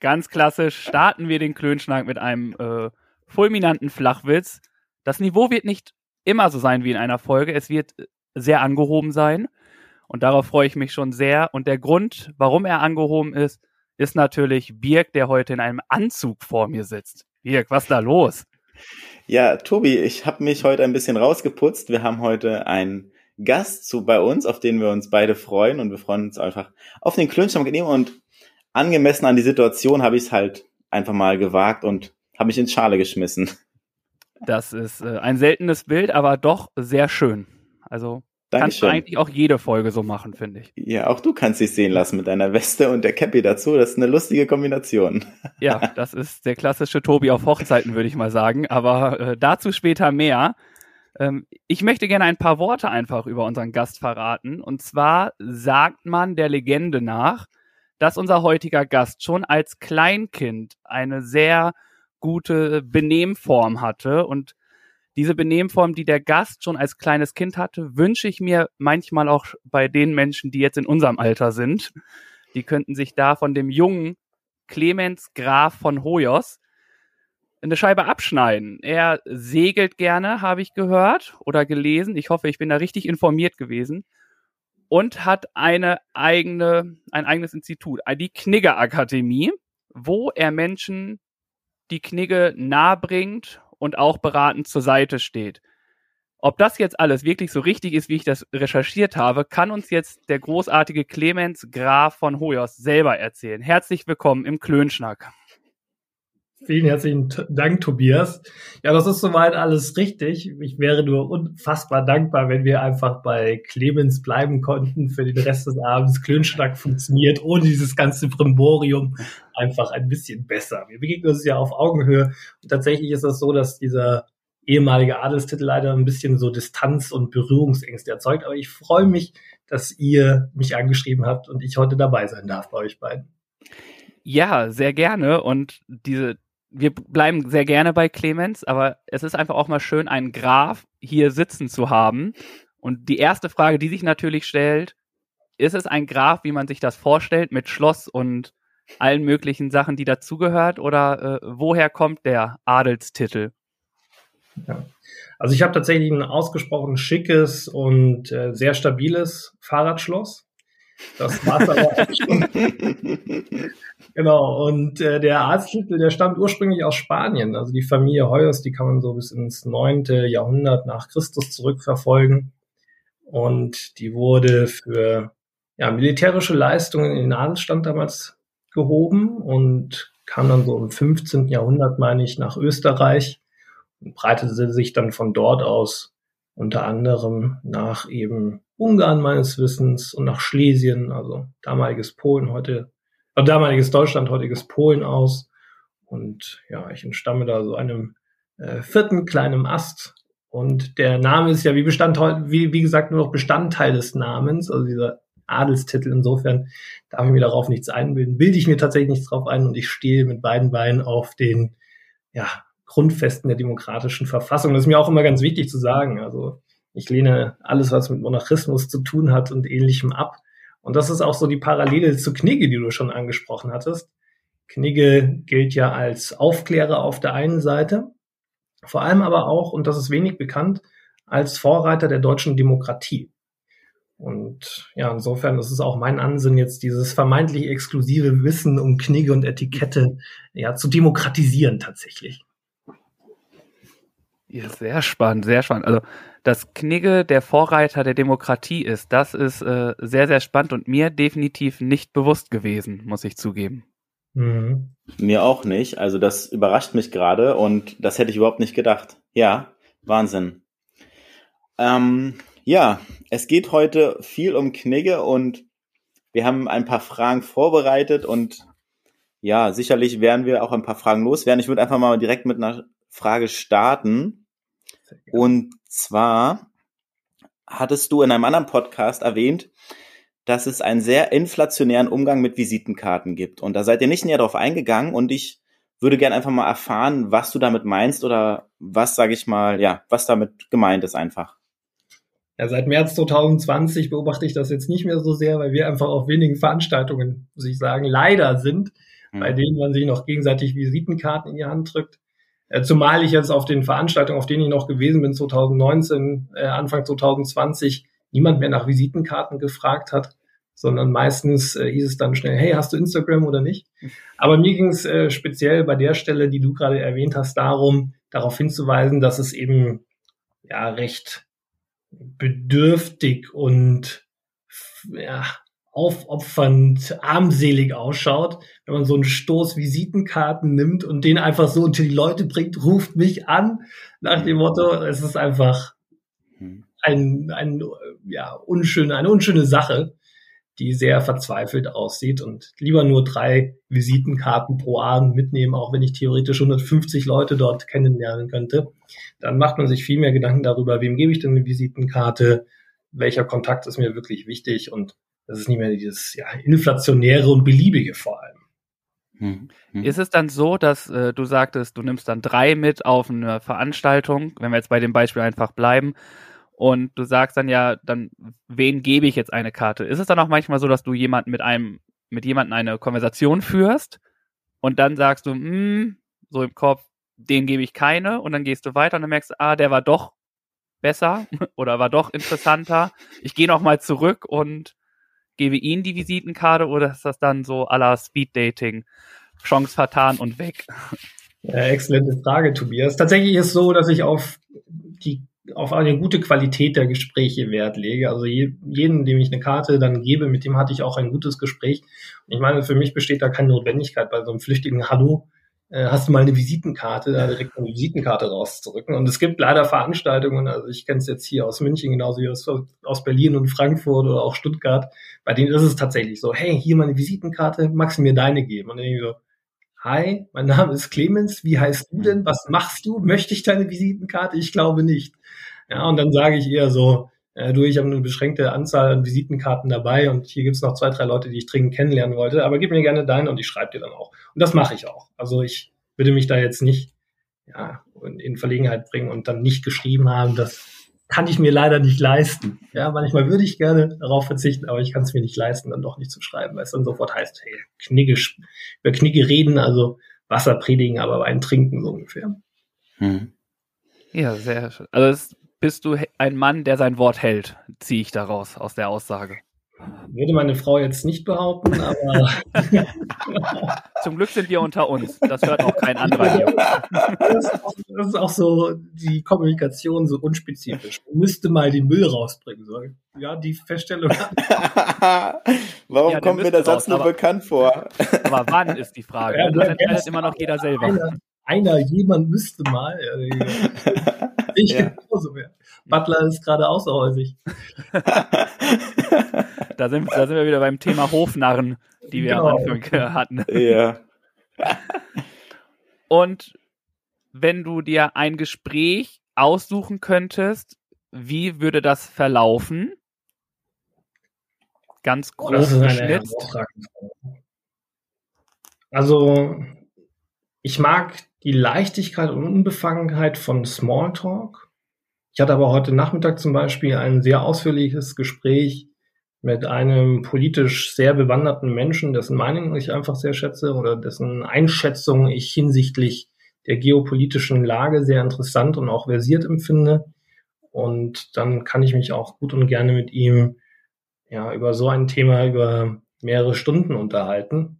Ganz klassisch starten wir den Klönschnack mit einem äh, fulminanten Flachwitz. Das Niveau wird nicht immer so sein wie in einer Folge. Es wird sehr angehoben sein. Und darauf freue ich mich schon sehr. Und der Grund, warum er angehoben ist, ist natürlich Birk, der heute in einem Anzug vor mir sitzt. Birk, was ist da los? Ja, Tobi, ich habe mich heute ein bisschen rausgeputzt. Wir haben heute einen Gast zu bei uns, auf den wir uns beide freuen. Und wir freuen uns einfach auf den ihm. Und angemessen an die Situation habe ich es halt einfach mal gewagt und habe mich ins Schale geschmissen. Das ist äh, ein seltenes Bild, aber doch sehr schön. Also Dankeschön. kannst du eigentlich auch jede Folge so machen, finde ich. Ja, auch du kannst dich sehen lassen mit deiner Weste und der Cappy dazu. Das ist eine lustige Kombination. Ja, das ist der klassische Tobi auf Hochzeiten, würde ich mal sagen. Aber äh, dazu später mehr. Ähm, ich möchte gerne ein paar Worte einfach über unseren Gast verraten. Und zwar sagt man der Legende nach, dass unser heutiger Gast schon als Kleinkind eine sehr gute Benehmform hatte und diese Benehmform, die der Gast schon als kleines Kind hatte, wünsche ich mir manchmal auch bei den Menschen, die jetzt in unserem Alter sind. Die könnten sich da von dem jungen Clemens Graf von Hoyos eine Scheibe abschneiden. Er segelt gerne, habe ich gehört oder gelesen. Ich hoffe, ich bin da richtig informiert gewesen und hat eine eigene, ein eigenes Institut, die Knigge Akademie, wo er Menschen die Knigge nahebringt und auch beratend zur Seite steht. Ob das jetzt alles wirklich so richtig ist, wie ich das recherchiert habe, kann uns jetzt der großartige Clemens Graf von Hoyos selber erzählen. Herzlich willkommen im Klönschnack. Vielen herzlichen Dank, Tobias. Ja, das ist soweit alles richtig. Ich wäre nur unfassbar dankbar, wenn wir einfach bei Clemens bleiben konnten für den Rest des Abends. Klönschnack funktioniert ohne dieses ganze Brimborium einfach ein bisschen besser. Wir begegnen uns ja auf Augenhöhe. Und tatsächlich ist es so, dass dieser ehemalige Adelstitel leider ein bisschen so Distanz und Berührungsängste erzeugt. Aber ich freue mich, dass ihr mich angeschrieben habt und ich heute dabei sein darf bei euch beiden. Ja, sehr gerne. Und diese wir bleiben sehr gerne bei Clemens, aber es ist einfach auch mal schön, einen Graf hier sitzen zu haben. Und die erste Frage, die sich natürlich stellt, ist es ein Graf, wie man sich das vorstellt, mit Schloss und allen möglichen Sachen, die dazugehört, oder äh, woher kommt der Adelstitel? Ja. Also ich habe tatsächlich ein ausgesprochen schickes und äh, sehr stabiles Fahrradschloss. Das war's aber auch schon. genau, und äh, der Arzttitel, der stammt ursprünglich aus Spanien. Also die Familie Hoyos, die kann man so bis ins neunte Jahrhundert nach Christus zurückverfolgen. Und die wurde für ja, militärische Leistungen in den Adelsstand damals gehoben und kam dann so im 15. Jahrhundert, meine ich, nach Österreich und breitete sich dann von dort aus unter anderem nach eben Ungarn meines Wissens und nach Schlesien, also damaliges Polen, heute, äh, damaliges Deutschland, heutiges Polen aus. Und ja, ich entstamme da so einem äh, vierten kleinen Ast. Und der Name ist ja wie Bestandteil, wie, wie gesagt, nur noch Bestandteil des Namens, also dieser Adelstitel. Insofern darf ich mir darauf nichts einbilden, bilde ich mir tatsächlich nichts drauf ein und ich stehe mit beiden Beinen auf den, ja, Grundfesten der demokratischen Verfassung. Das ist mir auch immer ganz wichtig zu sagen. Also ich lehne alles, was mit Monarchismus zu tun hat und ähnlichem ab. Und das ist auch so die Parallele zu Knigge, die du schon angesprochen hattest. Knigge gilt ja als Aufklärer auf der einen Seite, vor allem aber auch, und das ist wenig bekannt, als Vorreiter der deutschen Demokratie. Und ja, insofern ist es auch mein Ansinn, jetzt dieses vermeintlich exklusive Wissen um Knigge und Etikette ja zu demokratisieren tatsächlich. Ja, sehr spannend, sehr spannend. Also, dass Knigge der Vorreiter der Demokratie ist, das ist äh, sehr, sehr spannend und mir definitiv nicht bewusst gewesen, muss ich zugeben. Mhm. Mir auch nicht. Also, das überrascht mich gerade und das hätte ich überhaupt nicht gedacht. Ja, Wahnsinn. Ähm, ja, es geht heute viel um Knigge und wir haben ein paar Fragen vorbereitet und ja, sicherlich werden wir auch ein paar Fragen loswerden. Ich würde einfach mal direkt mit einer Frage starten. Und zwar hattest du in einem anderen Podcast erwähnt, dass es einen sehr inflationären Umgang mit Visitenkarten gibt. Und da seid ihr nicht näher drauf eingegangen und ich würde gerne einfach mal erfahren, was du damit meinst oder was, sage ich mal, ja, was damit gemeint ist einfach. Ja, seit März 2020 beobachte ich das jetzt nicht mehr so sehr, weil wir einfach auf wenigen Veranstaltungen, muss ich sagen, leider sind, mhm. bei denen man sich noch gegenseitig Visitenkarten in die Hand drückt. Äh, zumal ich jetzt auf den Veranstaltungen, auf denen ich noch gewesen bin, 2019, äh, Anfang 2020, niemand mehr nach Visitenkarten gefragt hat, sondern meistens äh, hieß es dann schnell, hey, hast du Instagram oder nicht? Aber mir ging es äh, speziell bei der Stelle, die du gerade erwähnt hast, darum, darauf hinzuweisen, dass es eben ja recht bedürftig und ja, aufopfernd, armselig ausschaut, wenn man so einen Stoß Visitenkarten nimmt und den einfach so unter die Leute bringt, ruft mich an, nach dem Motto, es ist einfach hm. ein, ein ja, unschöne, eine unschöne Sache, die sehr verzweifelt aussieht und lieber nur drei Visitenkarten pro Abend mitnehmen, auch wenn ich theoretisch 150 Leute dort kennenlernen könnte. Dann macht man sich viel mehr Gedanken darüber, wem gebe ich denn eine Visitenkarte, welcher Kontakt ist mir wirklich wichtig und das ist nicht mehr dieses ja, inflationäre und beliebige vor allem. Hm, hm. Ist es dann so, dass äh, du sagtest, du nimmst dann drei mit auf eine Veranstaltung, wenn wir jetzt bei dem Beispiel einfach bleiben, und du sagst dann ja, dann, wen gebe ich jetzt eine Karte? Ist es dann auch manchmal so, dass du jemanden mit einem, mit jemandem eine Konversation führst und dann sagst du, hm, so im Kopf, den gebe ich keine und dann gehst du weiter und dann merkst du, ah, der war doch besser oder war doch interessanter. Ich gehe noch mal zurück und gebe ihnen die Visitenkarte oder ist das dann so à la Speed Dating? Chance vertan und weg. Ja, exzellente Frage, Tobias. Tatsächlich ist es so, dass ich auf die auf eine gute Qualität der Gespräche Wert lege. Also je, jeden, dem ich eine Karte dann gebe, mit dem hatte ich auch ein gutes Gespräch. Und ich meine, für mich besteht da keine Notwendigkeit bei so einem flüchtigen Hallo hast du mal eine Visitenkarte, da direkt eine Visitenkarte rauszudrücken. Und es gibt leider Veranstaltungen, also ich kenne es jetzt hier aus München, genauso wie aus, aus Berlin und Frankfurt oder auch Stuttgart, bei denen ist es tatsächlich so, hey, hier mal eine Visitenkarte, magst du mir deine geben? Und dann denke ich so, hi, mein Name ist Clemens, wie heißt du denn? Was machst du? Möchte ich deine Visitenkarte? Ich glaube nicht. Ja, und dann sage ich eher so, äh, du, ich habe eine beschränkte Anzahl an Visitenkarten dabei und hier gibt's noch zwei, drei Leute, die ich dringend kennenlernen wollte, aber gib mir gerne deine und ich schreibe dir dann auch. Und das mache ich auch. Also ich würde mich da jetzt nicht ja, in Verlegenheit bringen und dann nicht geschrieben haben, das kann ich mir leider nicht leisten. Ja, manchmal würde ich gerne darauf verzichten, aber ich kann es mir nicht leisten, dann doch nicht zu schreiben, weil es dann sofort heißt, hey, Knigge, über Knigge reden, also Wasser predigen, aber Wein trinken, so ungefähr. Hm. Ja, sehr schön. Also es bist du ein Mann, der sein Wort hält, ziehe ich daraus aus der Aussage. Würde meine Frau jetzt nicht behaupten, aber. Zum Glück sind wir unter uns. Das hört auch kein anderer hier. Das ist, auch, das ist auch so die Kommunikation so unspezifisch. Man müsste mal den Müll rausbringen. So. Ja, die Feststellung. Warum ja, kommt mir der Satz nur bekannt vor? Aber wann ist die Frage? Ja, das entscheidet immer noch jeder selber. Einer, einer jemand müsste mal. Ich ja. genauso mehr. Butler ist gerade außerhäusig. da, sind, da sind wir wieder beim Thema Hofnarren, die wir genau. am Anfang hatten. Ja. Und wenn du dir ein Gespräch aussuchen könntest, wie würde das verlaufen? Ganz grob oh, geschnitzt. Also, ich mag die Leichtigkeit und Unbefangenheit von Smalltalk. Ich hatte aber heute Nachmittag zum Beispiel ein sehr ausführliches Gespräch mit einem politisch sehr bewanderten Menschen, dessen Meinung ich einfach sehr schätze oder dessen Einschätzung ich hinsichtlich der geopolitischen Lage sehr interessant und auch versiert empfinde. Und dann kann ich mich auch gut und gerne mit ihm ja über so ein Thema über mehrere Stunden unterhalten.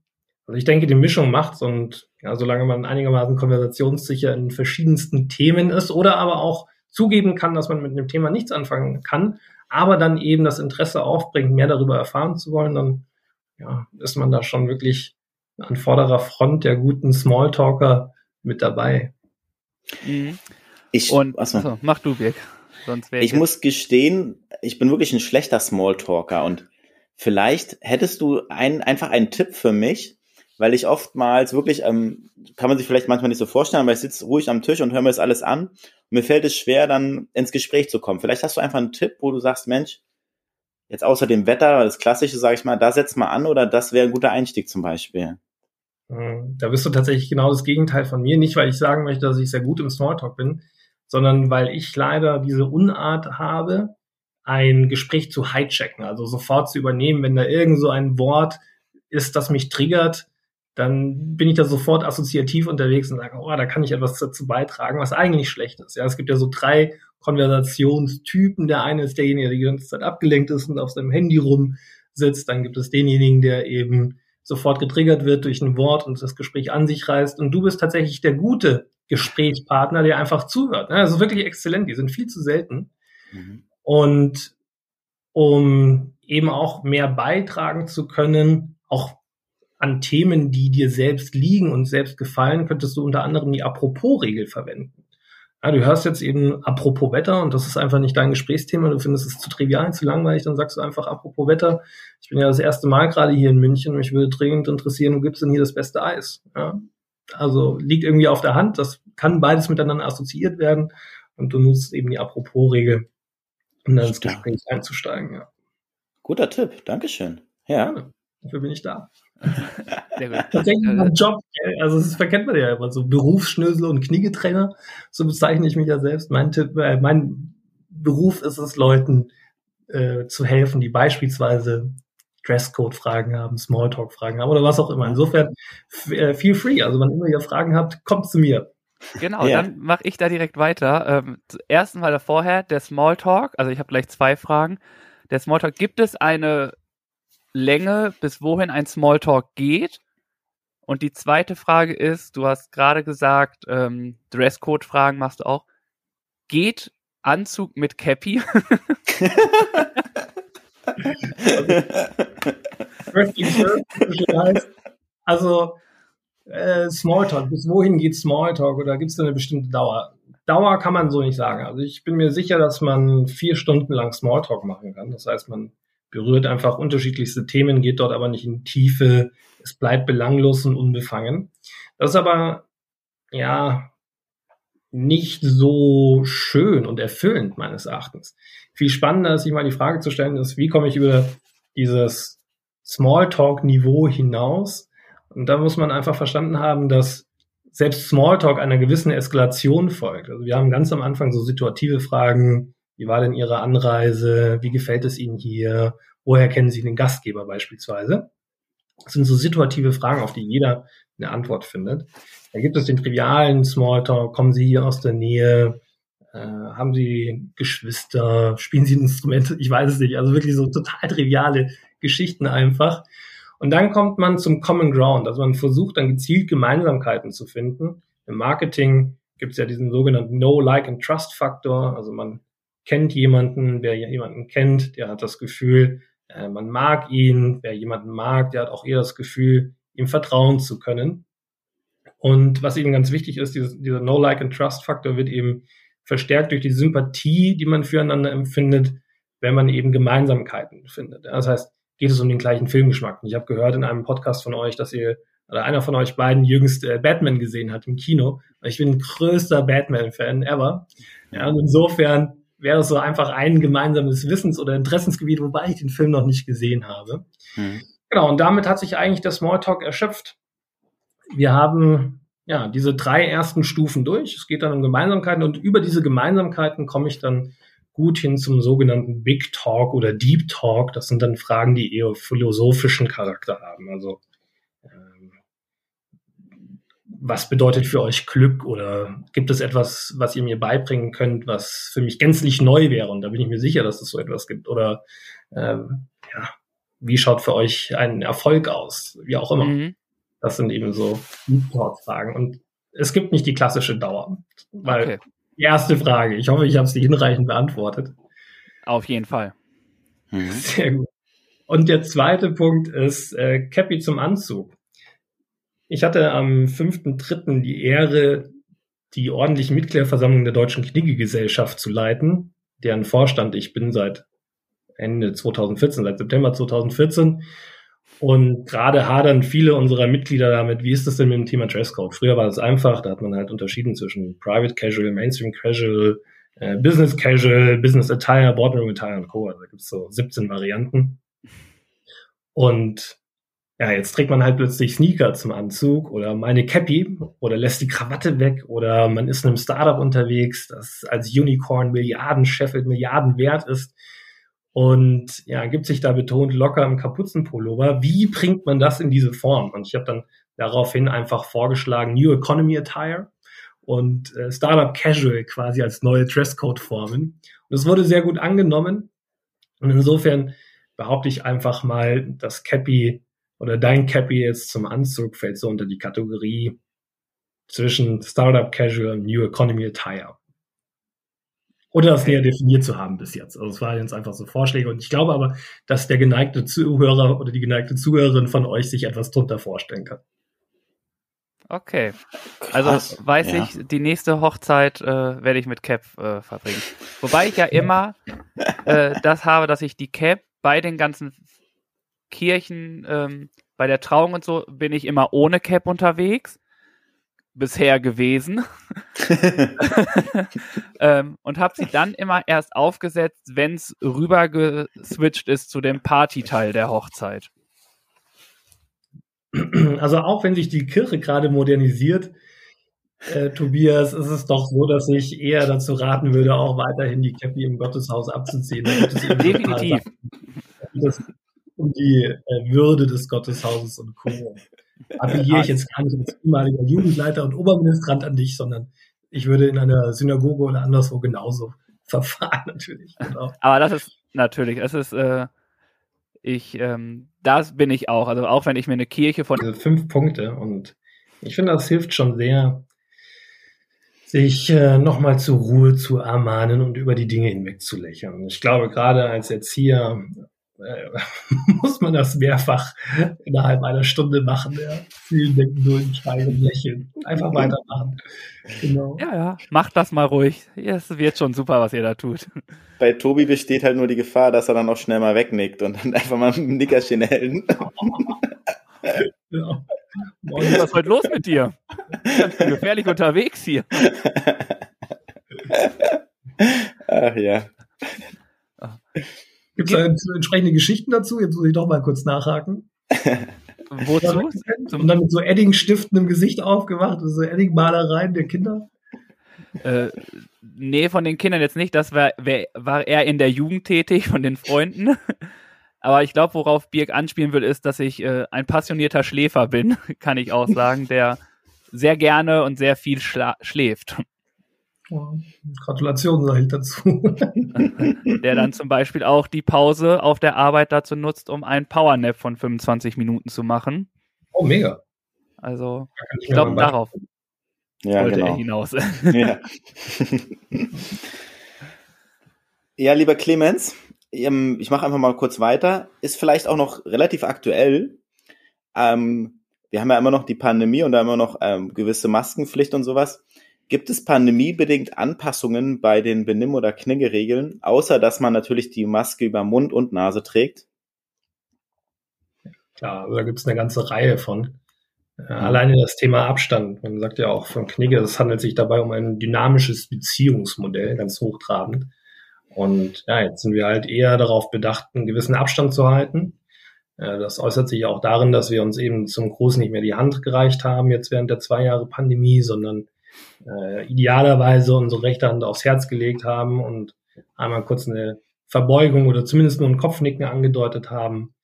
Also ich denke, die Mischung macht's und ja, solange man einigermaßen konversationssicher in verschiedensten Themen ist oder aber auch zugeben kann, dass man mit dem Thema nichts anfangen kann, aber dann eben das Interesse aufbringt, mehr darüber erfahren zu wollen, dann ja, ist man da schon wirklich an vorderer Front der guten Smalltalker mit dabei. Mhm. Ich, und achso. mach du, Birk. Sonst ich, ich muss gestehen, ich bin wirklich ein schlechter Smalltalker und vielleicht hättest du ein, einfach einen Tipp für mich, weil ich oftmals wirklich, ähm, kann man sich vielleicht manchmal nicht so vorstellen, aber ich sitze ruhig am Tisch und höre mir das alles an. Und mir fällt es schwer, dann ins Gespräch zu kommen. Vielleicht hast du einfach einen Tipp, wo du sagst, Mensch, jetzt außer dem Wetter, das Klassische, sage ich mal, da setz mal an oder das wäre ein guter Einstieg zum Beispiel. Hm, da bist du tatsächlich genau das Gegenteil von mir. Nicht, weil ich sagen möchte, dass ich sehr gut im Smalltalk bin, sondern weil ich leider diese Unart habe, ein Gespräch zu hijacken, also sofort zu übernehmen, wenn da irgend so ein Wort ist, das mich triggert, dann bin ich da sofort assoziativ unterwegs und sage, oh, da kann ich etwas dazu beitragen, was eigentlich schlecht ist. Ja, es gibt ja so drei Konversationstypen. Der eine ist derjenige, der die ganze Zeit abgelenkt ist und auf seinem Handy rumsitzt. Dann gibt es denjenigen, der eben sofort getriggert wird durch ein Wort und das Gespräch an sich reißt. Und du bist tatsächlich der gute Gesprächspartner, der einfach zuhört. Also wirklich exzellent. Die sind viel zu selten. Mhm. Und um eben auch mehr beitragen zu können, auch an Themen, die dir selbst liegen und selbst gefallen, könntest du unter anderem die Apropos-Regel verwenden. Ja, du hörst jetzt eben apropos Wetter und das ist einfach nicht dein Gesprächsthema, du findest es zu trivial, zu langweilig, dann sagst du einfach apropos Wetter. Ich bin ja das erste Mal gerade hier in München und mich würde dringend interessieren, wo gibt's denn hier das beste Eis? Ja? Also liegt irgendwie auf der Hand, das kann beides miteinander assoziiert werden und du nutzt eben die Apropos-Regel um dann ins Gespräch einzusteigen. Ja. Guter Tipp, Dankeschön. Ja. ja dafür bin ich da. Sehr gut. Tatsächlich mein Job, also das verkennt man ja immer so Berufsschnösel und Kniegetrainer, so bezeichne ich mich ja selbst. Mein Tipp, äh, mein Beruf ist es, Leuten äh, zu helfen, die beispielsweise Dresscode-Fragen haben, Smalltalk-Fragen haben oder was auch immer. Insofern äh, feel free. Also wann immer ihr Fragen habt, kommt zu mir. Genau, ja. dann mache ich da direkt weiter. Ähm, ersten Mal vorher der Smalltalk, also ich habe gleich zwei Fragen. Der Smalltalk, gibt es eine Länge, bis wohin ein Smalltalk geht? Und die zweite Frage ist, du hast gerade gesagt, ähm, Dresscode-Fragen machst du auch. Geht Anzug mit Cappy? also äh, Smalltalk, bis wohin geht Smalltalk oder gibt es da eine bestimmte Dauer? Dauer kann man so nicht sagen. Also ich bin mir sicher, dass man vier Stunden lang Smalltalk machen kann. Das heißt, man berührt einfach unterschiedlichste Themen, geht dort aber nicht in Tiefe. Es bleibt belanglos und unbefangen. Das ist aber, ja, nicht so schön und erfüllend meines Erachtens. Viel spannender ist, sich mal die Frage zu stellen, ist, wie komme ich über dieses Smalltalk-Niveau hinaus und da muss man einfach verstanden haben, dass selbst Smalltalk einer gewissen Eskalation folgt. Also wir haben ganz am Anfang so situative Fragen, wie war denn Ihre Anreise? Wie gefällt es Ihnen hier? Woher kennen Sie den Gastgeber beispielsweise? Das sind so situative Fragen, auf die jeder eine Antwort findet. Da gibt es den trivialen Smalltalk. Kommen Sie hier aus der Nähe? Äh, haben Sie Geschwister? Spielen Sie ein Instrument? Ich weiß es nicht. Also wirklich so total triviale Geschichten einfach. Und dann kommt man zum Common Ground. Also man versucht dann gezielt Gemeinsamkeiten zu finden. Im Marketing gibt es ja diesen sogenannten Know, Like and Trust Faktor. Also man kennt jemanden, wer jemanden kennt, der hat das Gefühl, äh, man mag ihn. Wer jemanden mag, der hat auch eher das Gefühl, ihm vertrauen zu können. Und was eben ganz wichtig ist, dieser, dieser Know, Like and Trust Faktor wird eben verstärkt durch die Sympathie, die man füreinander empfindet, wenn man eben Gemeinsamkeiten findet. Das heißt, geht es um den gleichen Filmgeschmack. Und ich habe gehört in einem Podcast von euch, dass ihr oder einer von euch beiden jüngst äh, Batman gesehen hat im Kino. Ich bin größter Batman-Fan ever. Ja, und insofern wäre es so einfach ein gemeinsames Wissens- oder Interessensgebiet, wobei ich den Film noch nicht gesehen habe. Mhm. Genau, und damit hat sich eigentlich der Smalltalk erschöpft. Wir haben ja diese drei ersten Stufen durch. Es geht dann um Gemeinsamkeiten und über diese Gemeinsamkeiten komme ich dann gut hin zum sogenannten Big Talk oder Deep Talk. Das sind dann Fragen, die eher philosophischen Charakter haben. Also was bedeutet für euch Glück oder gibt es etwas, was ihr mir beibringen könnt, was für mich gänzlich neu wäre? Und da bin ich mir sicher, dass es so etwas gibt. Oder ähm, ja, wie schaut für euch ein Erfolg aus? Wie auch immer. Mhm. Das sind eben so Talk-Fragen. Und es gibt nicht die klassische Dauer, weil okay. Die erste Frage. Ich hoffe, ich habe sie hinreichend beantwortet. Auf jeden Fall. Mhm. Sehr gut. Und der zweite Punkt ist äh, Cappy zum Anzug. Ich hatte am 5.3. die Ehre, die ordentliche Mitgliederversammlung der Deutschen Kniggegesellschaft zu leiten, deren Vorstand ich bin seit Ende 2014, seit September 2014. Und gerade hadern viele unserer Mitglieder damit, wie ist das denn mit dem Thema Dresscode? Früher war es einfach, da hat man halt unterschieden zwischen Private Casual, Mainstream Casual, äh, Business Casual, Business Attire, Boardroom Attire und Co. Also da gibt es so 17 Varianten. Und ja, jetzt trägt man halt plötzlich Sneaker zum Anzug oder meine Cappy oder lässt die Krawatte weg oder man ist in einem Startup unterwegs, das als Unicorn Milliardenchef Milliarden wert ist und ja, gibt sich da betont locker im Kapuzenpullover. Wie bringt man das in diese Form? Und ich habe dann daraufhin einfach vorgeschlagen New Economy Attire und äh, Startup Casual quasi als neue Dresscode-Formen. Und es wurde sehr gut angenommen. Und insofern behaupte ich einfach mal, dass Cappy oder dein Cappy jetzt zum Anzug fällt so unter die Kategorie zwischen Startup Casual und New Economy Attire. Oder das näher definiert zu haben bis jetzt. Also es waren jetzt einfach so Vorschläge und ich glaube aber, dass der geneigte Zuhörer oder die geneigte Zuhörerin von euch sich etwas drunter vorstellen kann. Okay. Also weiß ja. ich, die nächste Hochzeit äh, werde ich mit Cap äh, verbringen. Wobei ich ja immer äh, das habe, dass ich die Cap bei den ganzen Kirchen, ähm, bei der Trauung und so, bin ich immer ohne Cap unterwegs. Bisher gewesen. ähm, und habe sie dann immer erst aufgesetzt, wenn es rüber geswitcht ist zu dem Partyteil der Hochzeit. Also auch wenn sich die Kirche gerade modernisiert, äh, Tobias, ist es doch so, dass ich eher dazu raten würde, auch weiterhin die Cappy im Gotteshaus abzuziehen. Definitiv. Das, um die äh, Würde des Gotteshauses und Co. Appelliere ich jetzt gar nicht als ehemaliger Jugendleiter und Oberministrant an dich, sondern ich würde in einer Synagoge oder anderswo genauso verfahren, natürlich. Genau. Aber das ist natürlich, es ist, äh, ich, ähm, das bin ich auch. Also auch wenn ich mir eine Kirche von. Diese fünf Punkte und ich finde, das hilft schon sehr, sich äh, nochmal zur Ruhe zu ermahnen und über die Dinge hinweg zu lächeln. Ich glaube, gerade als Erzieher äh, muss man das mehrfach innerhalb einer Stunde machen. Ja. Vielen denken nur in Schweigen lächeln. Einfach weitermachen. Genau. Ja, ja, macht das mal ruhig. Es wird schon super, was ihr da tut. Bei Tobi besteht halt nur die Gefahr, dass er dann auch schnell mal wegnickt und dann einfach mal mit dem Nickerchen hellen. ja. Was ist heute los mit dir? Ganz gefährlich unterwegs hier. Ach ja. Gibt es da entsprechende Geschichten dazu? Jetzt muss ich doch mal kurz nachhaken. Wozu? Und dann mit so Edding-Stiften im Gesicht aufgemacht, so Edding-Malereien der Kinder? Äh, nee, von den Kindern jetzt nicht. Das war, war er in der Jugend tätig, von den Freunden. Aber ich glaube, worauf Birk anspielen will, ist, dass ich äh, ein passionierter Schläfer bin, kann ich auch sagen, der sehr gerne und sehr viel schläft. Gratulation sage ich dazu. Der dann zum Beispiel auch die Pause auf der Arbeit dazu nutzt, um einen Powernap von 25 Minuten zu machen. Oh, mega. Also, ich glaube, darauf ja, wollte genau. er hinaus. Ja. ja, lieber Clemens, ähm, ich mache einfach mal kurz weiter. Ist vielleicht auch noch relativ aktuell. Ähm, wir haben ja immer noch die Pandemie und da immer noch ähm, gewisse Maskenpflicht und sowas. Gibt es pandemiebedingt Anpassungen bei den Benimm- oder Kniggeregeln, außer dass man natürlich die Maske über Mund und Nase trägt? Klar, also da gibt es eine ganze Reihe von. Äh, mhm. alleine das Thema Abstand. Man sagt ja auch von Knigge, es handelt sich dabei um ein dynamisches Beziehungsmodell, ganz hochtrabend. Und ja, jetzt sind wir halt eher darauf bedacht, einen gewissen Abstand zu halten. Äh, das äußert sich auch darin, dass wir uns eben zum Gruß nicht mehr die Hand gereicht haben, jetzt während der zwei Jahre Pandemie, sondern äh, idealerweise unsere rechte Hand aufs Herz gelegt haben und einmal kurz eine Verbeugung oder zumindest nur ein Kopfnicken angedeutet haben.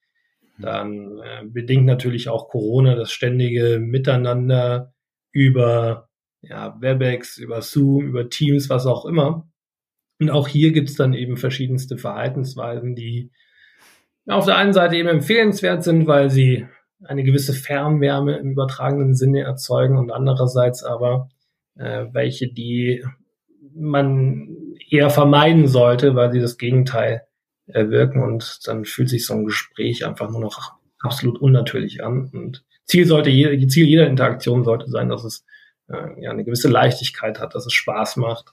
Dann äh, bedingt natürlich auch Corona das ständige Miteinander über ja, Webex, über Zoom, über Teams, was auch immer. Und auch hier gibt's dann eben verschiedenste Verhaltensweisen, die auf der einen Seite eben empfehlenswert sind, weil sie eine gewisse Fernwärme im übertragenen Sinne erzeugen und andererseits aber äh, welche die man eher vermeiden sollte, weil sie das Gegenteil erwirken und dann fühlt sich so ein Gespräch einfach nur noch absolut unnatürlich an. Und Ziel sollte je, Ziel jeder Interaktion sollte sein, dass es äh, ja eine gewisse Leichtigkeit hat, dass es Spaß macht,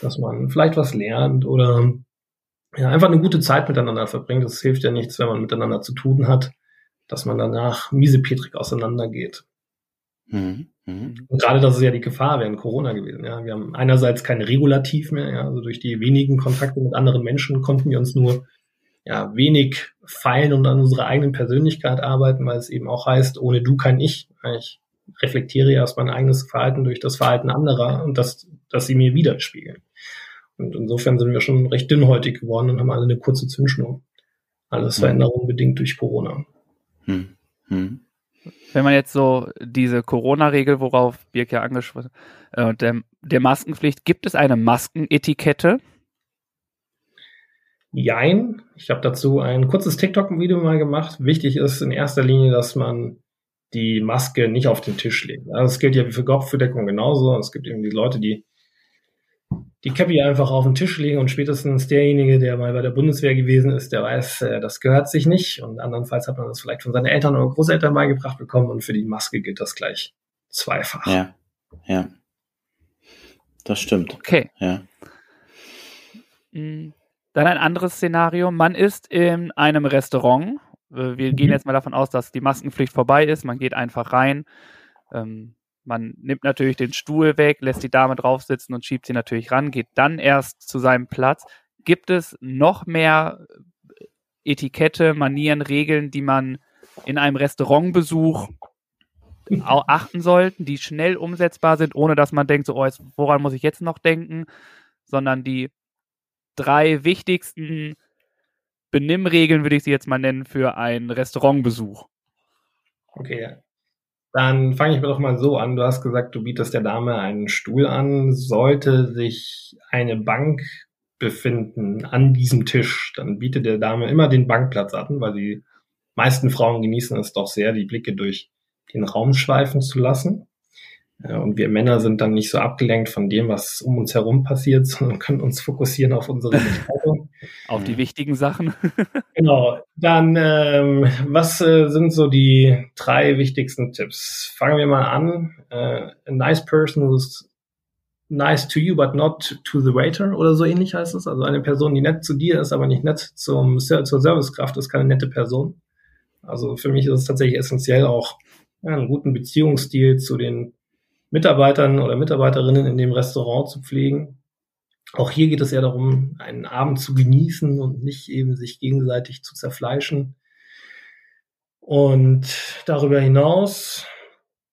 dass man vielleicht was lernt oder ja, einfach eine gute Zeit miteinander verbringt. Das hilft ja nichts, wenn man miteinander zu tun hat. dass man danach miesepetrig auseinandergeht. Mhm. Mhm. Und gerade das ist ja die Gefahr während Corona gewesen. Ja, wir haben einerseits kein Regulativ mehr. Ja, also durch die wenigen Kontakte mit anderen Menschen konnten wir uns nur ja wenig feilen und an unserer eigenen Persönlichkeit arbeiten, weil es eben auch heißt, ohne du kein ich. Ich reflektiere erst mein eigenes Verhalten durch das Verhalten anderer und das, dass sie mir widerspiegeln. Und insofern sind wir schon recht dünnhäutig geworden und haben alle eine kurze Zündschnur. Alles mhm. Veränderungen bedingt durch Corona. Hm. Hm. Wenn man jetzt so diese Corona-Regel, worauf Birk ja angesprochen äh, der, der Maskenpflicht, gibt es eine Maskenetikette? Jein. Ich habe dazu ein kurzes TikTok-Video mal gemacht. Wichtig ist in erster Linie, dass man die Maske nicht auf den Tisch legt. Also das gilt ja für Kopfbedeckung genauso. Es gibt eben die Leute, die die Cappy einfach auf den Tisch legen und spätestens derjenige, der mal bei der Bundeswehr gewesen ist, der weiß, äh, das gehört sich nicht. Und andernfalls hat man das vielleicht von seinen Eltern oder Großeltern beigebracht bekommen und für die Maske gilt das gleich zweifach. Ja, ja. Das stimmt. Okay. Ja. Mm, dann ein anderes Szenario. Man ist in einem Restaurant. Äh, wir gehen mhm. jetzt mal davon aus, dass die Maskenpflicht vorbei ist. Man geht einfach rein. Ähm, man nimmt natürlich den Stuhl weg, lässt die Dame drauf sitzen und schiebt sie natürlich ran, geht dann erst zu seinem Platz. Gibt es noch mehr Etikette, Manieren, Regeln, die man in einem Restaurantbesuch achten sollten, die schnell umsetzbar sind, ohne dass man denkt, so, oh, woran muss ich jetzt noch denken, sondern die drei wichtigsten Benimmregeln, würde ich sie jetzt mal nennen, für einen Restaurantbesuch. Okay, dann fange ich mir doch mal so an. Du hast gesagt, du bietest der Dame einen Stuhl an. Sollte sich eine Bank befinden an diesem Tisch, dann bietet der Dame immer den Bankplatz an, weil die meisten Frauen genießen es doch sehr, die Blicke durch den Raum schweifen zu lassen. Äh, und wir Männer sind dann nicht so abgelenkt von dem, was um uns herum passiert, sondern können uns fokussieren auf unsere Entscheidung. Auf die wichtigen Sachen. genau. Dann, ähm, was äh, sind so die drei wichtigsten Tipps? Fangen wir mal an. Äh, a nice person who's nice to you, but not to the waiter oder so ähnlich heißt es. Also eine Person, die nett zu dir ist, aber nicht nett zum, zur Servicekraft, ist keine nette Person. Also für mich ist es tatsächlich essentiell auch einen guten Beziehungsstil zu den Mitarbeitern oder Mitarbeiterinnen in dem Restaurant zu pflegen. Auch hier geht es ja darum, einen Abend zu genießen und nicht eben sich gegenseitig zu zerfleischen. Und darüber hinaus,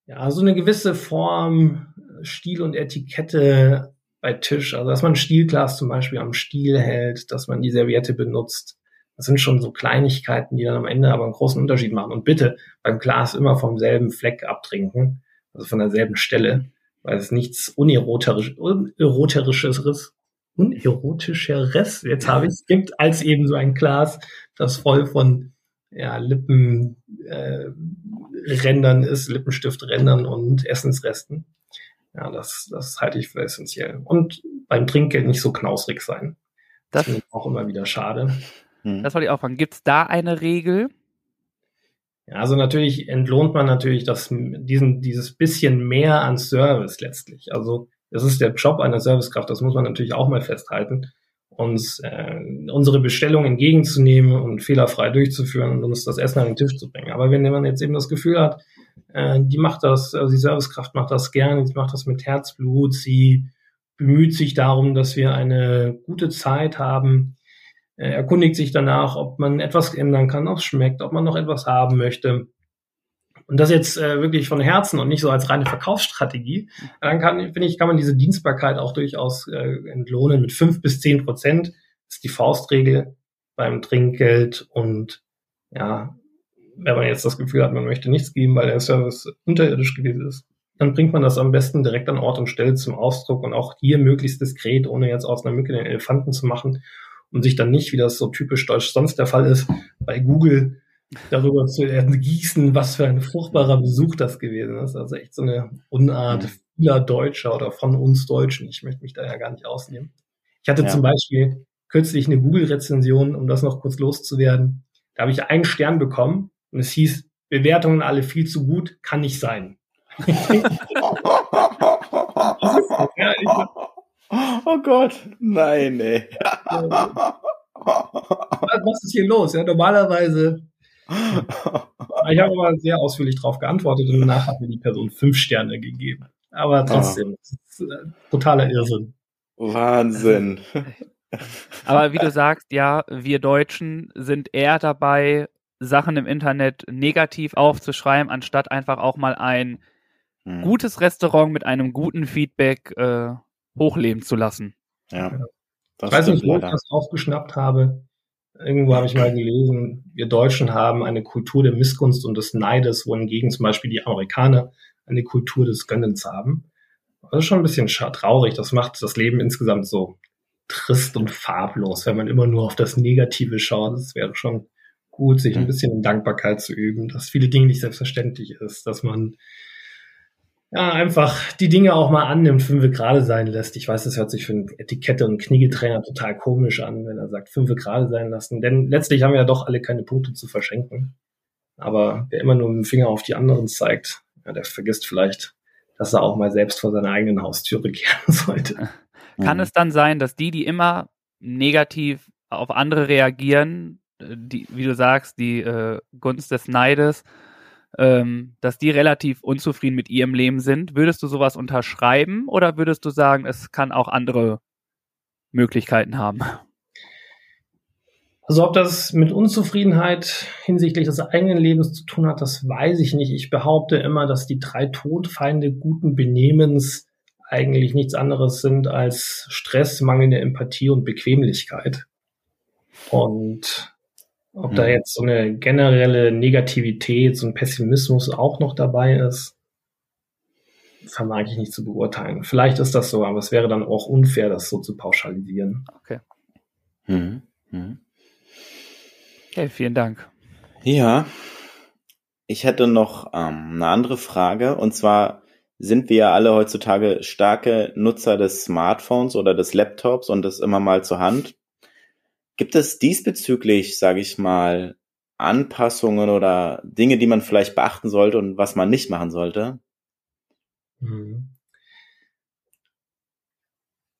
ja, so eine gewisse Form, Stil und Etikette bei Tisch. Also, dass man ein Stilglas zum Beispiel am Stiel hält, dass man die Serviette benutzt. Das sind schon so Kleinigkeiten, die dann am Ende aber einen großen Unterschied machen. Und bitte beim Glas immer vom selben Fleck abtrinken also von derselben Stelle, weil es nichts uneroterisch, uneroterisches, unerotischeres, jetzt habe ich es, gibt, als eben so ein Glas, das voll von ja, Lippenrändern äh, ist, Lippenstifträndern und Essensresten. Ja, das, das halte ich für essentiell. Und beim Trinkgeld nicht so knausrig sein. Das, das finde ich auch immer wieder schade. Das wollte ich auch fragen. Gibt es da eine Regel? Also natürlich entlohnt man natürlich das, diesen, dieses bisschen mehr an Service letztlich. Also das ist der Job einer Servicekraft, das muss man natürlich auch mal festhalten, uns äh, unsere Bestellung entgegenzunehmen und fehlerfrei durchzuführen und uns das Essen an den Tisch zu bringen. Aber wenn man jetzt eben das Gefühl hat, äh, die macht das, also die Servicekraft macht das gerne, sie macht das mit Herzblut, sie bemüht sich darum, dass wir eine gute Zeit haben, erkundigt sich danach, ob man etwas ändern kann, ob es schmeckt, ob man noch etwas haben möchte. Und das jetzt äh, wirklich von Herzen und nicht so als reine Verkaufsstrategie. Dann kann, finde ich, kann man diese Dienstbarkeit auch durchaus äh, entlohnen mit fünf bis zehn Prozent. Das ist die Faustregel beim Trinkgeld. Und ja, wenn man jetzt das Gefühl hat, man möchte nichts geben, weil der Service unterirdisch gewesen ist, dann bringt man das am besten direkt an Ort und Stelle zum Ausdruck und auch hier möglichst diskret, ohne jetzt aus einer Mücke den Elefanten zu machen und sich dann nicht, wie das so typisch deutsch sonst der Fall ist, bei Google darüber zu gießen, was für ein furchtbarer Besuch das gewesen ist. Also echt so eine Unart mhm. vieler Deutscher oder von uns Deutschen. Ich möchte mich da ja gar nicht ausnehmen. Ich hatte ja. zum Beispiel kürzlich eine Google-Rezension, um das noch kurz loszuwerden. Da habe ich einen Stern bekommen und es hieß, Bewertungen alle viel zu gut, kann nicht sein. Oh Gott, nein, ey. Was ist hier los? Ja, normalerweise ich habe aber sehr ausführlich darauf geantwortet und danach hat mir die Person fünf Sterne gegeben. Aber trotzdem, oh. ist, äh, totaler Irrsinn. Wahnsinn. Aber wie du sagst, ja, wir Deutschen sind eher dabei, Sachen im Internet negativ aufzuschreiben, anstatt einfach auch mal ein hm. gutes Restaurant mit einem guten Feedback äh, hochleben zu lassen. Ja. Ich weiß nicht, wo ich das aufgeschnappt habe. Irgendwo habe ich mal gelesen, wir Deutschen haben eine Kultur der Missgunst und des Neides, wohingegen zum Beispiel die Amerikaner eine Kultur des Gönnens haben. Das ist schon ein bisschen traurig. Das macht das Leben insgesamt so trist und farblos, wenn man immer nur auf das Negative schaut. Es wäre schon gut, sich ein bisschen in Dankbarkeit zu üben, dass viele Dinge nicht selbstverständlich ist, dass man ja, einfach die Dinge auch mal annimmt, fünfe gerade sein lässt. Ich weiß, das hört sich für einen Etikette- und Kniegetrainer total komisch an, wenn er sagt, fünfe gerade sein lassen. Denn letztlich haben wir ja doch alle keine Punkte zu verschenken. Aber wer immer nur mit dem Finger auf die anderen zeigt, ja, der vergisst vielleicht, dass er auch mal selbst vor seiner eigenen Haustüre kehren sollte. Kann mhm. es dann sein, dass die, die immer negativ auf andere reagieren, äh, die, wie du sagst, die äh, Gunst des Neides, ähm, dass die relativ unzufrieden mit ihrem Leben sind. Würdest du sowas unterschreiben oder würdest du sagen, es kann auch andere Möglichkeiten haben? Also ob das mit Unzufriedenheit hinsichtlich des eigenen Lebens zu tun hat, das weiß ich nicht. Ich behaupte immer, dass die drei Todfeinde guten Benehmens eigentlich nichts anderes sind als Stress, mangelnde Empathie und Bequemlichkeit. Und ob da mhm. jetzt so eine generelle Negativität, so ein Pessimismus auch noch dabei ist, vermag ich nicht zu beurteilen. Vielleicht ist das so, aber es wäre dann auch unfair, das so zu pauschalisieren. Okay. Mhm. Mhm. Okay, vielen Dank. Ja, ich hätte noch ähm, eine andere Frage und zwar sind wir ja alle heutzutage starke Nutzer des Smartphones oder des Laptops und das immer mal zur Hand. Gibt es diesbezüglich, sage ich mal, Anpassungen oder Dinge, die man vielleicht beachten sollte und was man nicht machen sollte? Mhm.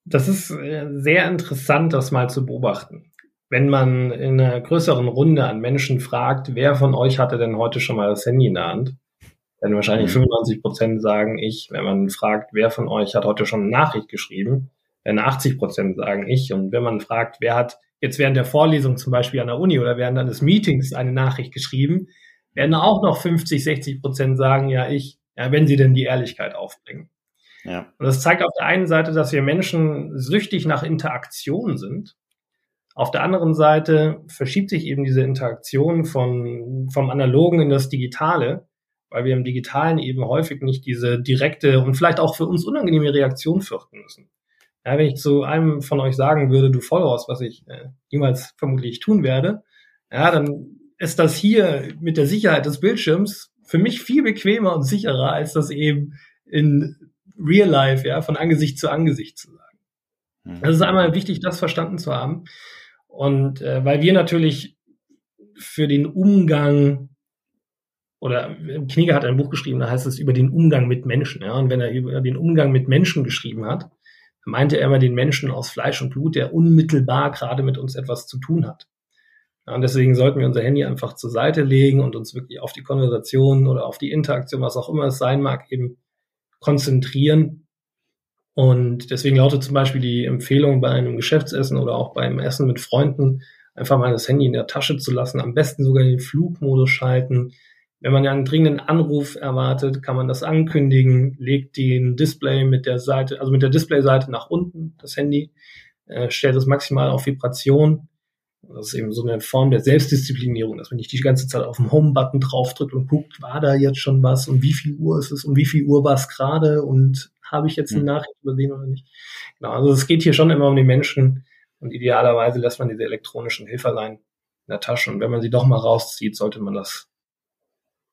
Das ist äh, sehr interessant, das mal zu beobachten. Wenn man in einer größeren Runde an Menschen fragt, wer von euch hatte denn heute schon mal das Handy in der Hand, werden wahrscheinlich 95 mhm. Prozent sagen ich. Wenn man fragt, wer von euch hat heute schon eine Nachricht geschrieben, werden 80 Prozent sagen ich. Und wenn man fragt, wer hat jetzt während der Vorlesung zum Beispiel an der Uni oder während eines Meetings eine Nachricht geschrieben, werden auch noch 50, 60 Prozent sagen, ja, ich, ja, wenn sie denn die Ehrlichkeit aufbringen. Ja. Und das zeigt auf der einen Seite, dass wir Menschen süchtig nach Interaktion sind. Auf der anderen Seite verschiebt sich eben diese Interaktion von, vom Analogen in das Digitale, weil wir im Digitalen eben häufig nicht diese direkte und vielleicht auch für uns unangenehme Reaktion fürchten müssen. Ja, wenn ich zu einem von euch sagen würde, du Vollhaus, was ich äh, niemals vermutlich tun werde, ja, dann ist das hier mit der Sicherheit des Bildschirms für mich viel bequemer und sicherer, als das eben in Real Life, ja, von Angesicht zu Angesicht zu sagen. Mhm. Das ist einmal wichtig, das verstanden zu haben. Und äh, weil wir natürlich für den Umgang oder Knigge hat ein Buch geschrieben, da heißt es über den Umgang mit Menschen. Ja? Und wenn er über den Umgang mit Menschen geschrieben hat, meinte er immer den Menschen aus Fleisch und Blut, der unmittelbar gerade mit uns etwas zu tun hat. Ja, und deswegen sollten wir unser Handy einfach zur Seite legen und uns wirklich auf die Konversation oder auf die Interaktion, was auch immer es sein mag, eben konzentrieren. Und deswegen lautet zum Beispiel die Empfehlung bei einem Geschäftsessen oder auch beim Essen mit Freunden, einfach mal das Handy in der Tasche zu lassen, am besten sogar in den Flugmodus schalten, wenn man ja einen dringenden Anruf erwartet, kann man das ankündigen, legt den Display mit der Seite, also mit der Displayseite nach unten, das Handy, äh, stellt es maximal auf Vibration. Das ist eben so eine Form der Selbstdisziplinierung, dass man nicht die ganze Zeit auf den Home-Button draufdrückt und guckt, war da jetzt schon was und wie viel Uhr ist es und wie viel Uhr war es gerade und habe ich jetzt eine hm. Nachricht übersehen oder nicht. Genau, also es geht hier schon immer um die Menschen und idealerweise lässt man diese elektronischen Hilferlein in der Tasche und wenn man sie doch mal rauszieht, sollte man das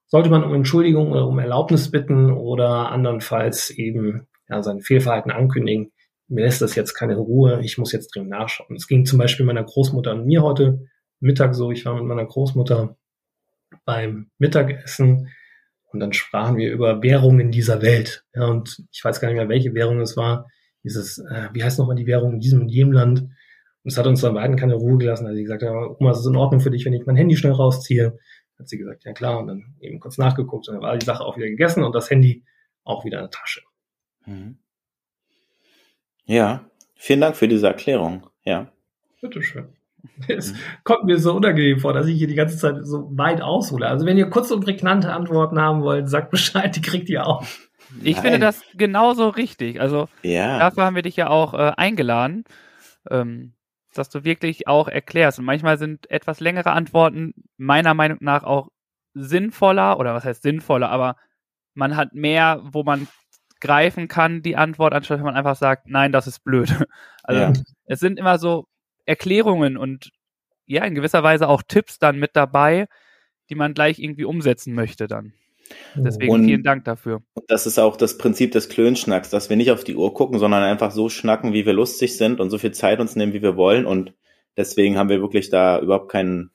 sollte man um Entschuldigung oder um Erlaubnis bitten oder andernfalls eben ja, sein Fehlverhalten ankündigen. Mir lässt das jetzt keine Ruhe, ich muss jetzt dringend nachschauen. Es ging zum Beispiel meiner Großmutter und mir heute Mittag so, ich war mit meiner Großmutter beim Mittagessen und dann sprachen wir über Währungen dieser Welt. Ja, und ich weiß gar nicht mehr, welche Währung es war. Dieses, äh, wie heißt nochmal die Währung in diesem und jenem Land? Und es hat uns dann beiden keine Ruhe gelassen. Also ich gesagt, Oma, es ist in Ordnung für dich, wenn ich mein Handy schnell rausziehe Hat sie gesagt, ja klar, und dann eben kurz nachgeguckt und dann war die Sache auch wieder gegessen und das Handy auch wieder in der Tasche. Mhm. Ja, vielen Dank für diese Erklärung. Ja. Bitteschön. Es mhm. kommt mir so unangenehm vor, dass ich hier die ganze Zeit so weit aushole. Also wenn ihr kurz und prägnante Antworten haben wollt, sagt Bescheid, die kriegt ihr auch. Ich Nein. finde das genauso richtig. Also ja. dafür haben wir dich ja auch äh, eingeladen, ähm, dass du wirklich auch erklärst. Und manchmal sind etwas längere Antworten meiner Meinung nach auch sinnvoller, oder was heißt sinnvoller, aber man hat mehr, wo man greifen kann, die Antwort, anstatt wenn man einfach sagt, nein, das ist blöd. Also ja. es sind immer so Erklärungen und ja, in gewisser Weise auch Tipps dann mit dabei, die man gleich irgendwie umsetzen möchte dann. Deswegen und vielen Dank dafür. Das ist auch das Prinzip des Klönschnacks, dass wir nicht auf die Uhr gucken, sondern einfach so schnacken, wie wir lustig sind und so viel Zeit uns nehmen, wie wir wollen. Und deswegen haben wir wirklich da überhaupt keinen,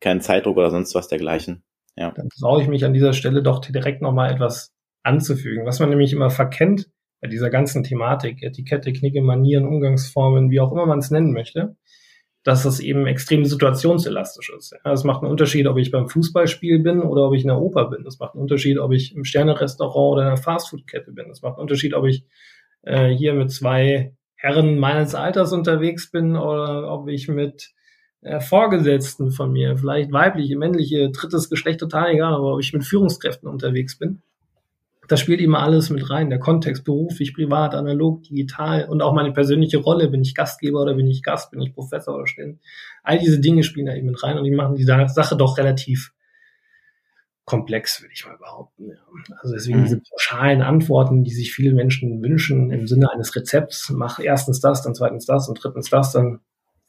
keinen Zeitdruck oder sonst was dergleichen. Ja. Dann traue ich mich an dieser Stelle doch direkt nochmal etwas anzufügen. Was man nämlich immer verkennt bei dieser ganzen Thematik, Etikette, Knicke, Manieren, Umgangsformen, wie auch immer man es nennen möchte, dass es eben extrem situationselastisch ist. Ja, es macht einen Unterschied, ob ich beim Fußballspiel bin oder ob ich in der Oper bin. Es macht einen Unterschied, ob ich im Sternerestaurant oder in einer Fastfood-Kette bin. Es macht einen Unterschied, ob ich äh, hier mit zwei Herren meines Alters unterwegs bin oder ob ich mit äh, Vorgesetzten von mir, vielleicht weibliche, männliche, drittes Geschlecht, total egal, aber ob ich mit Führungskräften unterwegs bin das spielt immer alles mit rein. Der Kontext, beruflich, privat, analog, digital und auch meine persönliche Rolle. Bin ich Gastgeber oder bin ich Gast? Bin ich Professor oder Student? All diese Dinge spielen da eben mit rein und die machen die Sache doch relativ komplex, würde ich mal behaupten. Also deswegen mhm. diese pauschalen Antworten, die sich viele Menschen wünschen im Sinne eines Rezepts, mach erstens das, dann zweitens das und drittens das, dann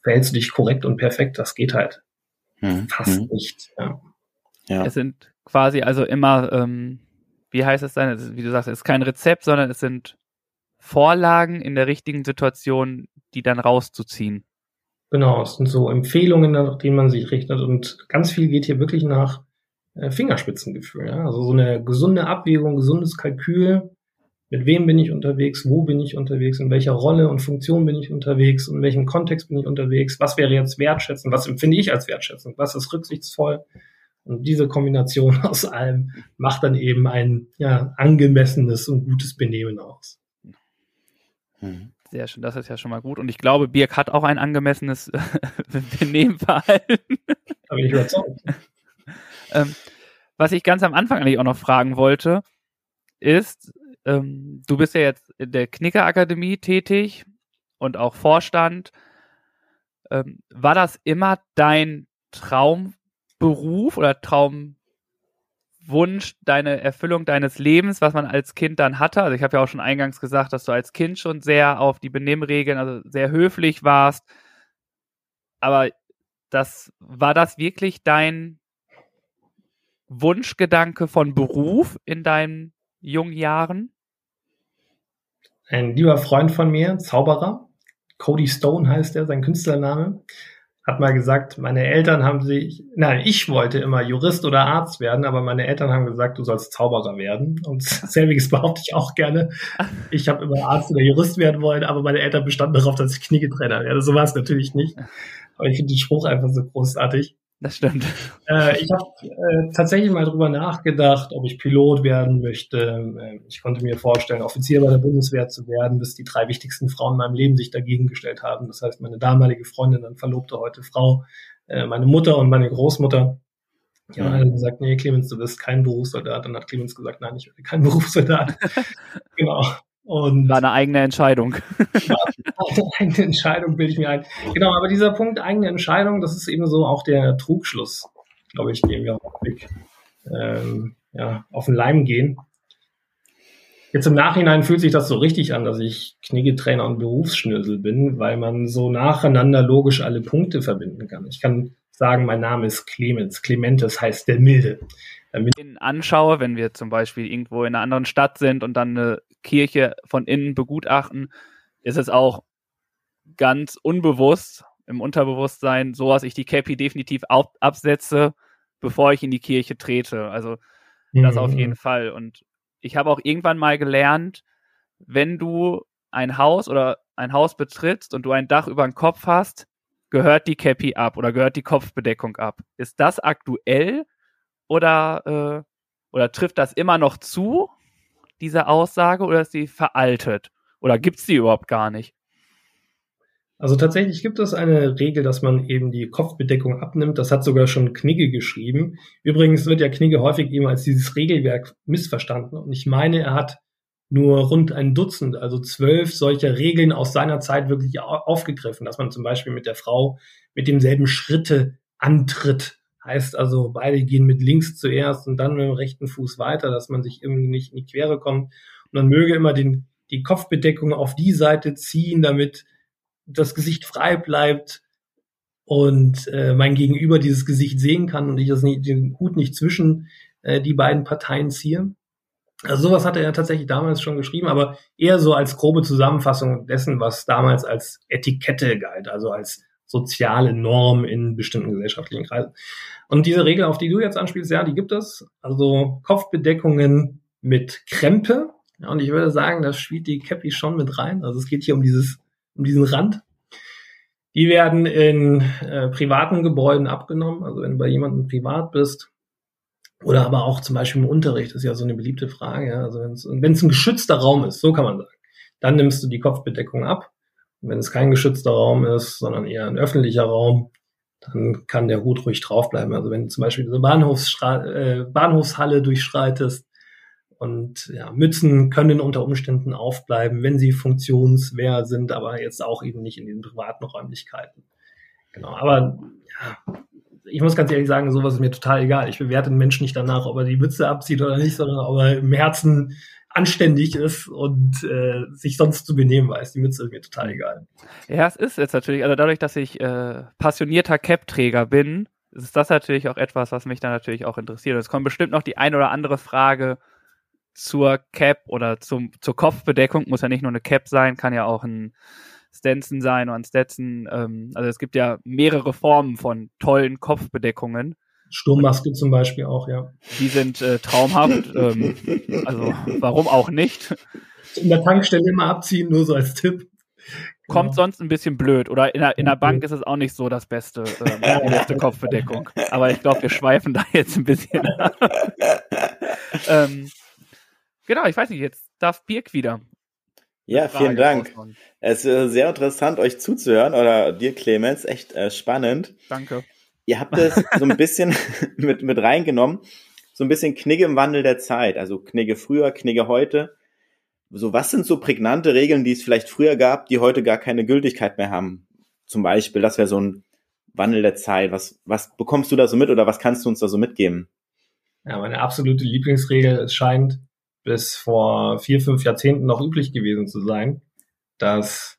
verhältst du dich korrekt und perfekt. Das geht halt mhm. fast mhm. nicht. Ja. ja. Es sind quasi also immer ähm, wie heißt es dann? Wie du sagst, es ist kein Rezept, sondern es sind Vorlagen in der richtigen Situation, die dann rauszuziehen. Genau, es sind so Empfehlungen, nach denen man sich richtet und ganz viel geht hier wirklich nach äh, Fingerspitzengefühl. Ja? Also so eine gesunde Abwägung, gesundes Kalkül, mit wem bin ich unterwegs, wo bin ich unterwegs, in welcher Rolle und Funktion bin ich unterwegs, in welchem Kontext bin ich unterwegs, was wäre jetzt wertschätzend, was empfinde ich als wertschätzend, was ist rücksichtsvoll, und diese Kombination aus allem macht dann eben ein ja, angemessenes und gutes Benehmen aus. Mhm. Sehr schön, das ist ja schon mal gut. Und ich glaube, Birk hat auch ein angemessenes Benehmenverhalten. Da bin ich überzeugt. ähm, was ich ganz am Anfang eigentlich auch noch fragen wollte, ist, ähm, du bist ja jetzt in der Knicker-Akademie tätig und auch Vorstand. Ähm, war das immer dein Traum Beruf oder Traumwunsch, deine Erfüllung deines Lebens, was man als Kind dann hatte? Also ich habe ja auch schon eingangs gesagt, dass du als Kind schon sehr auf die Benimmregeln, also sehr höflich warst. Aber das war das wirklich dein Wunschgedanke von Beruf in deinen jungen Jahren? Ein lieber Freund von mir, Zauberer, Cody Stone heißt er, sein Künstlername, hat mal gesagt, meine Eltern haben sich, nein, ich wollte immer Jurist oder Arzt werden, aber meine Eltern haben gesagt, du sollst Zauberer werden. Und selbiges behaupte ich auch gerne. Ich habe immer Arzt oder Jurist werden wollen, aber meine Eltern bestanden darauf, dass ich Kniegetrainer werde. So war es natürlich nicht. Aber ich finde den Spruch einfach so großartig. Das stimmt. Äh, ich habe äh, tatsächlich mal drüber nachgedacht, ob ich Pilot werden möchte. Äh, ich konnte mir vorstellen, Offizier bei der Bundeswehr zu werden, bis die drei wichtigsten Frauen in meinem Leben sich dagegen gestellt haben. Das heißt, meine damalige Freundin, dann Verlobte, heute Frau, äh, meine Mutter und meine Großmutter. Die haben alle gesagt, nee, Clemens, du bist kein Berufssoldat. Dann hat Clemens gesagt, nein, ich werde kein Berufssoldat. genau. Und war eine eigene Entscheidung. eine eigene Entscheidung bilde ich mir ein. Genau, aber dieser Punkt eigene Entscheidung, das ist eben so auch der Trugschluss, glaube ich, den wir auf, Blick, ähm, ja, auf den Leim gehen. Jetzt im Nachhinein fühlt sich das so richtig an, dass ich Kniggetrainer und Berufsschnösel bin, weil man so nacheinander logisch alle Punkte verbinden kann. Ich kann sagen, mein Name ist Clemens. Clementes heißt der Milde. Wenn ich ihn anschaue, wenn wir zum Beispiel irgendwo in einer anderen Stadt sind und dann eine Kirche von innen begutachten, ist es auch ganz unbewusst im Unterbewusstsein so, dass ich die Cappy definitiv ab absetze, bevor ich in die Kirche trete. Also das mhm. auf jeden Fall. Und ich habe auch irgendwann mal gelernt, wenn du ein Haus oder ein Haus betrittst und du ein Dach über den Kopf hast, gehört die Cappy ab oder gehört die Kopfbedeckung ab. Ist das aktuell oder, äh, oder trifft das immer noch zu, diese Aussage, oder ist sie veraltet? Oder gibt es die überhaupt gar nicht? Also tatsächlich gibt es eine Regel, dass man eben die Kopfbedeckung abnimmt. Das hat sogar schon Knigge geschrieben. Übrigens wird ja Knigge häufig eben als dieses Regelwerk missverstanden. Und ich meine, er hat nur rund ein Dutzend, also zwölf solcher Regeln aus seiner Zeit wirklich aufgegriffen, dass man zum Beispiel mit der Frau mit demselben Schritte antritt. Heißt also, beide gehen mit links zuerst und dann mit dem rechten Fuß weiter, dass man sich irgendwie nicht in die Quere kommt. Und man möge immer den, die Kopfbedeckung auf die Seite ziehen, damit das Gesicht frei bleibt und äh, mein Gegenüber dieses Gesicht sehen kann und ich das nicht, den Hut nicht zwischen äh, die beiden Parteien ziehe. Also sowas hatte er tatsächlich damals schon geschrieben, aber eher so als grobe Zusammenfassung dessen, was damals als Etikette galt, also als soziale Norm in bestimmten gesellschaftlichen Kreisen. Und diese Regel, auf die du jetzt anspielst, ja, die gibt es. Also Kopfbedeckungen mit Krempe. Ja, und ich würde sagen, da spielt die Cappy schon mit rein. Also es geht hier um dieses um diesen Rand. Die werden in äh, privaten Gebäuden abgenommen, also wenn du bei jemandem privat bist. Oder aber auch zum Beispiel im Unterricht, ist ja so eine beliebte Frage. Ja? Also wenn es ein geschützter Raum ist, so kann man sagen, dann nimmst du die Kopfbedeckung ab. Wenn es kein geschützter Raum ist, sondern eher ein öffentlicher Raum, dann kann der Hut ruhig draufbleiben. Also wenn du zum Beispiel diese Bahnhofsstra äh, Bahnhofshalle durchschreitest, und ja, Mützen können unter Umständen aufbleiben, wenn sie funktionswehr sind, aber jetzt auch eben nicht in den privaten Räumlichkeiten. Genau, aber ja, ich muss ganz ehrlich sagen, sowas ist mir total egal. Ich bewerte den Menschen nicht danach, ob er die Mütze abzieht oder nicht, sondern ob er im Herzen anständig ist und äh, sich sonst zu benehmen weiß. Die Mütze ist mir total egal. Ja, es ist jetzt natürlich, also dadurch, dass ich äh, passionierter Cap-Träger bin, ist das natürlich auch etwas, was mich dann natürlich auch interessiert. Es kommt bestimmt noch die ein oder andere Frage, zur Cap oder zum, zur Kopfbedeckung, muss ja nicht nur eine Cap sein, kann ja auch ein Stenson sein oder ein Stetson. Ähm, also es gibt ja mehrere Formen von tollen Kopfbedeckungen. Sturmmaske zum Beispiel auch, ja. Die sind äh, traumhaft. ähm, also warum auch nicht? In der Tankstelle immer abziehen, nur so als Tipp. Kommt genau. sonst ein bisschen blöd. Oder in der, in der Bank ist es auch nicht so das Beste, ähm, die beste Kopfbedeckung. Aber ich glaube, wir schweifen da jetzt ein bisschen. ähm, Genau, ich weiß nicht, jetzt darf Birk wieder. Ja, vielen Dank. Es ist sehr interessant, euch zuzuhören oder dir, Clemens, echt äh, spannend. Danke. Ihr habt es so ein bisschen mit, mit reingenommen, so ein bisschen Knigge im Wandel der Zeit, also Knigge früher, Knigge heute. So, was sind so prägnante Regeln, die es vielleicht früher gab, die heute gar keine Gültigkeit mehr haben? Zum Beispiel, das wäre so ein Wandel der Zeit. Was, was bekommst du da so mit oder was kannst du uns da so mitgeben? Ja, meine absolute Lieblingsregel, es scheint, bis vor vier, fünf Jahrzehnten noch üblich gewesen zu sein, dass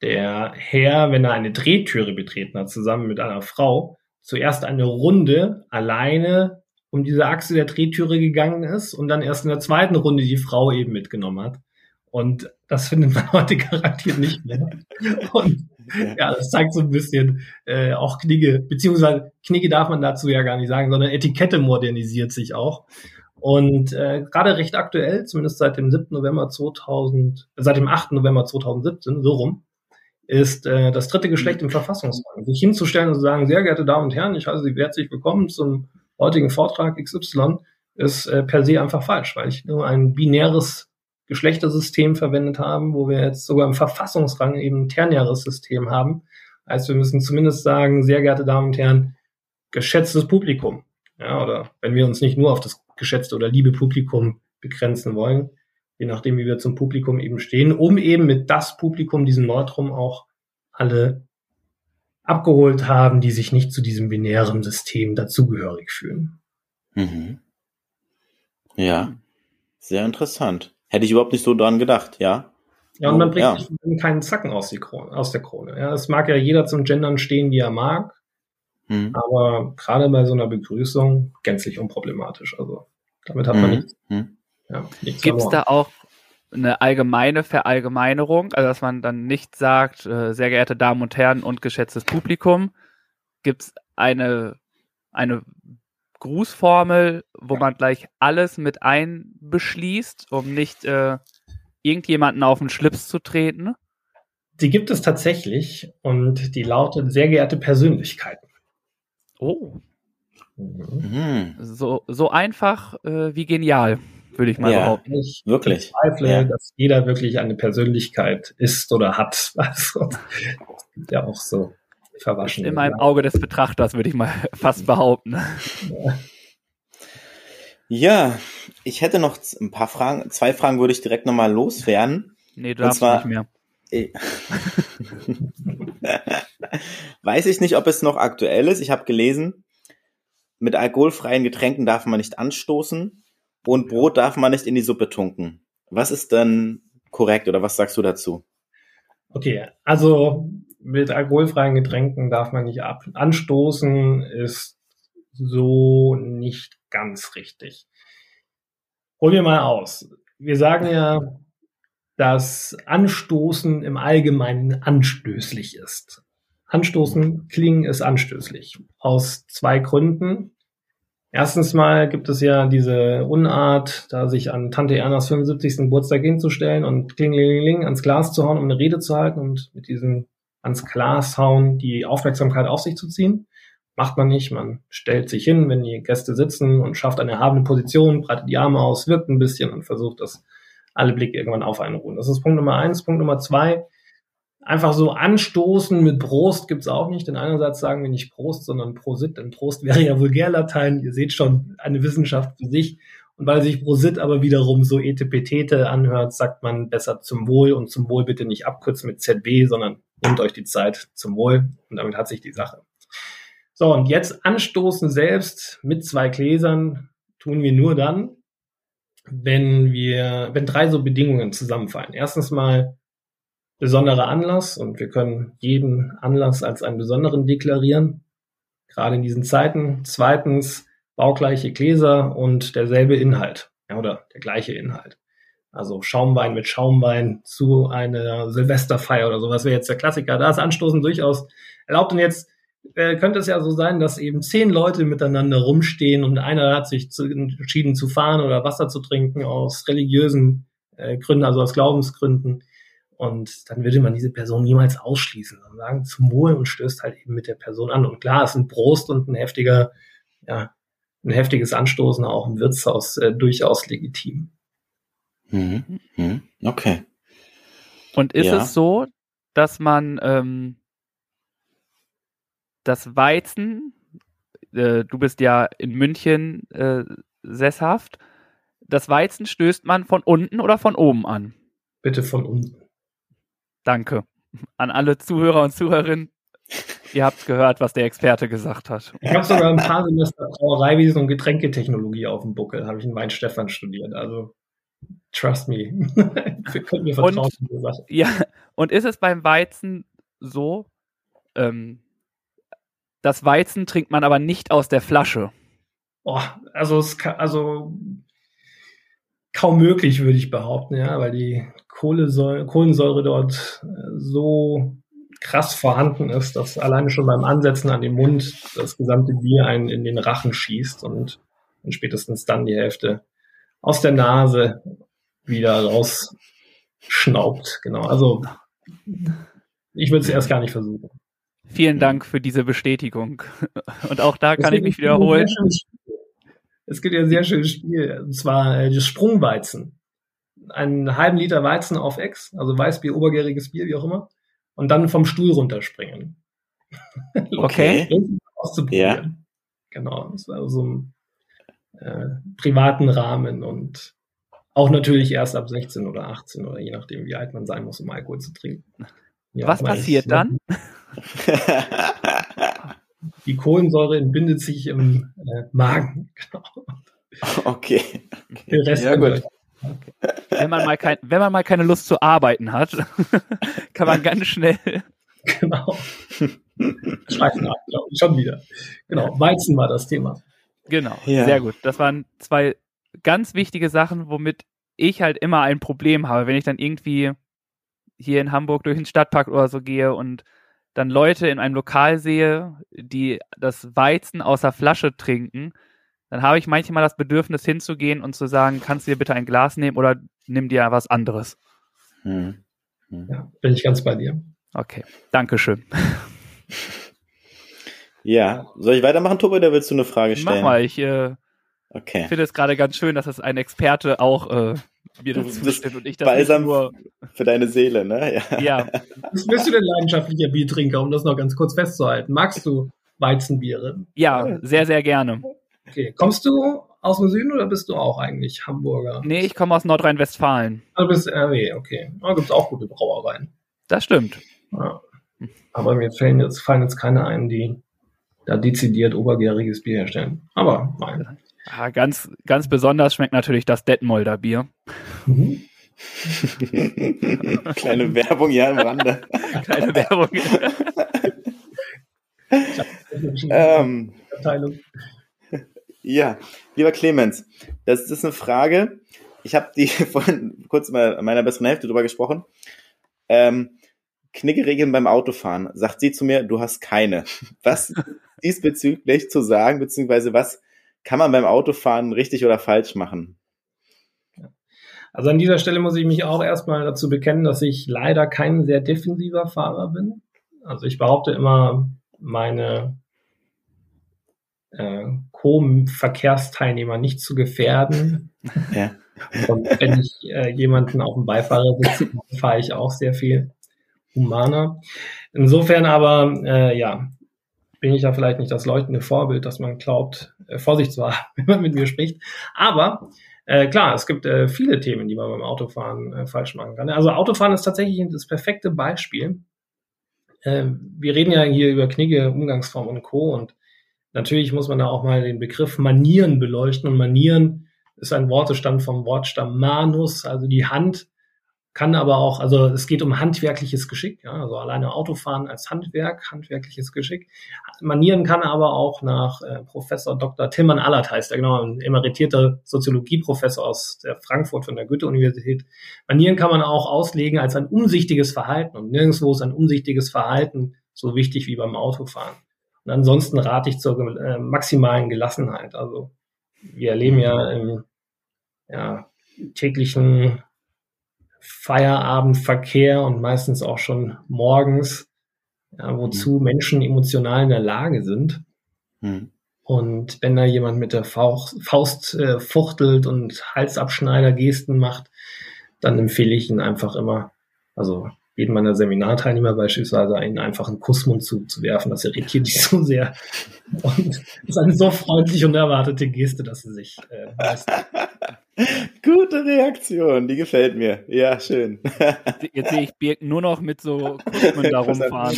der Herr, wenn er eine Drehtüre betreten hat, zusammen mit einer Frau, zuerst eine Runde alleine um diese Achse der Drehtüre gegangen ist und dann erst in der zweiten Runde die Frau eben mitgenommen hat. Und das findet man heute garantiert nicht mehr. Und ja, das zeigt so ein bisschen äh, auch Knigge, beziehungsweise Knigge darf man dazu ja gar nicht sagen, sondern Etikette modernisiert sich auch. Und äh, gerade recht aktuell, zumindest seit dem 7. November 2000, seit dem 8. November 2017, so rum, ist äh, das dritte Geschlecht im Verfassungsrang. Sich hinzustellen und zu sagen, sehr geehrte Damen und Herren, ich heiße Sie herzlich willkommen zum heutigen Vortrag XY, ist äh, per se einfach falsch, weil ich nur ein binäres Geschlechtersystem verwendet habe, wo wir jetzt sogar im Verfassungsrang eben ein ternäres System haben. Heißt, wir müssen zumindest sagen, sehr geehrte Damen und Herren, geschätztes Publikum. Ja, oder wenn wir uns nicht nur auf das geschätzte oder liebe Publikum begrenzen wollen, je nachdem, wie wir zum Publikum eben stehen, um eben mit das Publikum, diesem Neutrum auch alle abgeholt haben, die sich nicht zu diesem binären System dazugehörig fühlen. Mhm. Ja, sehr interessant. Hätte ich überhaupt nicht so dran gedacht, ja. Ja, und man bringt ja. sich keinen Zacken aus, Krone, aus der Krone. Ja, es mag ja jeder zum Gendern stehen, wie er mag. Mhm. Aber gerade bei so einer Begrüßung gänzlich unproblematisch. Also damit hat man mhm. nichts. Mhm. Ja, Gibt es da auch eine allgemeine Verallgemeinerung, also dass man dann nicht sagt, äh, sehr geehrte Damen und Herren und geschätztes Publikum, gibt es eine, eine Grußformel, wo man gleich alles mit einbeschließt, um nicht äh, irgendjemanden auf den Schlips zu treten? Die gibt es tatsächlich und die lautet sehr geehrte Persönlichkeiten. Oh. Mhm. So, so einfach äh, wie genial, würde ich mal Ja. behaupten. Ich Wirklich. bezweifle, Ja. dass jeder wirklich eine Persönlichkeit ist oder hat. Also, ja auch so verwaschene. Immer im Auge des Betrachters, würde ich mal fast behaupten. Ja, ich hätte noch ein paar Fragen. Zwei Fragen würde ich direkt nochmal loswerden. Nee, du Und darfst zwar- nicht mehr. Eh. Weiß ich nicht, ob es noch aktuell ist. Ich habe gelesen, mit alkoholfreien Getränken darf man nicht anstoßen und Brot darf man nicht in die Suppe tunken. Was ist denn korrekt oder was sagst du dazu? Okay, also mit alkoholfreien Getränken darf man nicht ab anstoßen, ist so nicht ganz richtig. Hol mir mal aus. Wir sagen ja, dass Anstoßen im Allgemeinen anstößlich ist. Anstoßen, klingen ist anstößlich. Aus zwei Gründen. Erstens mal gibt es ja diese Unart, da sich an Tante Ernas 75. Geburtstag hinzustellen und klingelingeling ans Glas zu hauen, um eine Rede zu halten und mit diesem ans Glas hauen die Aufmerksamkeit auf sich zu ziehen. Macht man nicht. Man stellt sich hin, wenn die Gäste sitzen und schafft eine erhabene Position, breitet die Arme aus, wirkt ein bisschen und versucht, dass alle Blicke irgendwann auf einen ruhen. Das ist Punkt Nummer eins. Punkt Nummer zwei. Einfach so anstoßen mit Prost gibt's auch nicht. Denn einerseits sagen wir nicht Prost, sondern Prosit, denn Prost wäre ja Vulgärlatein. Ihr seht schon, eine Wissenschaft für sich. Und weil sich Prosit aber wiederum so etepetete anhört, sagt man besser zum Wohl und zum Wohl bitte nicht abkürzen mit ZB, sondern nehmt euch die Zeit zum Wohl und damit hat sich die Sache. So, und jetzt anstoßen selbst mit zwei Gläsern tun wir nur dann, wenn wir, wenn drei so Bedingungen zusammenfallen. Erstens mal besonderer Anlass und wir können jeden Anlass als einen besonderen deklarieren, gerade in diesen Zeiten. Zweitens baugleiche Gläser und derselbe Inhalt ja, oder der gleiche Inhalt. Also Schaumwein mit Schaumwein zu einer Silvesterfeier oder sowas wäre jetzt der Klassiker. Da ist Anstoßen durchaus erlaubt. Und jetzt äh, könnte es ja so sein, dass eben zehn Leute miteinander rumstehen und einer hat sich zu, entschieden zu fahren oder Wasser zu trinken aus religiösen äh, Gründen, also aus Glaubensgründen. Und dann würde man diese Person niemals ausschließen, sondern sagen zum Wohl und stößt halt eben mit der Person an. Und klar ist ein Prost und ein heftiger, ja, ein heftiges Anstoßen auch im Wirtshaus äh, durchaus legitim. Mhm. Mhm. Okay. Und ist Ja. es so, dass man ähm, das Weizen, äh, du bist ja in München äh, sesshaft, das Weizen stößt man von unten oder von oben an? Bitte von unten. Danke. An alle Zuhörer und Zuhörerinnen. Ihr habt gehört, was der Experte gesagt hat. Ich habe sogar ein paar Semester Brauereiwesen und Getränketechnologie auf dem Buckel, habe ich in Weinstefan studiert. Also trust me. Wir können mir vertrauen. Und-. Ja, und ist es beim Weizen so, ähm, das Weizen trinkt man aber nicht aus der Flasche. Oh, also, es kann, also kaum möglich, würde ich behaupten, ja, weil die Kohlensäure, Kohlensäure dort äh, so krass vorhanden ist, dass alleine schon beim Ansetzen an den Mund das gesamte Bier einen in den Rachen schießt und, und spätestens dann die Hälfte aus der Nase wieder rausschnaubt. Genau, also ich würde es erst gar nicht versuchen. Vielen Dank für diese Bestätigung. Und auch da kann ich mich wiederholen. Es gibt ja ein sehr schönes Spiel, und zwar äh, das Sprungweizen. Einen halben Liter Weizen auf Ex, also Weißbier, obergäriges Bier, wie auch immer, und dann vom Stuhl runterspringen. Okay. Auszuprobieren. Genau, das war so im äh, privaten Rahmen und auch natürlich erst ab 16 oder 18 oder je nachdem, wie alt man sein muss, um Alkohol zu trinken. Ja, Was passiert dann? Die Kohlensäure entbindet sich im äh, Magen. Genau. okay. Rest Ja, gut. Wenn man mal, kein, wenn man mal keine Lust zu arbeiten hat, kann man ganz schnell. Genau. Schleifen ab, glaube ich, schon wieder. Genau, Weizen war das Thema. Genau, Ja. sehr gut. Das waren zwei ganz wichtige Sachen, womit ich halt immer ein Problem habe, wenn ich dann irgendwie hier in Hamburg durch den Stadtpark oder so gehe und dann Leute in einem Lokal sehe, die das Weizen aus der Flasche trinken, dann habe ich manchmal das Bedürfnis hinzugehen und zu sagen, kannst du dir bitte ein Glas nehmen oder nimm dir was anderes. Hm. Hm. Ja, bin ich ganz bei dir. Okay, Dankeschön. Ja, soll ich weitermachen, Tobi, oder willst du eine Frage stellen? Mach mal, ich äh, Okay. finde es gerade ganz schön, dass es ein Experte auch äh, mir bist stimmt und ich das Balsam nur. für deine Seele, ne? Ja. Ja, Bist, bist du denn leidenschaftlicher Biertrinker, um das noch ganz kurz festzuhalten? Magst du Weizenbiere? ja, sehr, sehr gerne. Okay. Kommst du aus dem Süden oder bist du auch eigentlich Hamburger? Nee, ich komme aus Nordrhein-Westfalen. Ah, Du bist RW, okay. Da gibt es auch gute Brauereien. Das stimmt. Ja. Aber mir fallen jetzt, fallen jetzt keine ein, die da dezidiert obergäriges Bier herstellen. Aber nein. Ah, ganz, ganz besonders schmeckt natürlich das Detmolder Bier. Mhm. Kleine Werbung ja am Rande. Kleine Werbung. ähm, ja, lieber Clemens, das ist eine Frage. Ich habe die vorhin kurz mit meiner besseren Hälfte drüber gesprochen. Ähm, Knickeregeln beim Autofahren. Sagt sie zu mir, du hast keine. Was diesbezüglich zu sagen, beziehungsweise was kann man beim Autofahren richtig oder falsch machen? Also an dieser Stelle muss ich mich auch erstmal dazu bekennen, dass ich leider kein sehr defensiver Fahrer bin. Also ich behaupte immer, meine äh, Co-Verkehrsteilnehmer nicht zu gefährden. Ja. Und wenn ich äh, jemanden auf dem Beifahrersitz habe, fahre ich auch sehr viel humaner. Insofern aber, äh, ja, bin ich ja vielleicht nicht das leuchtende Vorbild, dass man glaubt, äh, Vorsicht haben, wenn man mit mir spricht. Aber äh, klar, es gibt äh, viele Themen, die man beim Autofahren äh, falsch machen kann. Also Autofahren ist tatsächlich das perfekte Beispiel. Äh, wir reden ja hier über Knigge, Umgangsform und Co. Und natürlich muss man da auch mal den Begriff Manieren beleuchten. Und Manieren ist ein Wortestand vom Wortstamm manus, also die Hand kann aber auch, also es geht um handwerkliches Geschick, ja, also alleine Autofahren als Handwerk, handwerkliches Geschick. Manieren kann aber auch nach äh, Professor Dr. Tilman Allert heißt er, genau, ein emeritierter Soziologieprofessor aus der Frankfurt von der Goethe-Universität. Manieren kann man auch auslegen als ein umsichtiges Verhalten und nirgendwo ist ein umsichtiges Verhalten so wichtig wie beim Autofahren. Und ansonsten rate ich zur äh, maximalen Gelassenheit. Also wir erleben ja im ja, täglichen Feierabendverkehr und meistens auch schon morgens, ja, wozu Menschen emotional in der Lage sind. Hm. Und wenn da jemand mit der Faust, Faust äh, fuchtelt und Halsabschneider-Gesten macht, dann empfehle ich ihn einfach immer, also jedem meiner Seminarteilnehmer beispielsweise, einen einfachen Kussmund zu, zu werfen. Das irritiert dich so sehr. Und das ist eine so freundliche und erwartete Geste, dass sie sich äh, leisten. Gute Reaktion, die gefällt mir. Ja, schön. Jetzt sehe ich Birk nur noch mit so Kussmund da rumfahren.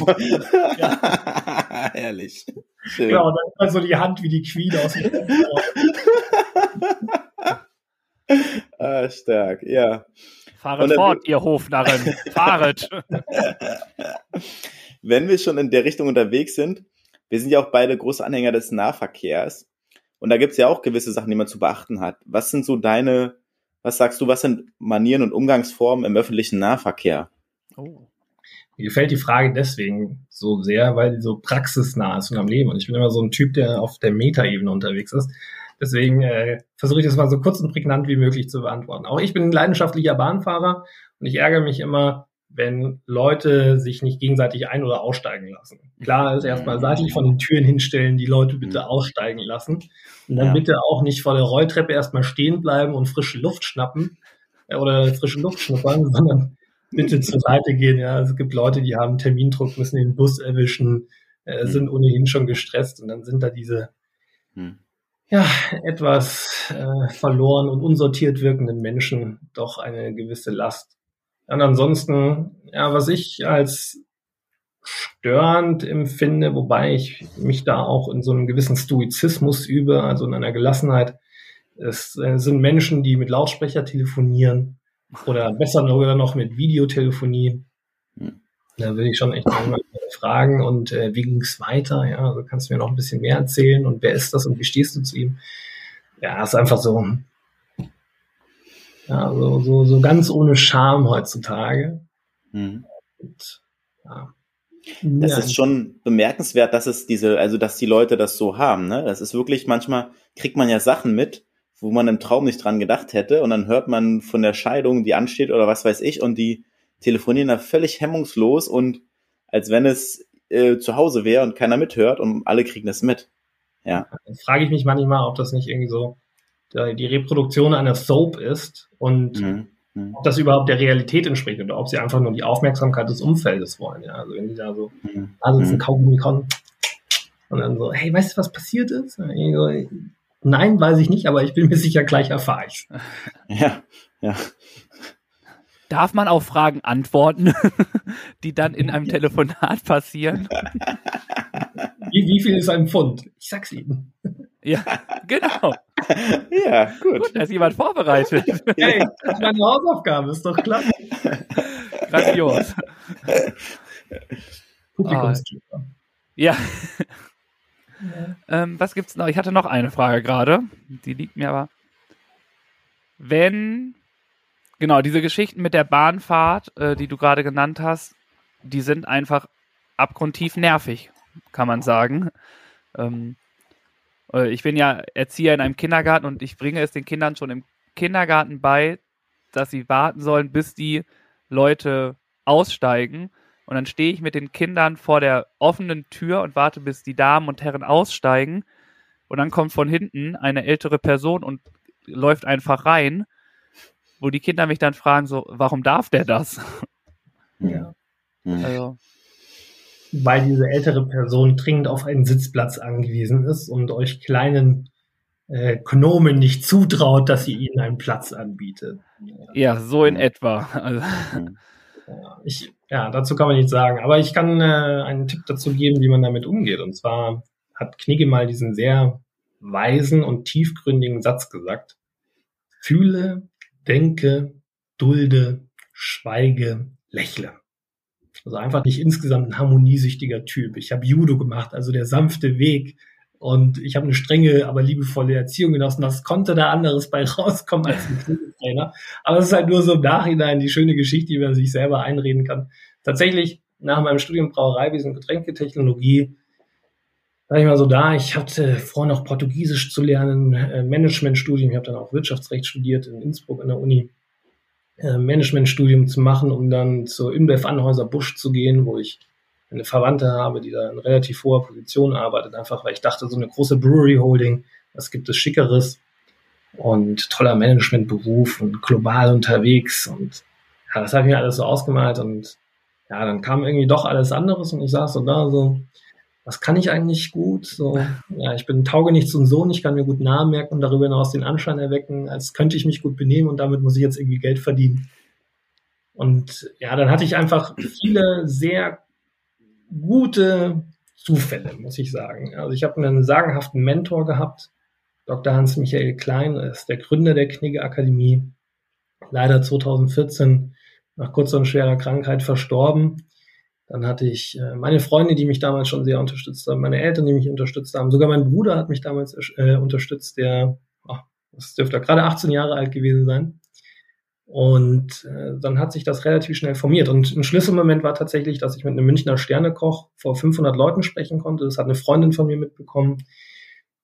ja. Herrlich. Schön. Ja, und dann also die Hand wie die Queen aus dem Ah, stark, ja. Fahret fort, ihr Hofnarren. Fahret. Wenn wir schon in der Richtung unterwegs sind, wir sind ja auch beide große Anhänger des Nahverkehrs. Und da gibt's ja auch gewisse Sachen, die man zu beachten hat. Was sind so deine, was sagst du, was sind Manieren und Umgangsformen im öffentlichen Nahverkehr? Oh. Mir gefällt die Frage deswegen so sehr, weil die so praxisnah ist und am Leben. Und ich bin immer so ein Typ, der auf der Metaebene unterwegs ist. Deswegen äh, versuche ich das mal so kurz und prägnant wie möglich zu beantworten. Auch ich bin ein leidenschaftlicher Bahnfahrer und ich ärgere mich immer, wenn Leute sich nicht gegenseitig ein- oder aussteigen lassen. Klar ist erstmal seitlich von den Türen hinstellen, die Leute bitte aussteigen lassen. Und dann Ja. bitte auch nicht vor der Rolltreppe erstmal stehen bleiben und frische Luft schnappen äh, oder frische Luft schnuppern, sondern bitte zur Seite gehen. Ja, es gibt Leute, die haben Termindruck, müssen den Bus erwischen, äh, Hm. sind ohnehin schon gestresst und dann sind da diese Hm. Ja, etwas äh, verloren und unsortiert wirkenden Menschen doch eine gewisse Last. Und ansonsten, ja, was ich als störend empfinde, wobei ich mich da auch in so einem gewissen Stoizismus übe, also in einer Gelassenheit, es äh, sind Menschen, die mit Lautsprecher telefonieren oder besser sogar noch mit Videotelefonie. Hm. Da will ich schon echt mal fragen und äh, wie ging's weiter? Ja, also kannst du mir noch ein bisschen mehr erzählen und wer ist das und wie stehst du zu ihm? Ja, ist einfach so, ja, so, so, so ganz ohne Charme heutzutage. Hm. Und, ja. Das Ja, ist schon bemerkenswert, dass es diese, also dass die Leute das so haben. Ne? Das ist wirklich manchmal kriegt man ja Sachen mit, wo man im Traum nicht dran gedacht hätte, und dann hört man von der Scheidung, die ansteht oder was weiß ich, und die telefonieren da völlig hemmungslos und als wenn es äh, zu Hause wäre und keiner mithört und alle kriegen das mit. Ja. Dann frage ich mich manchmal, ob das nicht irgendwie so die Reproduktion einer Soap ist und mhm. Mhm. ob das überhaupt der Realität entspricht oder ob sie einfach nur die Aufmerksamkeit des Umfeldes wollen. Ja, also wenn die da so, mhm. da sitzen, mhm. Kaugummi kommen und dann so, hey, weißt du, was passiert ist? So, Nein, weiß ich nicht, aber ich bin mir sicher, gleich erfahre ich. Ja, ja. Darf man auf Fragen antworten, die dann in einem Telefonat passieren? Wie, wie viel ist ein Pfund? Ich sag's Ihnen. Ja, genau. Ja, gut. gut da ist jemand vorbereitet. Hey, das ist meine Hausaufgabe, ist doch klar. Grandios. Publikumsklipper. Ah, ja. ja. Ähm, was gibt's noch? Ich hatte noch eine Frage gerade. Die liegt mir aber. Wenn, genau, diese Geschichten mit der Bahnfahrt, äh, die du gerade genannt hast, die sind einfach abgrundtief nervig, kann man sagen. Ähm, äh, ich bin ja Erzieher in einem Kindergarten und ich bringe es den Kindern schon im Kindergarten bei, dass sie warten sollen, bis die Leute aussteigen. Und dann stehe ich mit den Kindern vor der offenen Tür und warte, bis die Damen und Herren aussteigen. Und dann kommt von hinten eine ältere Person und läuft einfach rein, wo die Kinder mich dann fragen, so, warum darf der das? Ja. Also, weil diese ältere Person dringend auf einen Sitzplatz angewiesen ist und euch kleinen äh, Gnomen nicht zutraut, dass sie ihnen einen Platz anbietet. Ja, so in etwa. Also. Ja, ich, ja, dazu kann man nichts sagen. Aber ich kann äh, einen Tipp dazu geben, wie man damit umgeht. Und zwar hat Knigge mal diesen sehr weisen und tiefgründigen Satz gesagt. Fühle, denke, dulde, schweige, lächle. Also einfach nicht insgesamt ein harmoniesüchtiger Typ. Ich habe Judo gemacht, also der sanfte Weg. Und ich habe eine strenge, aber liebevolle Erziehung genossen. Das konnte da anderes bei rauskommen als ein Trainer. Aber es ist halt nur so im Nachhinein die schöne Geschichte, die man sich selber einreden kann. Tatsächlich, nach meinem Studium Brauereiwesen und Getränketechnologie, war ich mal so da. Ich hatte vor, noch Portugiesisch zu lernen, äh, Managementstudium. Ich habe dann auch Wirtschaftsrecht studiert in Innsbruck an der Uni. Äh, Managementstudium zu machen, um dann zur InBev Anhäuser Busch zu gehen, wo ich eine Verwandte habe, die da in relativ hoher Position arbeitet, einfach weil ich dachte, so eine große Brewery Holding, was gibt es Schickeres und toller Managementberuf und global unterwegs und ja, das habe ich mir alles so ausgemalt und ja, dann kam irgendwie doch alles anderes und ich saß so da so, was kann ich eigentlich gut? So, ja, ich bin taugenichts und Sohn, ich kann mir gut Namen merken und darüber hinaus den Anschein erwecken, als könnte ich mich gut benehmen und damit muss ich jetzt irgendwie Geld verdienen. Und ja, dann hatte ich einfach viele sehr gute Zufälle, muss ich sagen. Also ich habe einen sagenhaften Mentor gehabt, Dr. Hans-Michael Klein, ist der Gründer der Knigge Akademie, leider 2014 nach kurzer und schwerer Krankheit verstorben. Dann hatte ich äh, meine Freunde, die mich damals schon sehr unterstützt haben, meine Eltern, die mich unterstützt haben. Sogar mein Bruder hat mich damals äh, unterstützt, der, oh, das dürfte gerade 18 Jahre alt gewesen sein. Und äh, dann hat sich das relativ schnell formiert. Und ein Schlüsselmoment war tatsächlich, dass ich mit einem Münchner Sternekoch vor 500 Leuten sprechen konnte. Das hat eine Freundin von mir mitbekommen,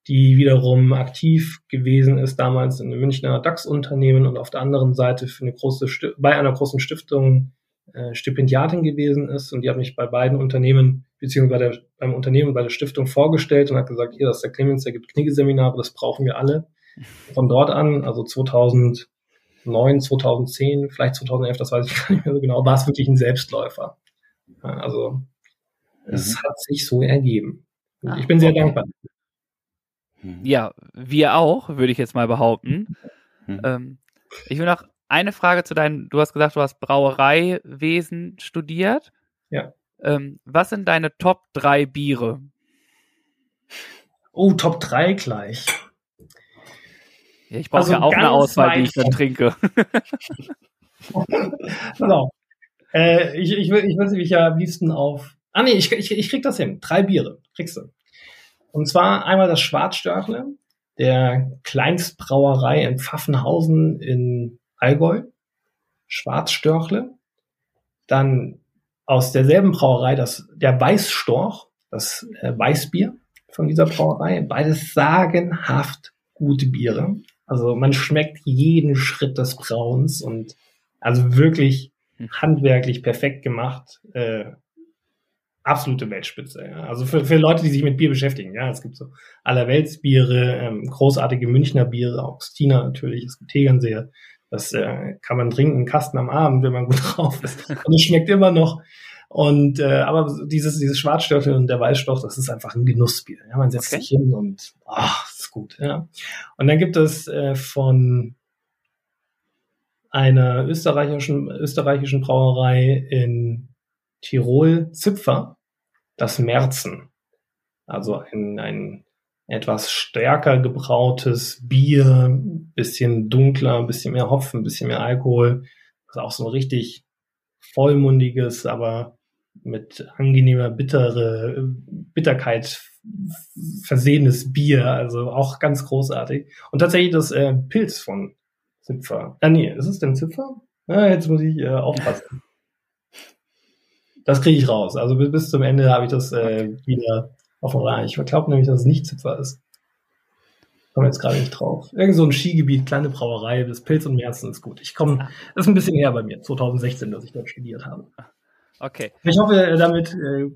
die wiederum aktiv gewesen ist damals in einem Münchner DAX-Unternehmen und auf der anderen Seite für eine große bei einer großen Stiftung äh, Stipendiatin gewesen ist und die hat mich bei beiden Unternehmen, beziehungsweise beim Unternehmen bei der Stiftung vorgestellt und hat gesagt, hier, das ist der Clemens, der gibt Kniggeseminare, das brauchen wir alle. Von dort an, also 2009, 2010, vielleicht 2011, das weiß ich gar nicht mehr so genau, war es wirklich ein Selbstläufer. Also es mhm. hat sich so ergeben. Ah, ich bin sehr okay. dankbar. Ja, wir auch, würde ich jetzt mal behaupten. Mhm. Ähm, ich will noch eine Frage zu deinem, du hast gesagt, du hast Brauereiwesen studiert. Ja. Ähm, was sind deine Top 3 Biere? Oh, Top 3 gleich. Ja, ich brauche also ja auch eine Auswahl, die ich dann trinke. genau. Äh, ich, ich, ich würde mich ja am liebsten auf. Ah nee, ich, ich, ich krieg das hin. Drei Biere. Kriegst du. Und zwar einmal das Schwarzstörchle, der Kleinstbrauerei in Pfaffenhausen in Allgäu, Schwarzstörchle, dann aus derselben Brauerei das, der Weißstorch, das äh, Weißbier von dieser Brauerei. Beides sagenhaft gute Biere. Also man schmeckt jeden Schritt des Brauens und also wirklich hm. handwerklich perfekt gemacht. Äh, absolute Weltspitze. Ja. Also für, für Leute, die sich mit Bier beschäftigen. Ja, es gibt so allerweltsbiere, ähm, großartige Münchner Biere, Augustiner natürlich, es gibt Tegernseher. Das äh, kann man trinken, einen Kasten am Abend, wenn man gut drauf ist. Und es schmeckt immer noch. Und äh, aber dieses dieses Schwarzstöffel und der Weißstoff, das ist einfach ein Genussbier. Ja, man setzt okay. sich hin und ach, ist gut. Ja. Und dann gibt es äh, von einer österreichischen österreichischen Brauerei in Tirol Zipfer das Märzen. Also ein, ein etwas stärker gebrautes Bier, bisschen dunkler, bisschen mehr Hopfen, bisschen mehr Alkohol. Das ist auch so ein richtig vollmundiges, aber mit angenehmer bittere Bitterkeit versehenes Bier, also auch ganz großartig. Und tatsächlich das äh, Pilz von Zipfer. Ah nee, ist es denn Zipfer? Ah, jetzt muss ich äh, aufpassen. Das kriege ich raus. Also bis, bis zum Ende habe ich das äh, wieder auf Radar. Ich glaube nämlich, dass es nicht Zipfer ist. Komme jetzt gerade nicht drauf. Irgend so ein Skigebiet, kleine Brauerei, das Pilz und Märzen ist gut. Ich komme, das ist ein bisschen eher bei mir, 2016, dass ich dort studiert habe. Okay. Ich hoffe, damit äh,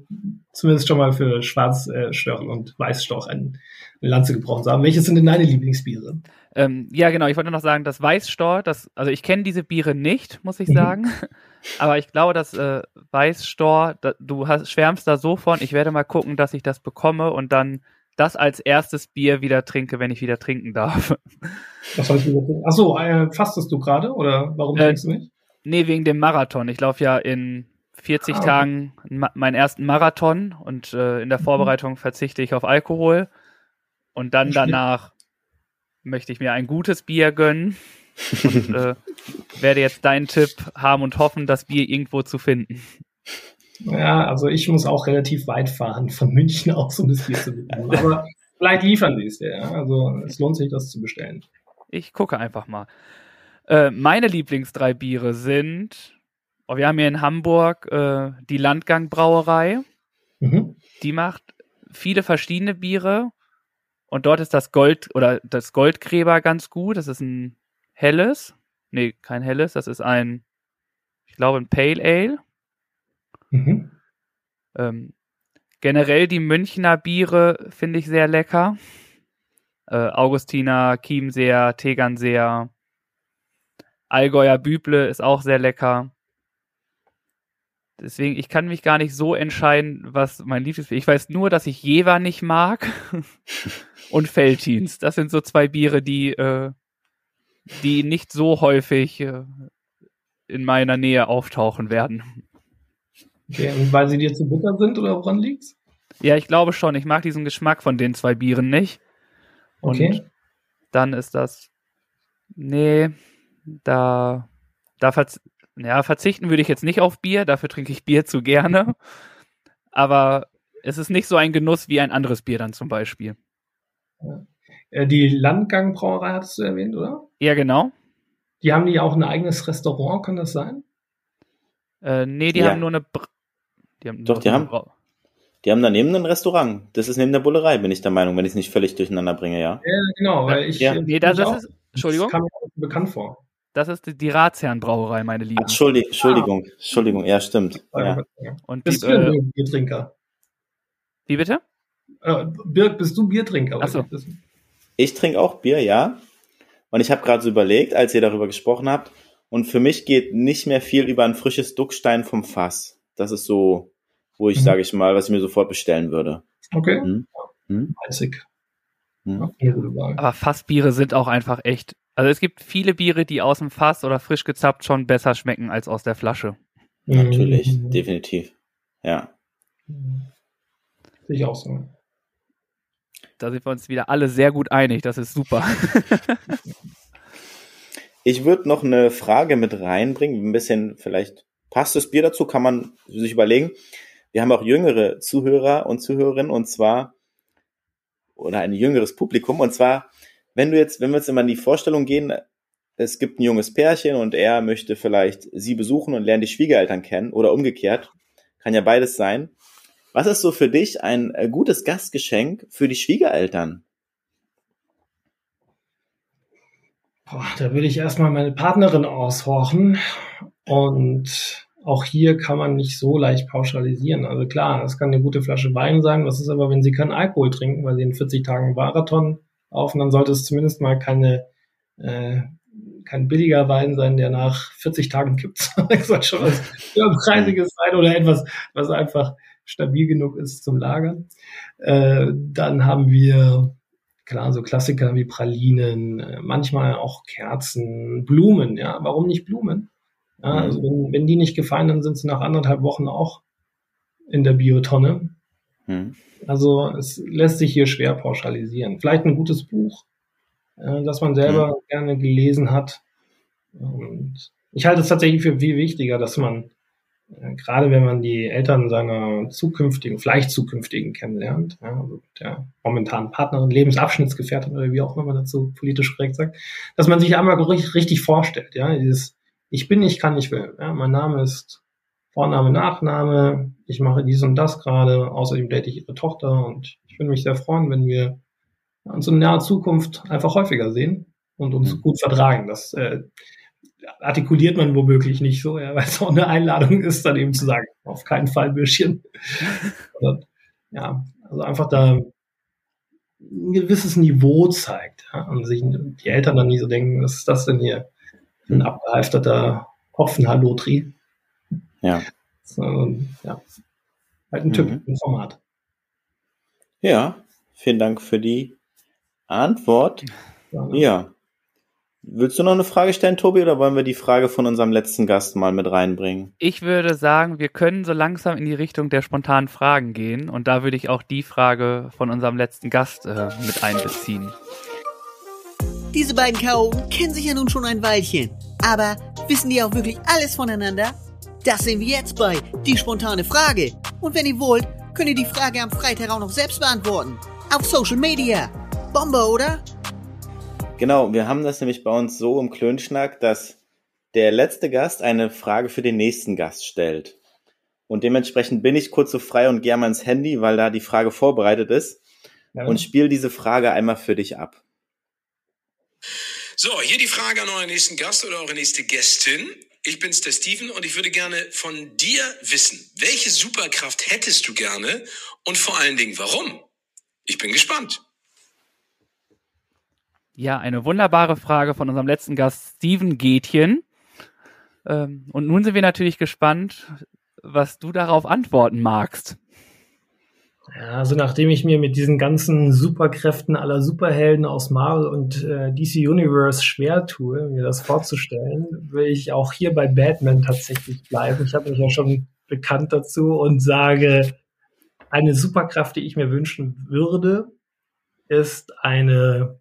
zumindest schon mal für Schwarzstörchen äh, und Weißstorch ein, eine Lanze gebrochen zu haben. Welche sind denn deine Lieblingsbiere? Ähm, ja, genau. Ich wollte noch sagen, das Weißstorch, das, also ich kenne diese Biere nicht, muss ich mhm. sagen. Aber ich glaube, dass äh, Weißstor, da, du hast, schwärmst da so von, ich werde mal gucken, dass ich das bekomme und dann das als erstes Bier wieder trinke, wenn ich wieder trinken darf. Was soll ich wieder trinken? Achso, äh, fastest du gerade oder warum äh, trinkst du nicht? Nee, wegen dem Marathon. Ich laufe ja in 40 ah, Tagen meinen ersten Marathon und äh, in der mhm. Vorbereitung verzichte ich auf Alkohol. Und dann danach möchte ich mir ein gutes Bier gönnen und äh, werde jetzt deinen Tipp haben und hoffen, das Bier irgendwo zu finden. Ja, also ich muss auch relativ weit fahren von München aus, um das Bier zu bekommen. Aber vielleicht liefern die es ja. Also es lohnt sich, das zu bestellen. Ich gucke einfach mal. Äh, meine Lieblingsdrei Biere sind, oh, wir haben hier in Hamburg äh, die Landgang Brauerei. Mhm. Die macht viele verschiedene Biere. Und dort ist das Gold oder das Goldgräber ganz gut. Das ist ein helles. Nee, kein helles. Das ist ein, ich glaube, ein Pale Ale. Mhm. Ähm, generell die Münchner Biere finde ich sehr lecker. Äh, Augustiner, Chiemseer, Tegernseer. Allgäuer Büble ist auch sehr lecker. Deswegen, ich kann mich gar nicht so entscheiden, was mein Lieblingsbier ist. Ich weiß nur, dass ich Jever nicht mag und Feltins. Das sind so zwei Biere, die äh, die nicht so häufig äh, in meiner Nähe auftauchen werden. Okay, und weil sie dir zu bitter sind oder woran liegt's? Ja, ich glaube schon. Ich mag diesen Geschmack von den zwei Bieren nicht. Und okay. dann ist das. Nee, da. Da ja, verzichten würde ich jetzt nicht auf Bier, dafür trinke ich Bier zu gerne. Aber es ist nicht so ein Genuss wie ein anderes Bier dann zum Beispiel. Ja. Äh, die Landgang Brauerei hattest du erwähnt, oder? Ja, genau. Die haben die auch ein eigenes Restaurant, kann das sein? Äh, nee, die ja. haben nur eine. Br die haben Doch, die haben. Die haben daneben ein Restaurant. Das ist neben der Bullerei, bin ich der Meinung, wenn ich es nicht völlig durcheinander bringe, ja. Ja, genau, weil ich. Ja. Nee, das, das ist. Entschuldigung. Das kam mir bekannt vor. Das ist die, die Ratsherrenbrauerei, meine Lieben. Ach, Entschuldigung, Entschuldigung, ah. Entschuldigung, ja, stimmt. Ja. Und bist die, du ein äh, Biertrinker? Wie bitte? Äh, Birk, bist du Biertrinker? Achso. Ich trinke auch Bier, ja. Und ich habe gerade so überlegt, als ihr darüber gesprochen habt, und für mich geht nicht mehr viel über ein frisches Duckstein vom Fass. Das ist so, wo ich, mhm. sage ich mal, was ich mir sofort bestellen würde. Okay. Mhm. Mhm. Mhm. Aber Fassbiere sind auch einfach echt. Also es gibt viele Biere, die aus dem Fass oder frisch gezappt schon besser schmecken als aus der Flasche. Natürlich, mhm. definitiv. Ja. Sehe ich auch so. Da sind wir uns wieder alle sehr gut einig. Das ist super. ich würde noch eine Frage mit reinbringen. Ein bisschen vielleicht passt das Bier dazu, kann man sich überlegen. Wir haben auch jüngere Zuhörer und Zuhörerinnen und zwar oder ein jüngeres Publikum und zwar, wenn du jetzt, wenn wir jetzt immer in die Vorstellung gehen, es gibt ein junges Pärchen und er möchte vielleicht sie besuchen und lernen die Schwiegereltern kennen oder umgekehrt. Kann ja beides sein. Was ist so für dich ein äh, gutes Gastgeschenk für die Schwiegereltern? Boah, da würde ich erstmal meine Partnerin aushorchen und auch hier kann man nicht so leicht pauschalisieren. Also klar, es kann eine gute Flasche Wein sein. Was ist aber, wenn Sie keinen Alkohol trinken, weil Sie in 40 Tagen Marathon laufen, dann sollte es zumindest mal keine, äh, kein billiger Wein sein, der nach 40 Tagen kippt. das soll schon was Preisiges sein oder etwas, was einfach stabil genug ist zum Lagern. Äh, dann haben wir klar so Klassiker wie Pralinen, äh, manchmal auch Kerzen, Blumen. Ja, warum nicht Blumen? Ja, mhm. also wenn, wenn die nicht gefallen, dann sind sie nach anderthalb Wochen auch in der Biotonne. Mhm. Also es lässt sich hier schwer pauschalisieren. Vielleicht ein gutes Buch, äh, das man selber mhm. gerne gelesen hat. Und ich halte es tatsächlich für viel wichtiger, dass man, äh, gerade wenn man die Eltern seiner zukünftigen, vielleicht zukünftigen kennenlernt, ja, also der momentanen Partnerin, Lebensabschnittsgefährtin oder wie auch immer man dazu politisch korrekt sagt, dass man sich einmal richtig, richtig vorstellt, ja, dieses ich bin, ich kann, ich will. Ja, mein Name ist Vorname, Nachname. Ich mache dies und das gerade. Außerdem date ich ihre Tochter und ich würde mich sehr freuen, wenn wir uns in naher Zukunft einfach häufiger sehen und uns mhm. gut vertragen. Das äh, artikuliert man womöglich nicht so, ja, weil es auch eine Einladung ist, dann eben zu sagen, auf keinen Fall Bürschchen. ja, also einfach da ein gewisses Niveau zeigt ja, und sich die Eltern dann nie so denken, was ist das denn hier? ein abgehalfterter Hopfenhalotri. Ja. So, ja. Halt ein Typ mhm. im Format. Ja, vielen Dank für die Antwort. Ja. ja. Willst du noch eine Frage stellen, Tobi, oder wollen wir die Frage von unserem letzten Gast mal mit reinbringen? Ich würde sagen, wir können so langsam in die Richtung der spontanen Fragen gehen und da würde ich auch die Frage von unserem letzten Gast äh, mit einbeziehen. Diese beiden Chaoten kennen sich ja nun schon ein Weilchen. Aber wissen die auch wirklich alles voneinander? Das sehen wir jetzt bei Die spontane Frage. Und wenn ihr wollt, könnt ihr die Frage am Freitag auch noch selbst beantworten. Auf Social Media. Bombe, oder? Genau, wir haben das nämlich bei uns so im Klönschnack, dass der letzte Gast eine Frage für den nächsten Gast stellt. Und dementsprechend bin ich kurz so frei und gehe mal ins Handy, weil da die Frage vorbereitet ist. Ja. Und spiele diese Frage einmal für dich ab. So, hier die Frage an euren nächsten Gast oder eure nächste Gästin. Ich bin's, der Steven, und ich würde gerne von dir wissen, welche Superkraft hättest du gerne und vor allen Dingen warum? Ich bin gespannt. Ja, eine wunderbare Frage von unserem letzten Gast, Steven Gätchen. Ähm, und nun sind wir natürlich gespannt, was du darauf antworten magst. Ja, also nachdem ich mir mit diesen ganzen Superkräften aller Superhelden aus Marvel und äh, DC Universe schwer tue, mir das vorzustellen, will ich auch hier bei Batman tatsächlich bleiben. Ich habe mich ja schon bekannt dazu und sage, eine Superkraft, die ich mir wünschen würde, ist eine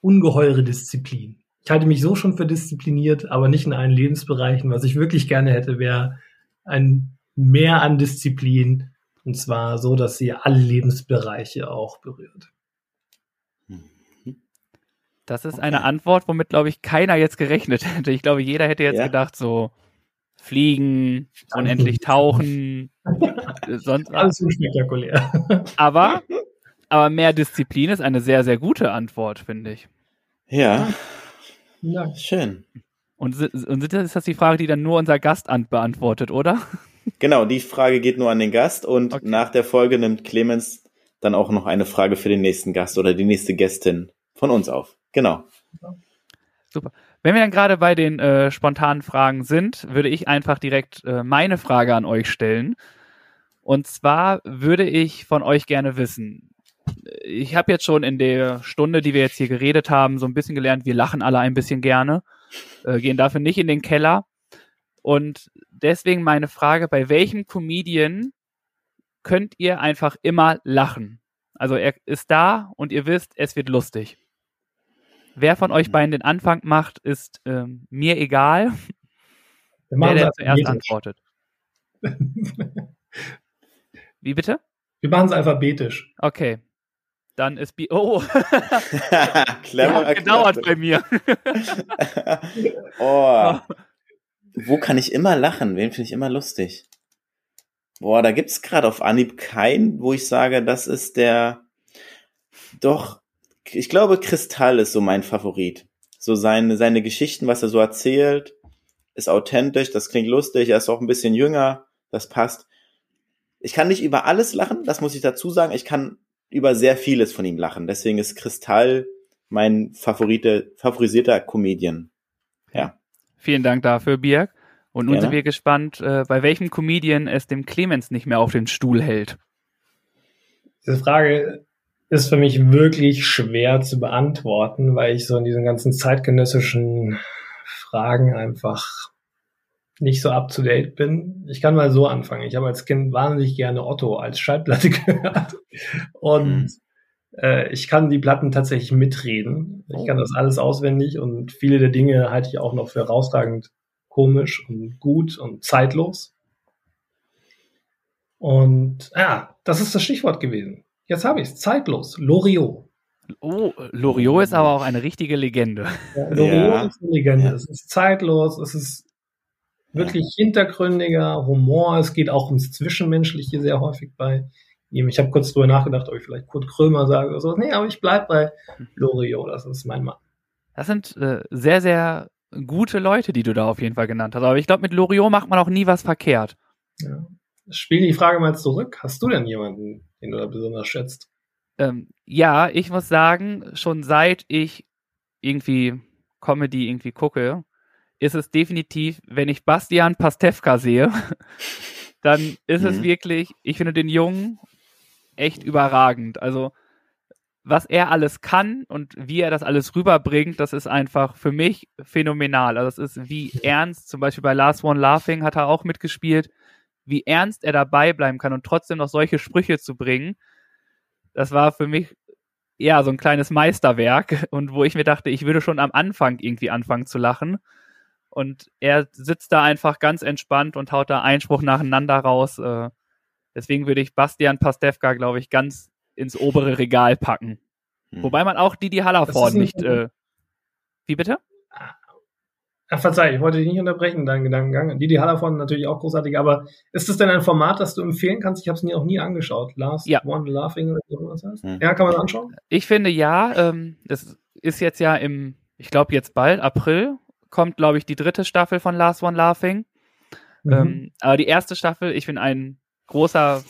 ungeheure Disziplin. Ich halte mich so schon für diszipliniert, aber nicht in allen Lebensbereichen. Was ich wirklich gerne hätte, wäre ein Mehr an Disziplin und zwar so, dass sie alle Lebensbereiche auch berührt. Das ist okay. eine Antwort, womit, glaube ich, keiner jetzt gerechnet hätte. Ich glaube, jeder hätte jetzt ja. gedacht, so fliegen, unendlich tauchen, sonst alles unspektakulär. Aber, aber mehr Disziplin ist eine sehr, sehr gute Antwort, finde ich. Ja. ja. Schön. Und, und ist das die Frage, die dann nur unser Gast beantwortet, oder? Genau, die Frage geht nur an den Gast und okay. nach der Folge nimmt Clemens dann auch noch eine Frage für den nächsten Gast oder die nächste Gästin von uns auf. Genau. Super. Wenn wir dann gerade bei den äh, spontanen Fragen sind, würde ich einfach direkt äh, meine Frage an euch stellen. Und zwar würde ich von euch gerne wissen, ich habe jetzt schon in der Stunde, die wir jetzt hier geredet haben, so ein bisschen gelernt, wir lachen alle ein bisschen gerne, äh, gehen dafür nicht in den Keller. Und deswegen meine Frage, bei welchem Comedian könnt ihr einfach immer lachen? Also er ist da und ihr wisst, es wird lustig. Wer von euch beiden den Anfang macht, ist ähm, mir egal. Wer der zuerst antwortet. Wie bitte? Wir machen es alphabetisch. Okay. Dann ist Bi Oh. Clever. Hat gedauert bei mir. oh. Wo kann ich immer lachen? Wen finde ich immer lustig? Boah, da gibt's gerade auf Anhieb keinen, wo ich sage, das ist der. Doch, ich glaube, Kristall ist so mein Favorit. So seine, seine Geschichten, was er so erzählt, ist authentisch, das klingt lustig, er ist auch ein bisschen jünger, das passt. Ich kann nicht über alles lachen, das muss ich dazu sagen. Ich kann über sehr vieles von ihm lachen. Deswegen ist Kristall mein Favorite, favorisierter Comedian. Ja. Vielen Dank dafür, Birg. Und nun Gerne. sind wir gespannt, äh, bei welchem Comedian es dem Clemens nicht mehr auf den Stuhl hält. Diese Frage ist für mich wirklich schwer zu beantworten, weil ich so in diesen ganzen zeitgenössischen Fragen einfach nicht so up to date bin. Ich kann mal so anfangen. Ich habe als Kind wahnsinnig gerne Otto als Schallplatte gehört und mhm. Äh, ich kann die Platten tatsächlich mitreden. Ich kann oh. das alles auswendig und viele der Dinge halte ich auch noch für herausragend komisch und gut und zeitlos. Und ja, das ist das Stichwort gewesen. Jetzt habe ich es. Zeitlos. Loriot. Oh, Loriot ist aber auch eine richtige Legende. Ja, Loriot ja. ist eine Legende. Ja. Es ist zeitlos, es ist wirklich hintergründiger Humor. Es geht auch ums Zwischenmenschliche sehr häufig bei ihm. Ich habe kurz drüber nachgedacht, ob ich vielleicht Kurt Krömer sage oder so. Nee, aber ich bleib bei Loriot. Das ist mein Mann. Das sind äh, sehr, sehr gute Leute, die du da auf jeden Fall genannt hast. Aber ich glaube, mit Loriot macht man auch nie was verkehrt. Ja. Spiel die Frage mal zurück. Hast du denn jemanden, den du da besonders schätzt? Ähm, ja, ich muss sagen, schon seit ich irgendwie Comedy irgendwie gucke, ist es definitiv, wenn ich Bastian Pastewka sehe, dann ist mhm. es wirklich, ich finde den Jungen echt überragend. Also, was er alles kann und wie er das alles rüberbringt, das ist einfach für mich phänomenal. Also, es ist wie ernst, zum Beispiel bei Last One Laughing hat er auch mitgespielt, wie ernst er dabei bleiben kann und trotzdem noch solche Sprüche zu bringen. Das war für mich ja so ein kleines Meisterwerk und wo ich mir dachte, ich würde schon am Anfang irgendwie anfangen zu lachen. Und er sitzt da einfach ganz entspannt und haut da Einspruch nacheinander raus. Äh, deswegen würde ich Bastian Pastewka, glaube ich, ganz ins obere Regal packen. Hm. Wobei man auch Didi Hallerford nicht. Äh, wie bitte? Ach, verzeih, ich wollte dich nicht unterbrechen, deinen Gedankengang. Didi Hallerford natürlich auch großartig, aber ist das denn ein Format, das du empfehlen kannst? Ich habe es nie auch nie angeschaut. Last ja. One Laughing oder so was heißt? Hm. Ja, kann man anschauen? Ich finde ja, ähm, das ist jetzt ja im, ich glaube jetzt bald, April, kommt, glaube ich, die dritte Staffel von Last One Laughing. Mhm. Ähm, aber die erste Staffel, ich bin ein großer,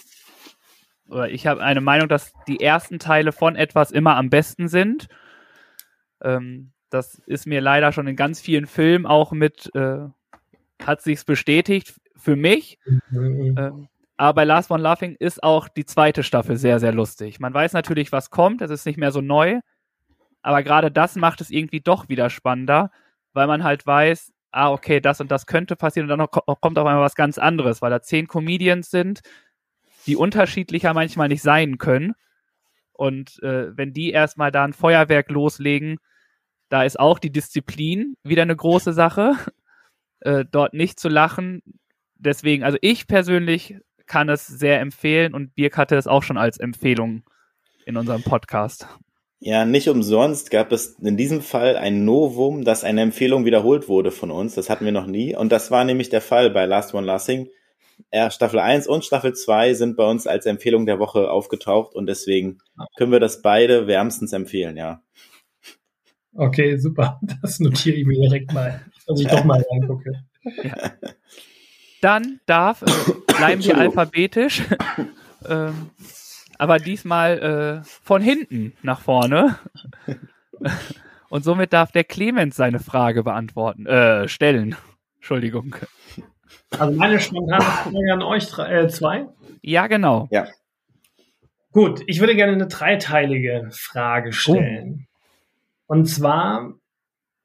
oder ich habe eine Meinung, dass die ersten Teile von etwas immer am besten sind. Ähm, das ist mir leider schon in ganz vielen Filmen auch mit, äh, hat sich's bestätigt für mich. Mhm. Ähm, aber bei Last One Laughing ist auch die zweite Staffel sehr, sehr lustig. Man weiß natürlich, was kommt, es ist nicht mehr so neu, aber gerade das macht es irgendwie doch wieder spannender, weil man halt weiß, ah, okay, das und das könnte passieren und dann kommt auf einmal was ganz anderes, weil da zehn Comedians sind, die unterschiedlicher manchmal nicht sein können. Und äh, wenn die erstmal da ein Feuerwerk loslegen, da ist auch die Disziplin wieder eine große Sache, äh, dort nicht zu lachen. Deswegen, also ich persönlich kann es sehr empfehlen und Birk hatte es auch schon als Empfehlung in unserem Podcast. Ja, nicht umsonst gab es in diesem Fall ein Novum, dass eine Empfehlung wiederholt wurde von uns. Das hatten wir noch nie. Und das war nämlich der Fall bei Last One Lasting. Ja, Staffel 1 und Staffel 2 sind bei uns als Empfehlung der Woche aufgetaucht und deswegen können wir das beide wärmstens empfehlen, ja. Okay, super. Das notiere ich mir direkt mal, dass ich doch mal reingucke. Ja. Dann darf, äh, bleiben wir alphabetisch, ähm, aber diesmal äh, von hinten nach vorne. Und somit darf der Clemens seine Frage beantworten, äh, stellen. Entschuldigung. Also meine spontane Frage an euch drei, äh, zwei? Ja, genau. Ja. Gut, ich würde gerne eine dreiteilige Frage stellen. Oh. Und zwar,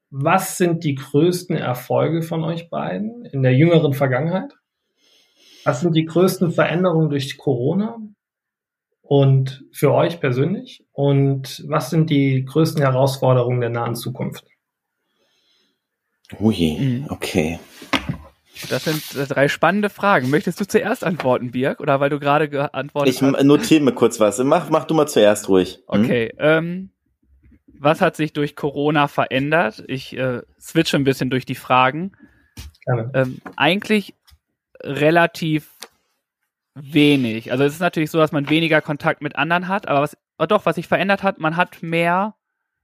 was sind die größten Erfolge von euch beiden in der jüngeren Vergangenheit? Was sind die größten Veränderungen durch Corona und für euch persönlich? Und was sind die größten Herausforderungen der nahen Zukunft? Ui, mhm. okay. Das sind äh, drei spannende Fragen. Möchtest du zuerst antworten, Birg? Oder weil du gerade geantwortet hast? Ich notiere mir kurz was. Mach, mach du mal zuerst ruhig. Hm? Okay. Ähm, was hat sich durch Corona verändert? Ich äh, switche ein bisschen durch die Fragen. Ähm, eigentlich relativ wenig. Also es ist natürlich so, dass man weniger Kontakt mit anderen hat, aber was oh doch, was sich verändert hat, man hat mehr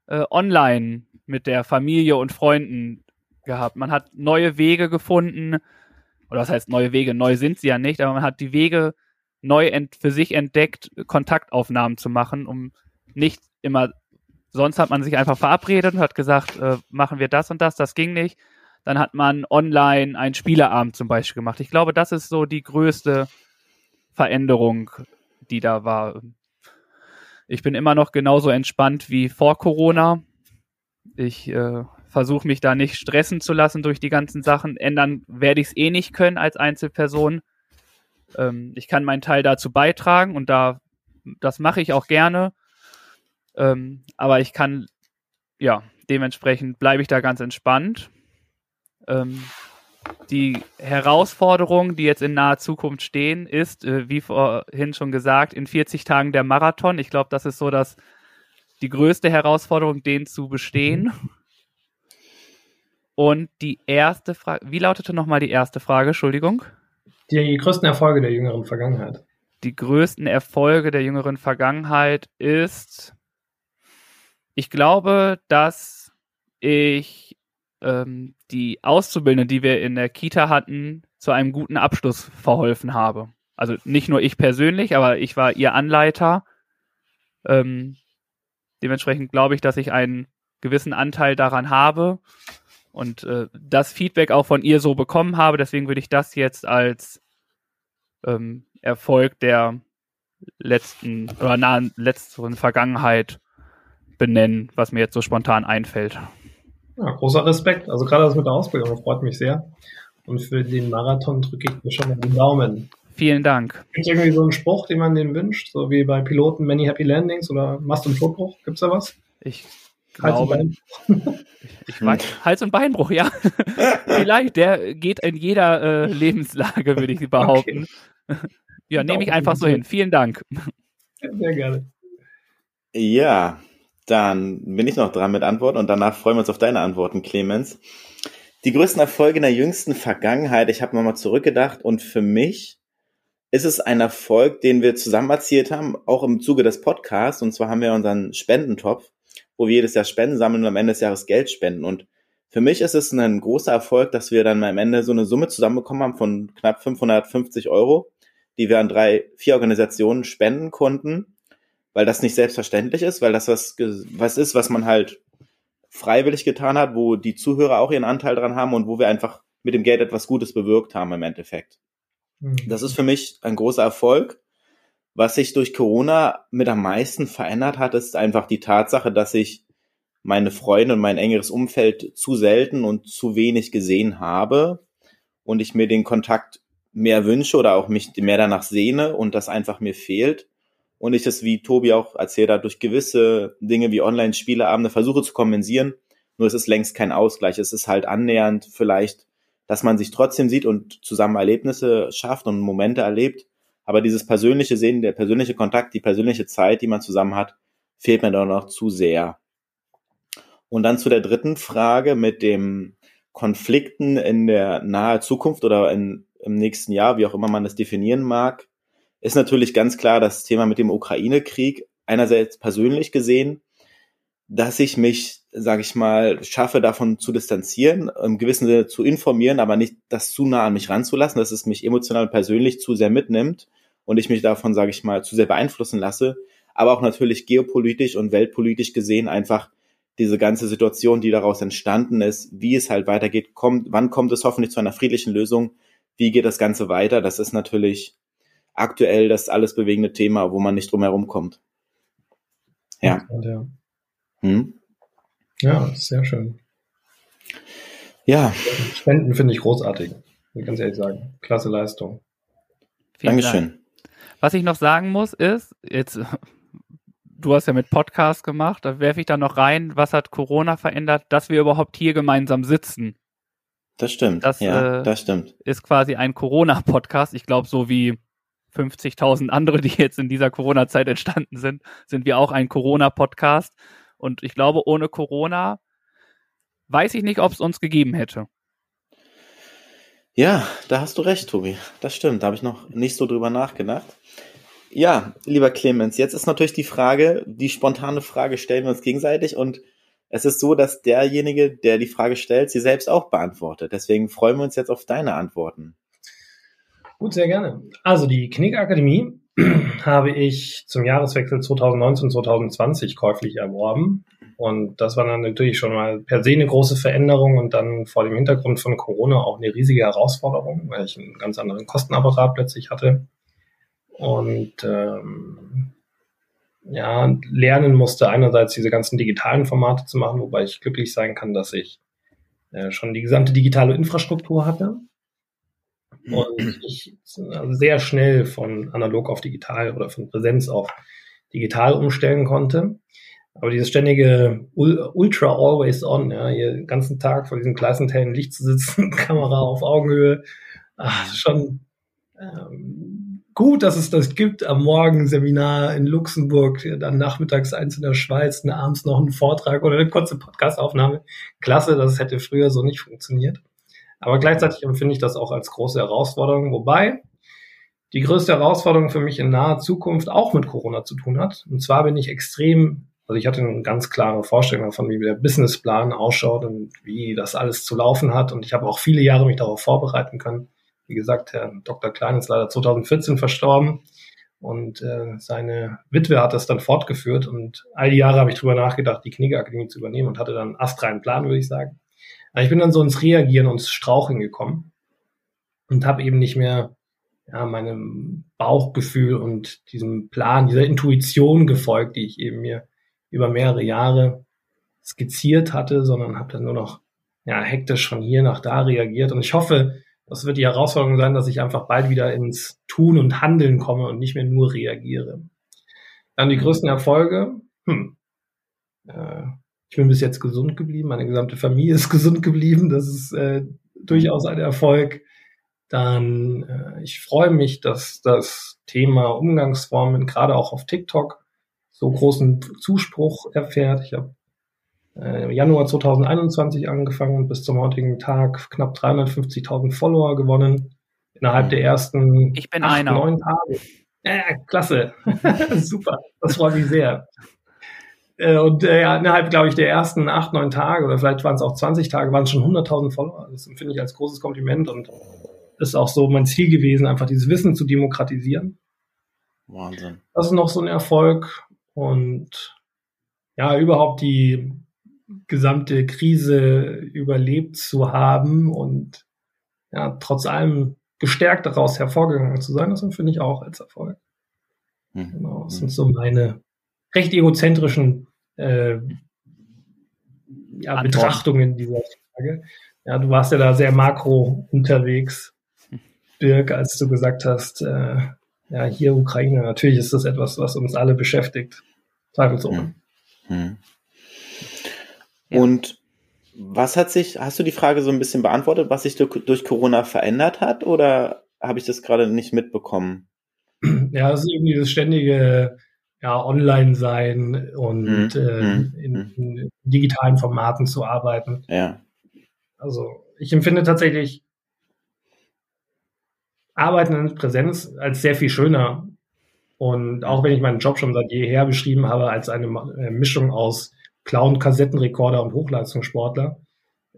äh, online mit der Familie und Freunden gehabt. Man hat neue Wege gefunden, oder was heißt neue Wege? Neu sind sie ja nicht, aber man hat die Wege neu für sich entdeckt, Kontaktaufnahmen zu machen, um nicht immer, sonst hat man sich einfach verabredet und hat gesagt, äh, machen wir das und das, das ging nicht. Dann hat man online einen Spieleabend zum Beispiel gemacht. Ich glaube, das ist so die größte Veränderung, die da war. Ich bin immer noch genauso entspannt wie vor Corona. Ich äh, versuche mich da nicht stressen zu lassen durch die ganzen Sachen. Ändern werde ich es eh nicht können als Einzelperson. Ähm, ich kann meinen Teil dazu beitragen und da das mache ich auch gerne. Ähm, aber ich kann, ja, dementsprechend bleibe ich da ganz entspannt. Ähm, die Herausforderung, die jetzt in naher Zukunft stehen, ist, äh, wie vorhin schon gesagt, in 40 Tagen der Marathon. Ich glaube, das ist so das, die größte Herausforderung, den zu bestehen. Und die erste Frage, wie lautete nochmal die erste Frage? Entschuldigung. Die größten Erfolge der jüngeren Vergangenheit. Die größten Erfolge der jüngeren Vergangenheit ist, ich glaube, dass ich ähm, die Auszubildenden, die wir in der Kita hatten, zu einem guten Abschluss verholfen habe. Also nicht nur ich persönlich, aber ich war ihr Anleiter. Ähm, dementsprechend glaube ich, dass ich einen gewissen Anteil daran habe und äh, das Feedback auch von ihr so bekommen habe. Deswegen würde ich das jetzt als ähm, Erfolg der letzten oder nahen letzten Vergangenheit benennen, was mir jetzt so spontan einfällt. Ja, großer Respekt. Also gerade das mit der Ausbildung freut mich sehr. Und für den Marathon drücke ich mir schon mal den Daumen. Vielen Dank. Gibt es irgendwie so einen Spruch, den man denen wünscht? So wie bei Piloten Many Happy Landings oder Mast- und Totbruch? Gibt es da was? Ich glaube. ich weiß, Hals- und Beinbruch, ja. Vielleicht, der geht in jeder äh, Lebenslage, würde ich behaupten. Okay. ja, nehme ich einfach so hin. Vielen Dank. Sehr gerne. Ja, dann bin ich noch dran mit Antworten und danach freuen wir uns auf deine Antworten, Clemens. Die größten Erfolge in der jüngsten Vergangenheit, ich habe nochmal zurückgedacht und für mich ist es ein Erfolg, den wir zusammen erzielt haben, auch im Zuge des Podcasts. Und zwar haben wir unseren Spendentopf, wo wir jedes Jahr Spenden sammeln und am Ende des Jahres Geld spenden. Und für mich ist es ein großer Erfolg, dass wir dann am Ende so eine Summe zusammenbekommen haben von knapp 550 Euro, die wir an drei, vier Organisationen spenden konnten weil das nicht selbstverständlich ist, weil das was, was ist, was man halt freiwillig getan hat, wo die Zuhörer auch ihren Anteil dran haben und wo wir einfach mit dem Geld etwas Gutes bewirkt haben im Endeffekt. Mhm. Das ist für mich ein großer Erfolg. Was sich durch Corona mit am meisten verändert hat, ist einfach die Tatsache, dass ich meine Freunde und mein engeres Umfeld zu selten und zu wenig gesehen habe und ich mir den Kontakt mehr wünsche oder auch mich mehr danach sehne und das einfach mir fehlt und ich das, wie Tobi auch erzählt hat, durch gewisse Dinge wie Online-Spieleabende versuche zu kompensieren. Nur es ist längst kein Ausgleich. Es ist halt annähernd vielleicht, dass man sich trotzdem sieht und zusammen Erlebnisse schafft und Momente erlebt. Aber dieses persönliche Sehen, der persönliche Kontakt, die persönliche Zeit, die man zusammen hat, fehlt mir doch noch zu sehr. Und dann zu der dritten Frage mit dem Konflikten in der nahe Zukunft oder in, im nächsten Jahr, wie auch immer man das definieren mag ist natürlich ganz klar das Thema mit dem Ukraine-Krieg. Einerseits persönlich gesehen, dass ich mich, sage ich mal, schaffe, davon zu distanzieren, im gewissen Sinne zu informieren, aber nicht das zu nah an mich ranzulassen, dass es mich emotional und persönlich zu sehr mitnimmt und ich mich davon, sage ich mal, zu sehr beeinflussen lasse. Aber auch natürlich geopolitisch und weltpolitisch gesehen einfach diese ganze Situation, die daraus entstanden ist, wie es halt weitergeht, kommt, wann kommt es hoffentlich zu einer friedlichen Lösung, wie geht das Ganze weiter, das ist natürlich aktuell das alles bewegende Thema, wo man nicht drum herum kommt. Ja. Ja, hm? ja sehr schön. Ja. Spenden finde ich großartig, muss ich ganz ehrlich sagen. Klasse Leistung. Vielen Dankeschön. Dank. Was ich noch sagen muss, ist, jetzt, du hast ja mit Podcast gemacht, da werfe ich da noch rein, was hat Corona verändert, dass wir überhaupt hier gemeinsam sitzen. Das stimmt. Das, ja, äh, das stimmt. Ist quasi ein Corona-Podcast. Ich glaube, so wie 50.000 andere, die jetzt in dieser Corona-Zeit entstanden sind, sind wir auch ein Corona-Podcast. Und ich glaube, ohne Corona weiß ich nicht, ob es uns gegeben hätte. Ja, da hast du recht, Tobi. Das stimmt. Da habe ich noch nicht so drüber nachgedacht. Ja, lieber Clemens, jetzt ist natürlich die Frage, die spontane Frage stellen wir uns gegenseitig und es ist so, dass derjenige, der die Frage stellt, sie selbst auch beantwortet. Deswegen freuen wir uns jetzt auf deine Antworten. Gut, sehr gerne. Also die Knickakademie habe ich zum Jahreswechsel 2019-2020 käuflich erworben. Und das war dann natürlich schon mal per se eine große Veränderung und dann vor dem Hintergrund von Corona auch eine riesige Herausforderung, weil ich einen ganz anderen Kostenapparat plötzlich hatte. Und ähm, ja, lernen musste, einerseits diese ganzen digitalen Formate zu machen, wobei ich glücklich sein kann, dass ich äh, schon die gesamte digitale Infrastruktur hatte und ich also sehr schnell von analog auf digital oder von Präsenz auf digital umstellen konnte. Aber dieses ständige Ultra Always On, ja, hier den ganzen Tag vor diesem gleißend Licht zu sitzen, Kamera auf Augenhöhe, ach, schon ähm, gut, dass es das gibt. Am Morgen Seminar in Luxemburg, dann nachmittags eins in der Schweiz, und abends noch ein Vortrag oder eine kurze Podcastaufnahme. Klasse, das hätte früher so nicht funktioniert. Aber gleichzeitig empfinde ich das auch als große Herausforderung, wobei die größte Herausforderung für mich in naher Zukunft auch mit Corona zu tun hat. Und zwar bin ich extrem, also ich hatte eine ganz klare Vorstellung davon, wie der Businessplan ausschaut und wie das alles zu laufen hat. Und ich habe auch viele Jahre mich darauf vorbereiten können. Wie gesagt, Herr Dr. Klein ist leider 2014 verstorben und äh, seine Witwe hat das dann fortgeführt. Und all die Jahre habe ich drüber nachgedacht, die Knigge-Akademie zu übernehmen und hatte dann einen astreinen Plan, würde ich sagen. Aber ich bin dann so ins Reagieren und ins Straucheln gekommen und habe eben nicht mehr ja, meinem Bauchgefühl und diesem Plan, dieser Intuition gefolgt, die ich eben mir über mehrere Jahre skizziert hatte, sondern habe dann nur noch ja, hektisch von hier nach da reagiert. Und ich hoffe, das wird die Herausforderung sein, dass ich einfach bald wieder ins Tun und Handeln komme und nicht mehr nur reagiere. Dann die größten Erfolge. Hm. Äh, ich bin bis jetzt gesund geblieben, meine gesamte Familie ist gesund geblieben. Das ist äh, durchaus ein Erfolg. Dann, äh, ich freue mich, dass das Thema Umgangsformen gerade auch auf TikTok so großen Zuspruch erfährt. Ich habe äh, Januar 2021 angefangen und bis zum heutigen Tag knapp 350.000 Follower gewonnen. Innerhalb der ersten ich bin acht, einer. neun Tage. Ja, klasse. Super. Das freut mich sehr. Äh, und äh, ja, innerhalb, glaube ich, der ersten acht, neun Tage oder vielleicht waren es auch 20 Tage, waren es schon 100.000 Follower. Das empfinde ich als großes Kompliment und ist auch so mein Ziel gewesen, einfach dieses Wissen zu demokratisieren. Wahnsinn. Das ist noch so ein Erfolg und ja, überhaupt die gesamte Krise überlebt zu haben und ja, trotz allem gestärkt daraus hervorgegangen zu sein, das empfinde ich auch als Erfolg. Hm. Genau, das sind so meine recht egozentrischen äh, ja, Betrachtungen dieser Frage. Ja, du warst ja da sehr makro unterwegs, Dirk, als du gesagt hast, äh, ja, hier Ukraine, natürlich ist das etwas, was uns alle beschäftigt. Zweifelsohne. Hm. Hm. Und was hat sich, hast du die Frage so ein bisschen beantwortet, was sich durch Corona verändert hat oder habe ich das gerade nicht mitbekommen? Ja, es ist irgendwie das ständige ja, online sein und mhm. äh, mhm. in, mhm. in, digitalen Formaten zu arbeiten. Ja. Also ich empfinde tatsächlich Arbeiten in Präsenz als sehr viel schöner. Und auch wenn ich meinen Job schon seit jeher beschrieben habe als eine äh, Mischung aus Clown, Kassettenrekorder und Hochleistungssportler,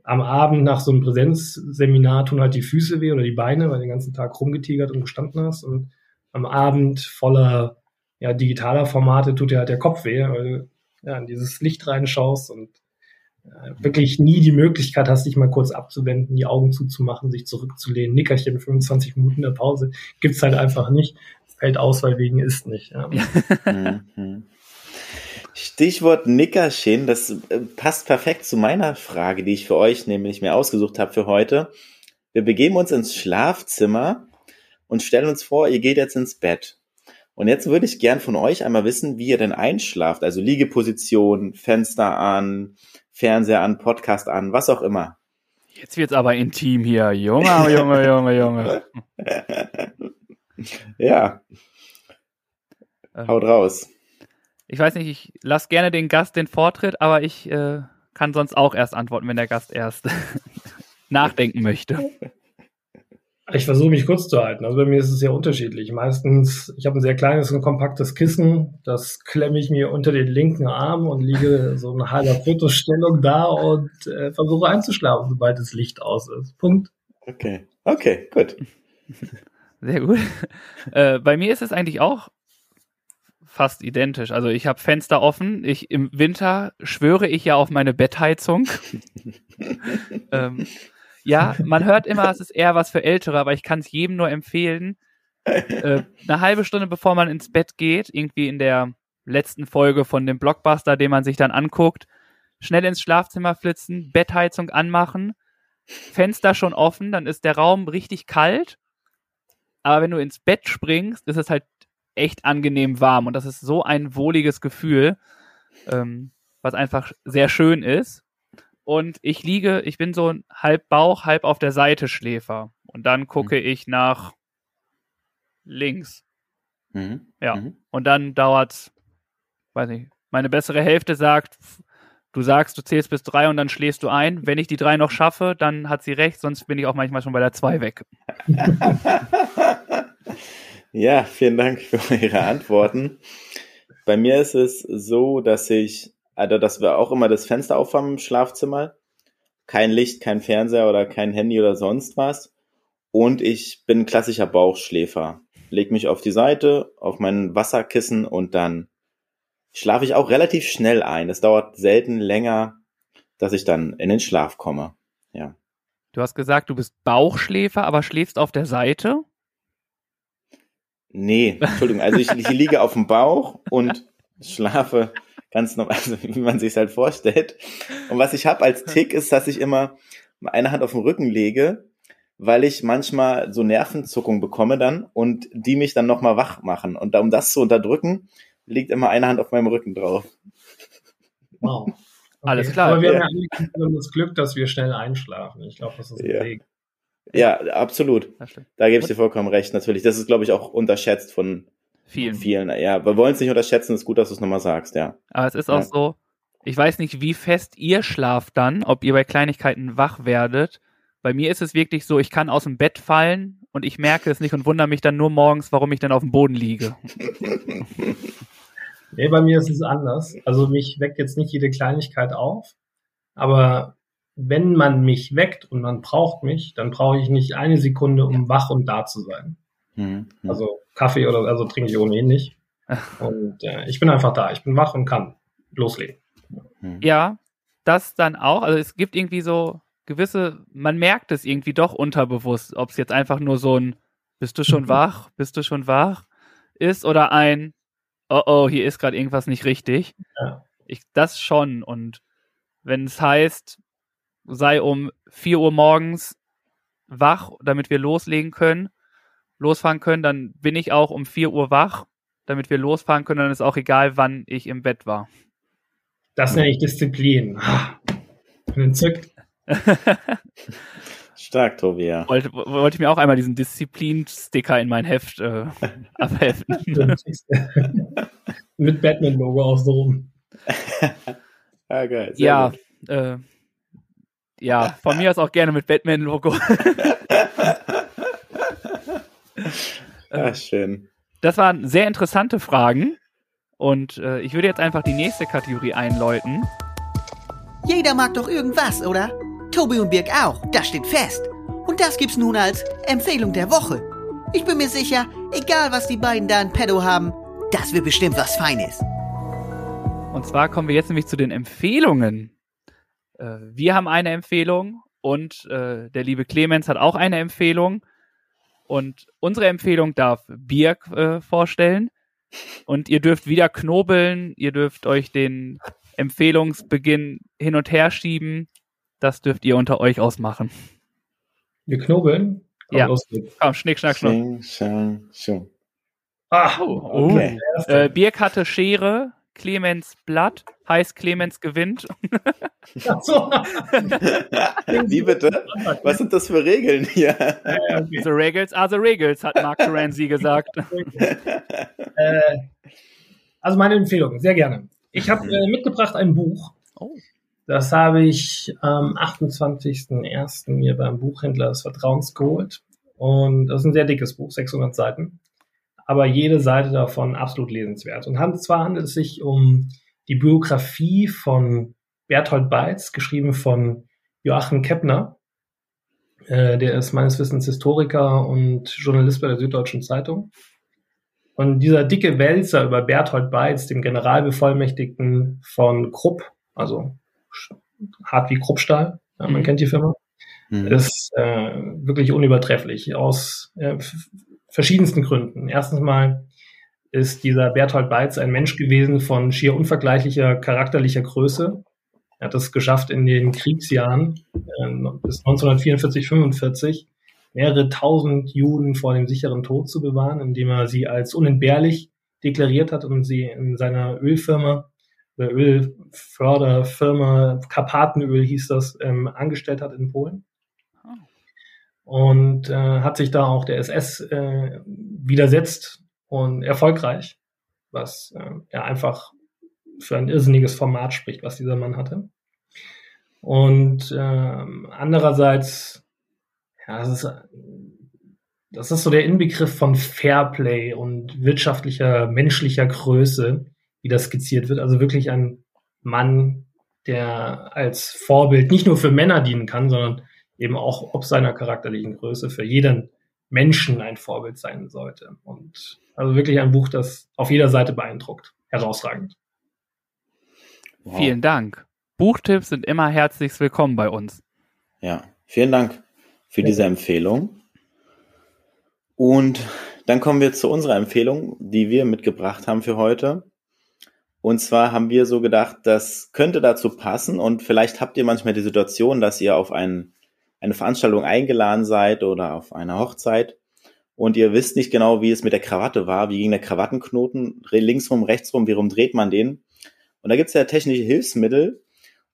am Abend nach so einem Präsenzseminar tun halt die Füße weh oder die Beine, weil du den ganzen Tag rumgetigert und gestanden hast. Und am Abend voller ja, digitaler Formate tut dir halt der Kopf weh, weil du ja, in dieses Licht reinschaust und äh, wirklich nie die Möglichkeit hast, dich mal kurz abzuwenden, die Augen zuzumachen, sich zurückzulehnen, Nickerchen, 25 Minuten der Pause, gibt's halt einfach nicht. Fällt aus, weil wegen ist nicht. Ja. Mhm. Stichwort Nickerchen, das äh, passt perfekt zu meiner Frage, die ich für euch nämlich mir ausgesucht habe für heute. Wir begeben uns ins Schlafzimmer und stellen uns vor, ihr geht jetzt ins Bett. Und jetzt würde ich gern von euch einmal wissen, wie ihr denn einschlaft. Also Liegeposition, Fenster an, Fernseher an, Podcast an, was auch immer. Jetzt wird's aber intim hier. Junge, Junge, Junge, Junge. ja. Ähm, Haut raus. Ich weiß nicht, ich lasse gerne den Gast den Vortritt, aber ich äh, kann sonst auch erst antworten, wenn der Gast erst nachdenken möchte. Ich versuche mich kurz zu halten. Also bei mir ist es sehr unterschiedlich. Meistens, ich habe ein sehr kleines und kompaktes Kissen. Das klemme ich mir unter den linken Arm und liege so eine halbe Fotostellung da und äh, versuche einzuschlafen, sobald das Licht aus ist. Punkt. Okay, okay, gut. Sehr gut. Äh, bei mir ist es eigentlich auch fast identisch. Also ich habe Fenster offen. Ich im Winter schwöre ich ja auf meine Bettheizung. ähm, ja, man hört immer, es ist eher was für Ältere, aber ich kann es jedem nur empfehlen. Äh, eine halbe Stunde bevor man ins Bett geht, irgendwie in der letzten Folge von dem Blockbuster, den man sich dann anguckt, schnell ins Schlafzimmer flitzen, Bettheizung anmachen, Fenster schon offen, dann ist der Raum richtig kalt. Aber wenn du ins Bett springst, ist es halt echt angenehm warm und das ist so ein wohliges Gefühl, ähm, was einfach sehr schön ist. Und ich liege, ich bin so halb Bauch, halb auf der Seite Schläfer. Und dann gucke mhm. ich nach links. Mhm. Ja. Mhm. Und dann dauert, weiß nicht, meine bessere Hälfte sagt, du sagst, du zählst bis drei und dann schläfst du ein. Wenn ich die drei noch schaffe, dann hat sie recht, sonst bin ich auch manchmal schon bei der zwei weg. ja, vielen Dank für Ihre Antworten. Bei mir ist es so, dass ich, also dass wir auch immer das Fenster aufhaben im Schlafzimmer. Kein Licht, kein Fernseher oder kein Handy oder sonst was. Und ich bin klassischer Bauchschläfer. Leg mich auf die Seite, auf mein Wasserkissen und dann schlafe ich auch relativ schnell ein. Es dauert selten länger, dass ich dann in den Schlaf komme. Ja. Du hast gesagt, du bist Bauchschläfer, aber schläfst auf der Seite? Nee, Entschuldigung. Also ich, ich liege auf dem Bauch und schlafe ganz normal, also wie man sich halt vorstellt. Und was ich habe als Tick ist, dass ich immer eine Hand auf den Rücken lege, weil ich manchmal so Nervenzuckung bekomme dann und die mich dann nochmal wach machen. Und um das zu unterdrücken, liegt immer eine Hand auf meinem Rücken drauf. Wow. Okay. Alles klar. Aber wir ja. haben ja das Glück, dass wir schnell einschlafen. Ich glaube, das ist ein ja. Weg. Ja, absolut. Da gebe ich dir vollkommen recht, natürlich. Das ist, glaube ich, auch unterschätzt von vielen. vielen. Ja, wir wollen es nicht unterschätzen, ist gut, dass du es nochmal sagst, ja. Aber es ist ja. auch so, ich weiß nicht, wie fest ihr schlaft dann, ob ihr bei Kleinigkeiten wach werdet. Bei mir ist es wirklich so, ich kann aus dem Bett fallen und ich merke es nicht und wundere mich dann nur morgens, warum ich dann auf dem Boden liege. Nee, bei mir ist es anders. Also mich weckt jetzt nicht jede Kleinigkeit auf, aber wenn man mich weckt und man braucht mich, dann brauche ich nicht eine Sekunde, um wach und da zu sein. Mhm. Also Kaffee oder also trinke ich ohnehin nicht. Und äh, ich bin einfach da. Ich bin wach und kann loslegen. Mhm. Ja, das dann auch. Also es gibt irgendwie so gewisse, man merkt es irgendwie doch unterbewusst, ob es jetzt einfach nur so ein Bist du schon wach? Bist du schon wach? ist oder ein oh oh, hier ist gerade irgendwas nicht richtig. Ja. Ich, das schon. Und wenn es heißt, sei um 4 Uhr morgens wach, damit wir loslegen können, losfahren können, dann bin ich auch um 4 Uhr wach, damit wir losfahren können. Dann ist auch egal, wann ich im Bett war. Das nenne ich Disziplin. Bin entzückt. Stark, Tobi, ja. Wollte, wollte ich mir auch einmal diesen Disziplin-Sticker in mein Heft äh, abheften. Mit Batman-Logo auch so rum. ah, geil. ja, äh, ja, von mir aus auch gerne mit Batman-Logo. ah, schön. Das waren sehr interessante Fragen. Und äh, ich würde jetzt einfach die nächste Kategorie einläuten. Jeder mag doch irgendwas, oder? Tobi und Birg auch, das steht fest. Und das gibt's nun als Empfehlung der Woche. Ich bin mir sicher, egal was die beiden da in Pedo haben, das wird bestimmt was Feines. Und zwar kommen wir jetzt nämlich zu den Empfehlungen. Äh, wir haben eine Empfehlung und äh, der liebe Clemens hat auch eine Empfehlung. Und unsere Empfehlung darf Birg äh, vorstellen. Und ihr dürft wieder knobeln, ihr dürft euch den Empfehlungsbeginn hin und her schieben. Das dürft ihr unter euch ausmachen. Wir knobeln? Komm, ja. Los Komm, schnick, schnack, schnuck. Sching, schang, schung. Ah, oh, okay. Oh. Äh, Birk hatte Schere, Clemens Blatt, heißt Clemens gewinnt. Wie bitte? Was sind das für Regeln hier? The Regals are the Regals, hat Mark Terenzi gesagt. äh, also meine Empfehlung, sehr gerne. Ich habe äh, mitgebracht ein Buch. Oh. Das habe ich am 28.01. mir beim Buchhändler des Vertrauens geholt. Und das ist ein sehr dickes Buch, 600 Seiten. Aber jede Seite davon absolut lesenswert. Und zwar handelt es sich um die Biografie von Berthold Beitz, geschrieben von Joachim Keppner. Äh, der ist meines Wissens Historiker und Journalist bei der Süddeutschen Zeitung. Und dieser dicke Wälzer über Berthold Beitz, dem Generalbevollmächtigten von Krupp, also hart wie Kruppstahl, ja, man mhm. kennt die Firma, mhm. ist äh, wirklich unübertrefflich aus äh, verschiedensten Gründen. Erstens mal ist dieser Berthold Beitz ein Mensch gewesen von schier unvergleichlicher charakterlicher Größe. Er hat es geschafft in den Kriegsjahren äh, bis 1944, 45 mehrere tausend Juden vor dem sicheren Tod zu bewahren, indem er sie als unentbehrlich deklariert hat und sie in seiner Ölfirma, der Ölförderfirma Karpatenöl hieß das, ähm, angestellt hat in Polen. Und äh, hat sich da auch der SS äh, widersetzt und erfolgreich, was äh, ja einfach für ein irrsinniges Format spricht, was dieser Mann hatte. Und äh, andererseits ja, das ist, das ist so der Inbegriff von Fairplay und wirtschaftlicher, menschlicher Größe, wie das skizziert wird. Also wirklich ein Mann, der als Vorbild nicht nur für Männer dienen kann, sondern eben auch ob seiner charakterlichen Größe für jeden Menschen ein Vorbild sein sollte. Und also wirklich ein Buch, das auf jeder Seite beeindruckt. Herausragend. Wow. Vielen Dank. Buchtipps sind immer herzlich willkommen bei uns. Ja, vielen Dank für diese Empfehlung. Und dann kommen wir zu unserer Empfehlung, die wir mitgebracht haben für heute. Und zwar haben wir so gedacht, das könnte dazu passen und vielleicht habt ihr manchmal die Situation, dass ihr auf ein, eine Veranstaltung eingeladen seid oder auf eine Hochzeit und ihr wisst nicht genau, wie es mit der Krawatte war, wie ging der Krawattenknoten, linksrum, rechtsrum, wie rum dreht man den. Und da gibt es ja technische Hilfsmittel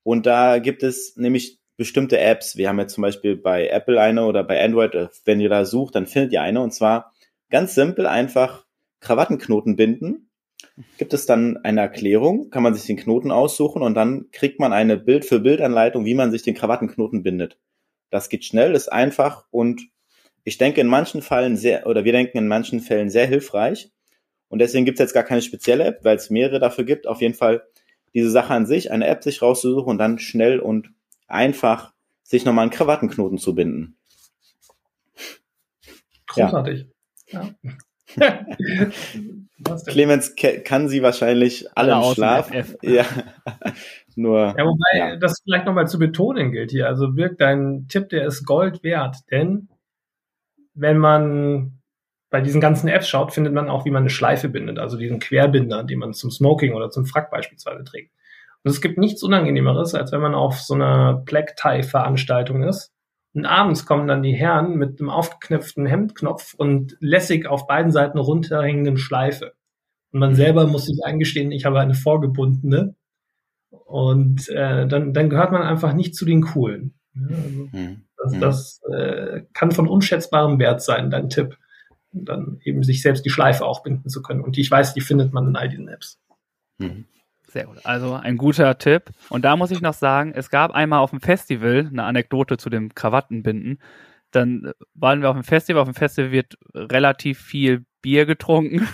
und da gibt es nämlich bestimmte Apps. Wir haben jetzt zum Beispiel bei Apple eine oder bei Android, äh, wenn ihr da sucht, dann findet ihr eine. Und zwar ganz simpel einfach Krawattenknoten binden. Gibt es dann eine Erklärung, kann man sich den Knoten aussuchen und dann kriegt man eine Bild-für-Bild-Anleitung, wie man sich den Krawattenknoten bindet. Das geht schnell, ist einfach und ich denke in manchen Fällen sehr, oder wir denken in manchen Fällen sehr hilfreich. Und deswegen gibt es jetzt gar keine spezielle App, weil es mehrere dafür gibt. Auf jeden Fall diese Sache an sich, eine App sich rauszusuchen und dann schnell und einfach sich nochmal einen Krawattenknoten zu binden. Großartig. Ja. Clemens kann sie wahrscheinlich alle, alle im Schlaf. Ja. Nur. Ja, wobei ja. das vielleicht nochmal zu betonen gilt hier. Also wirkt dein Tipp, der ist Gold wert, denn wenn man bei diesen ganzen Apps schaut, findet man auch, wie man eine Schleife bindet, also diesen Querbinder, den man zum Smoking oder zum Frack beispielsweise trägt. Und es gibt nichts Unangenehmeres, als wenn man auf so einer Black Tie Veranstaltung ist. Und abends kommen dann die Herren mit einem aufgeknöpften Hemdknopf und lässig auf beiden Seiten runterhängenden Schleife. Und man selber muss sich eingestehen, ich habe eine vorgebundene. Und äh, dann, dann gehört man einfach nicht zu den Coolen. Ja, also mhm. Das, mhm. das äh, kann von unschätzbarem Wert sein, dein Tipp. Und dann eben sich selbst die Schleife auch binden zu können. Und ich weiß, die findet man in all diesen Apps. Mhm. Sehr gut. Also ein guter Tipp. Und da muss ich noch sagen, es gab einmal auf dem Festival eine Anekdote zu dem Krawattenbinden. Dann waren wir auf dem Festival. Auf dem Festival wird relativ viel Bier getrunken.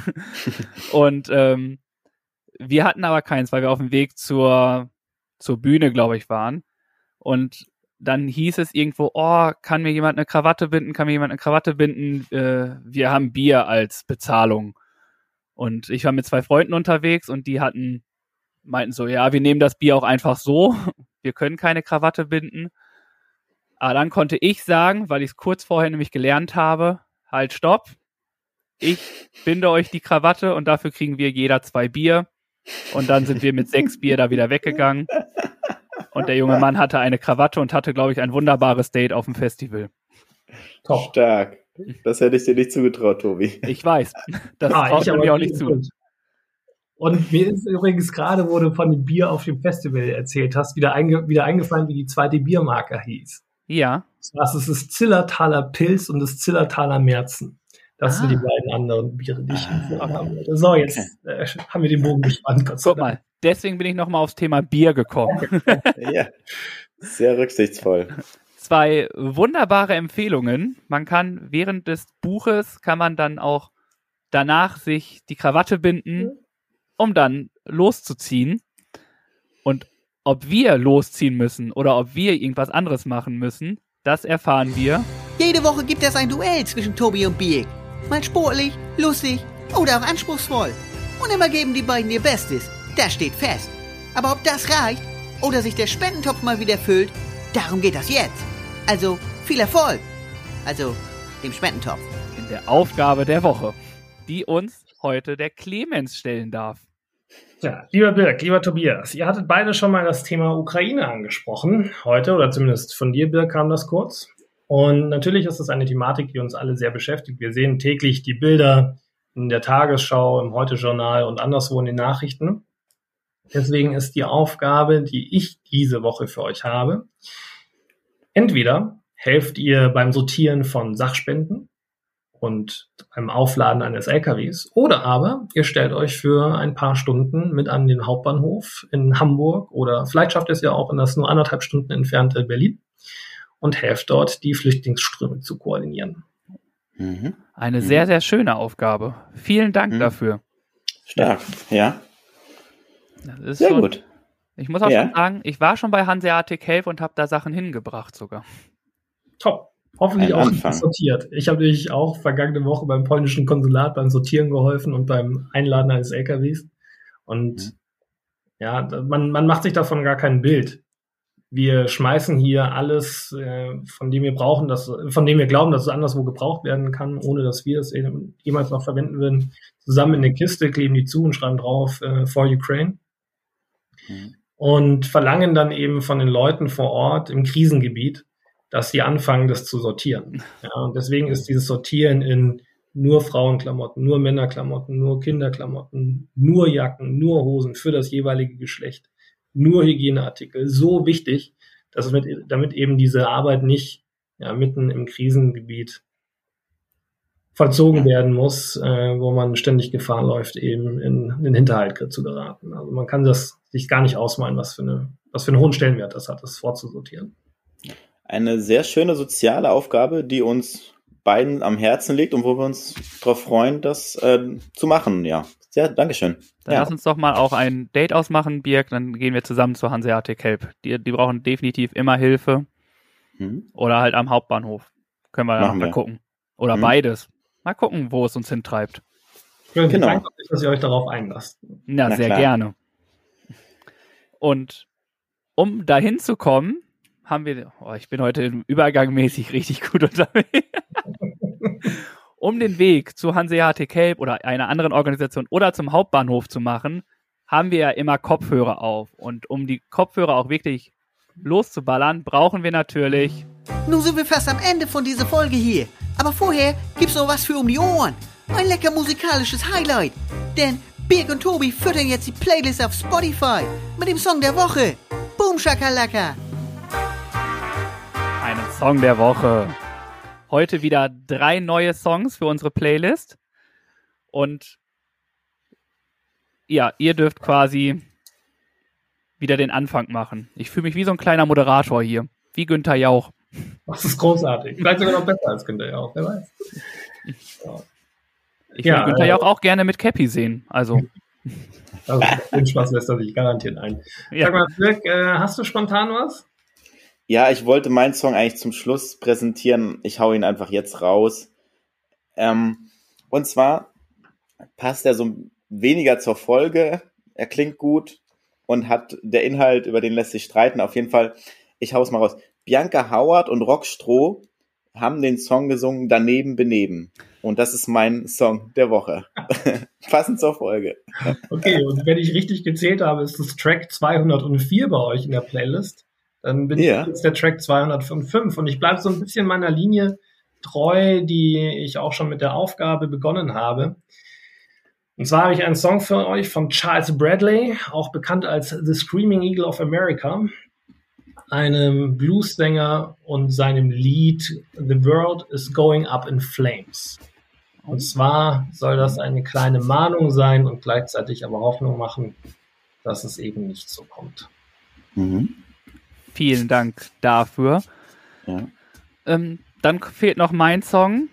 und ähm, wir hatten aber keins, weil wir auf dem Weg zur, zur Bühne, glaube ich, waren. Und dann hieß es irgendwo, oh, kann mir jemand eine Krawatte binden? Kann mir jemand eine Krawatte binden? Äh, wir haben Bier als Bezahlung. Und ich war mit zwei Freunden unterwegs und die hatten meinten so, ja, wir nehmen das Bier auch einfach so. Wir können keine Krawatte binden. Aber dann konnte ich sagen, weil ich es kurz vorher nämlich gelernt habe, halt, stopp. Ich binde euch die Krawatte und dafür kriegen wir jeder zwei Bier. Und dann sind wir mit sechs Bier da wieder weggegangen. Und der junge Mann hatte eine Krawatte und hatte, glaube ich, ein wunderbares Date auf dem Festival. Top. Stark. Das hätte ich dir nicht zugetraut, Tobi. Ich weiß. Das ah, traut mir auch nicht zu. Und mir ist übrigens gerade, wo du von dem Bier auf dem Festival erzählt hast, wieder, einge wieder eingefallen, wie die zweite Biermarke hieß. Ja. Das ist das Zillertaler Pilz und das Zillertaler Merzen. Das ah. sind die beiden anderen Biere, die ich ah. haben wollte. So, jetzt äh, haben wir den Bogen gespannt. Guck mal, deswegen bin ich nochmal aufs Thema Bier gekommen. ja, sehr rücksichtsvoll. zwei wunderbare Empfehlungen. Man kann während des Buches kann man dann auch danach sich die Krawatte binden, um dann loszuziehen. Und ob wir losziehen müssen oder ob wir irgendwas anderes machen müssen, das erfahren wir. Jede Woche gibt es ein Duell zwischen Tobi und Birk. Mal sportlich, lustig oder auch anspruchsvoll. Und immer geben die beiden ihr Bestes. Das steht fest. Aber ob das reicht oder sich der Spendentopf mal wieder füllt, darum geht das jetzt. Also viel Erfolg. Also dem Spendentopf. In der Aufgabe der Woche, die uns heute der Clemens stellen darf. Ja, lieber Birk, lieber Tobias, ihr hattet beide schon mal das Thema Ukraine angesprochen. Heute, oder zumindest von dir, Birk, kam das kurz. Und natürlich ist das eine Thematik, die uns alle sehr beschäftigt. Wir sehen täglich die Bilder in der Tagesschau, im Heute-Journal und anderswo in den Nachrichten. Deswegen ist die Aufgabe, die ich diese Woche für euch habe, entweder helft ihr beim Sortieren von Sachspenden und beim Aufladen eines LKWs oder aber ihr stellt euch für ein paar Stunden mit an den Hauptbahnhof in Hamburg oder vielleicht schafft ihr es ja auch in das nur anderthalb Stunden entfernte Berlin und helft dort, die Flüchtlingsströme zu koordinieren. Mhm. Eine mhm. sehr, sehr schöne Aufgabe. Vielen Dank mhm. dafür. Stark, ja. sehr schon, gut. Ich muss auch ja. schon sagen, ich war schon bei Hanseatic Help und habe da Sachen hingebracht sogar. Top. Hoffentlich auch sortiert. Ich habe nämlich auch vergangene Woche beim polnischen Konsulat beim Sortieren geholfen und beim Einladen eines LKWs. Und mhm. ja, man, man macht sich davon gar kein Bild. Wir schmeißen hier alles, äh, von dem wir brauchen, dass, von dem wir glauben, dass es anderswo gebraucht werden kann, ohne dass wir es jemals noch verwenden würden, zusammen in eine Kiste, kleben die zu und schreiben drauf äh, for Ukraine. Mhm. Und verlangen dann eben von den Leuten vor Ort im Krisengebiet, dass sie anfangen, das zu sortieren. Ja, und deswegen ist dieses Sortieren in nur Frauenklamotten, nur Männerklamotten, nur Kinderklamotten, nur Jacken, nur Hosen für das jeweilige Geschlecht, nur Hygieneartikel so wichtig, dass mit, damit eben diese Arbeit nicht ja, mitten im Krisengebiet vollzogen werden muss, äh, wo man ständig Gefahr läuft, eben in, in den Hinterhalt zu geraten. Also man kann das sich gar nicht ausmalen, was für eine, was für einen hohen Stellenwert das hat, das vorzusortieren eine sehr schöne soziale Aufgabe, die uns beiden am Herzen liegt und wo wir uns darauf freuen, das äh, zu machen. Ja, sehr, Dankeschön. Dann ja. lass uns doch mal auch ein Date ausmachen, Birk. Dann gehen wir zusammen zur Hanseatic Help. Die, die brauchen definitiv immer Hilfe. Mhm. Oder halt am Hauptbahnhof. Können wir dann mal gucken. Oder mhm. beides. Mal gucken, wo es uns hintreibt. Genau. genau. Danke, dass ihr euch darauf einlasst. Na, Na sehr klar. gerne. Und um dahin zu kommen, haben wir, oh, ich bin heute im Übergang mäßig richtig gut unterwegs. um den Weg zu Hanseatic Help oder einer anderen Organisation oder zum Hauptbahnhof zu machen, haben wir ja immer Kopfhörer auf. Und um die Kopfhörer auch wirklich loszuballern, brauchen wir natürlich. Nun sind wir fast am Ende von dieser Folge hier. Aber vorher gibt's noch was für um die Ohren. Ein lecker musikalisches Highlight. Denn Birg und Tobi füttern jetzt die Playlist auf Spotify mit dem Song der Woche. Boom Shakalaka einen Song der Woche. Heute wieder drei neue Songs für unsere Playlist. Und ja, ihr dürft quasi wieder den Anfang machen. Ich fühle mich wie so ein kleiner Moderator hier. Wie Günther Jauch. Das ist großartig. Vielleicht sogar noch besser als Günther Jauch, wer weiß. Ja. Ich ja, würde Günther äh, Jauch auch gerne mit Cappy sehen. Also. also den Spaß lässt er sich garantiert ein. Ja. Sag mal, Dirk, äh, hast du spontan was? Ja, ich wollte meinen Song eigentlich zum Schluss präsentieren. Ich hau ihn einfach jetzt raus. Ähm, und zwar passt er so weniger zur Folge. Er klingt gut und hat der Inhalt, über den lässt sich streiten. Auf jeden Fall, ich hau's mal raus. Bianca Howard und Rock Stroh haben den Song gesungen Daneben Beneben. Und das ist mein Song der Woche. Passend zur Folge. Okay, und wenn ich richtig gezählt habe, ist das Track 204 bei euch in der Playlist. Dann bin ja. ich jetzt der Track 205 und ich bleibe so ein bisschen meiner Linie treu, die ich auch schon mit der Aufgabe begonnen habe. Und zwar habe ich einen Song für euch von Charles Bradley, auch bekannt als The Screaming Eagle of America, einem Bluessänger und seinem Lied The World is Going Up in Flames. Und zwar soll das eine kleine Mahnung sein und gleichzeitig aber Hoffnung machen, dass es eben nicht so kommt. Mhm. Vielen Dank dafür. Ja. Ähm, dann fehlt noch mein Song.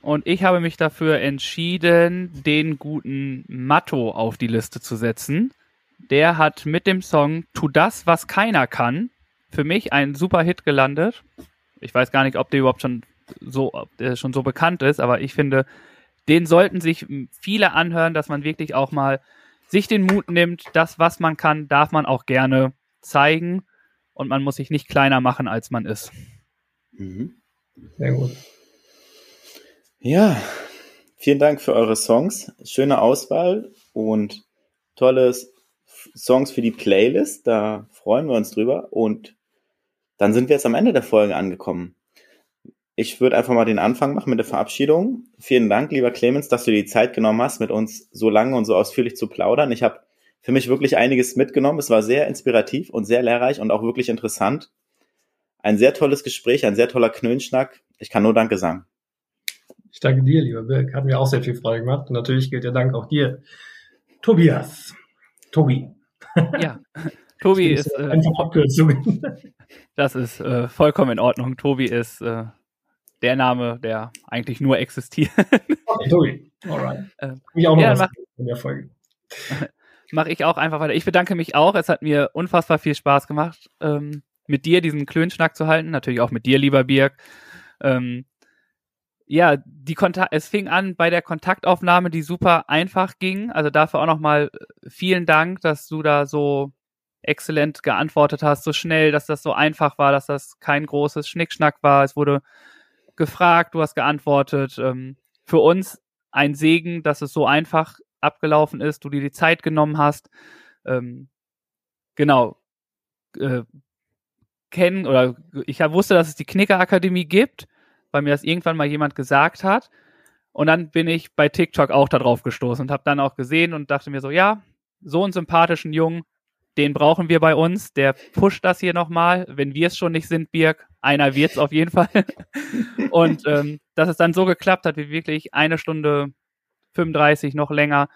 Und ich habe mich dafür entschieden, den guten Matto auf die Liste zu setzen. Der hat mit dem Song Tu das, was keiner kann, für mich ein super Hit gelandet. Ich weiß gar nicht, ob der überhaupt schon so, ob der schon so bekannt ist, aber ich finde, den sollten sich viele anhören, dass man wirklich auch mal sich den Mut nimmt, das, was man kann, darf man auch gerne zeigen und man muss sich nicht kleiner machen, als man ist. Mhm. Sehr gut. Ja, vielen Dank für eure Songs. Schöne Auswahl und tolle Songs für die Playlist. Da freuen wir uns drüber. Und dann sind wir jetzt am Ende der Folge angekommen. Ich würde einfach mal den Anfang machen mit der Verabschiedung. Vielen Dank, lieber Clemens, dass du dir die Zeit genommen hast, mit uns so lange und so ausführlich zu plaudern. Ich habe für mich wirklich einiges mitgenommen. Es war sehr inspirativ und sehr lehrreich und auch wirklich interessant. Ein sehr tolles Gespräch, ein sehr toller Knöllschnack. Ich kann nur Danke sagen. Ich danke dir, lieber Birk. Hat mir auch sehr viel Freude gemacht. Und natürlich gilt der Dank auch dir, Tobias. Tobi. Ja, Tobi ist. Äh, einfach Abkürzungen. Das ist äh, vollkommen in Ordnung. Tobi ist äh, der Name, der eigentlich nur existiert. Okay, Tobi. Alright. Äh, ich auch noch ja, was in der Folge. Mache ich auch einfach weiter. Ich bedanke mich auch. Es hat mir unfassbar viel Spaß gemacht, ähm, mit dir diesen Klönschnack zu halten. Natürlich auch mit dir, lieber Birg. Ähm, ja, die Kontak es fing an bei der Kontaktaufnahme, die super einfach ging. Also dafür auch nochmal vielen Dank, dass du da so exzellent geantwortet hast, so schnell, dass das so einfach war, dass das kein großes Schnickschnack war. Es wurde gefragt, du hast geantwortet. Ähm, für uns ein Segen, dass es so einfach abgelaufen ist, du dir die Zeit genommen hast. Ähm, genau. Äh, kennen oder ich wusste, dass es die Knicker-Akademie gibt, weil mir das irgendwann mal jemand gesagt hat. Und dann bin ich bei TikTok auch darauf gestoßen und habe dann auch gesehen und dachte mir so, ja, so einen sympathischen Jungen, den brauchen wir bei uns. Der pusht das hier nochmal. Wenn wir es schon nicht sind, Birg, einer wird's auf jeden Fall. und ähm, dass es dann so geklappt hat, wie wirklich eine Stunde 35 noch länger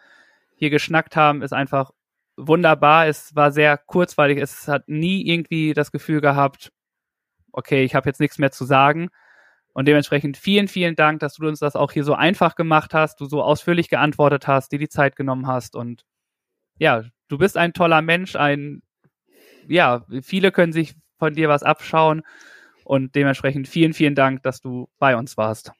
hier geschnackt haben, ist einfach wunderbar. Es war sehr kurzweilig. Es hat nie irgendwie das Gefühl gehabt, okay, ich habe jetzt nichts mehr zu sagen. Und dementsprechend vielen, vielen Dank, dass du uns das auch hier so einfach gemacht hast, du so ausführlich geantwortet hast, dir die Zeit genommen hast. Und ja, du bist ein toller Mensch, ein, ja, viele können sich von dir was abschauen. Und dementsprechend vielen, vielen Dank, dass du bei uns warst.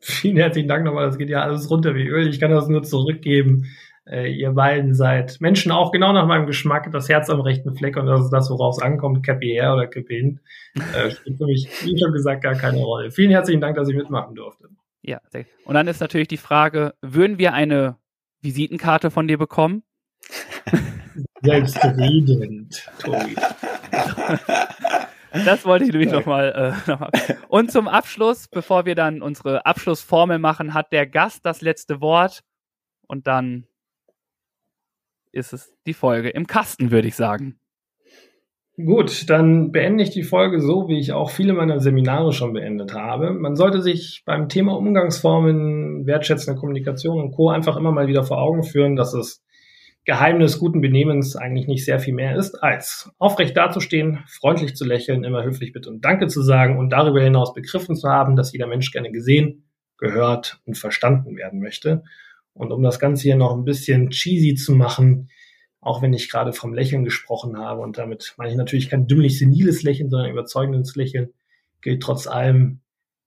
Vielen herzlichen Dank nochmal. Das geht ja alles runter wie Öl. Ich kann das nur zurückgeben. Äh, ihr beiden seid Menschen auch genau nach meinem Geschmack, das Herz am rechten Fleck und das ist das, worauf es ankommt, Cappy her oder Cappy hin. Äh, spielt für mich, wie schon gesagt, gar keine Rolle. Vielen herzlichen Dank, dass ich mitmachen durfte. Ja, sehr- und dann ist natürlich die Frage, würden wir eine Visitenkarte von dir bekommen? Selbstredend, Tobi. Das wollte ich nämlich nochmal. Äh, noch mal. Und zum Abschluss, bevor wir dann unsere Abschlussformel machen, hat der Gast das letzte Wort. Und dann ist es die Folge im Kasten, würde ich sagen. Gut, dann beende ich die Folge so, wie ich auch viele meiner Seminare schon beendet habe. Man sollte sich beim Thema Umgangsformen, wertschätzende Kommunikation und Co. einfach immer mal wieder vor Augen führen, dass es Geheimnis guten Benehmens eigentlich nicht sehr viel mehr ist, als aufrecht dazustehen, freundlich zu lächeln, immer höflich Bitte und Danke zu sagen und darüber hinaus begriffen zu haben, dass jeder Mensch gerne gesehen, gehört und verstanden werden möchte. Und um das Ganze hier noch ein bisschen cheesy zu machen, auch wenn ich gerade vom Lächeln gesprochen habe und damit meine ich natürlich kein dümmlich seniles Lächeln, sondern überzeugendes Lächeln, gilt trotz allem,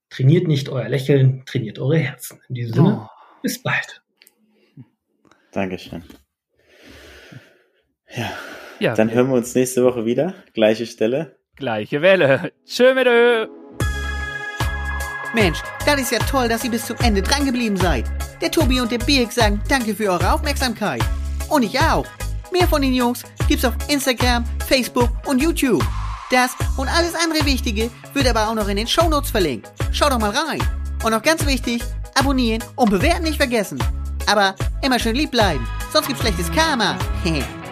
trainiert nicht euer Lächeln, trainiert eure Herzen. In diesem Sinne, bis bald. Dankeschön. Ja, Ja, dann hören wir uns nächste Woche wieder. Gleiche Stelle. gleiche Welle. Tschö mit Ö. Mensch, das ist ja toll, dass ihr bis zum Ende drangeblieben seid. Der Tobi und der Birk sagen danke für eure Aufmerksamkeit. Und ich auch. Mehr von den Jungs gibt's auf Instagram, Facebook und YouTube. Das und alles andere Wichtige wird aber auch noch in den Shownotes verlinkt. Schaut doch mal rein. Und noch ganz wichtig, abonnieren und bewerten nicht vergessen. Aber immer schön lieb bleiben, sonst gibt's schlechtes Karma.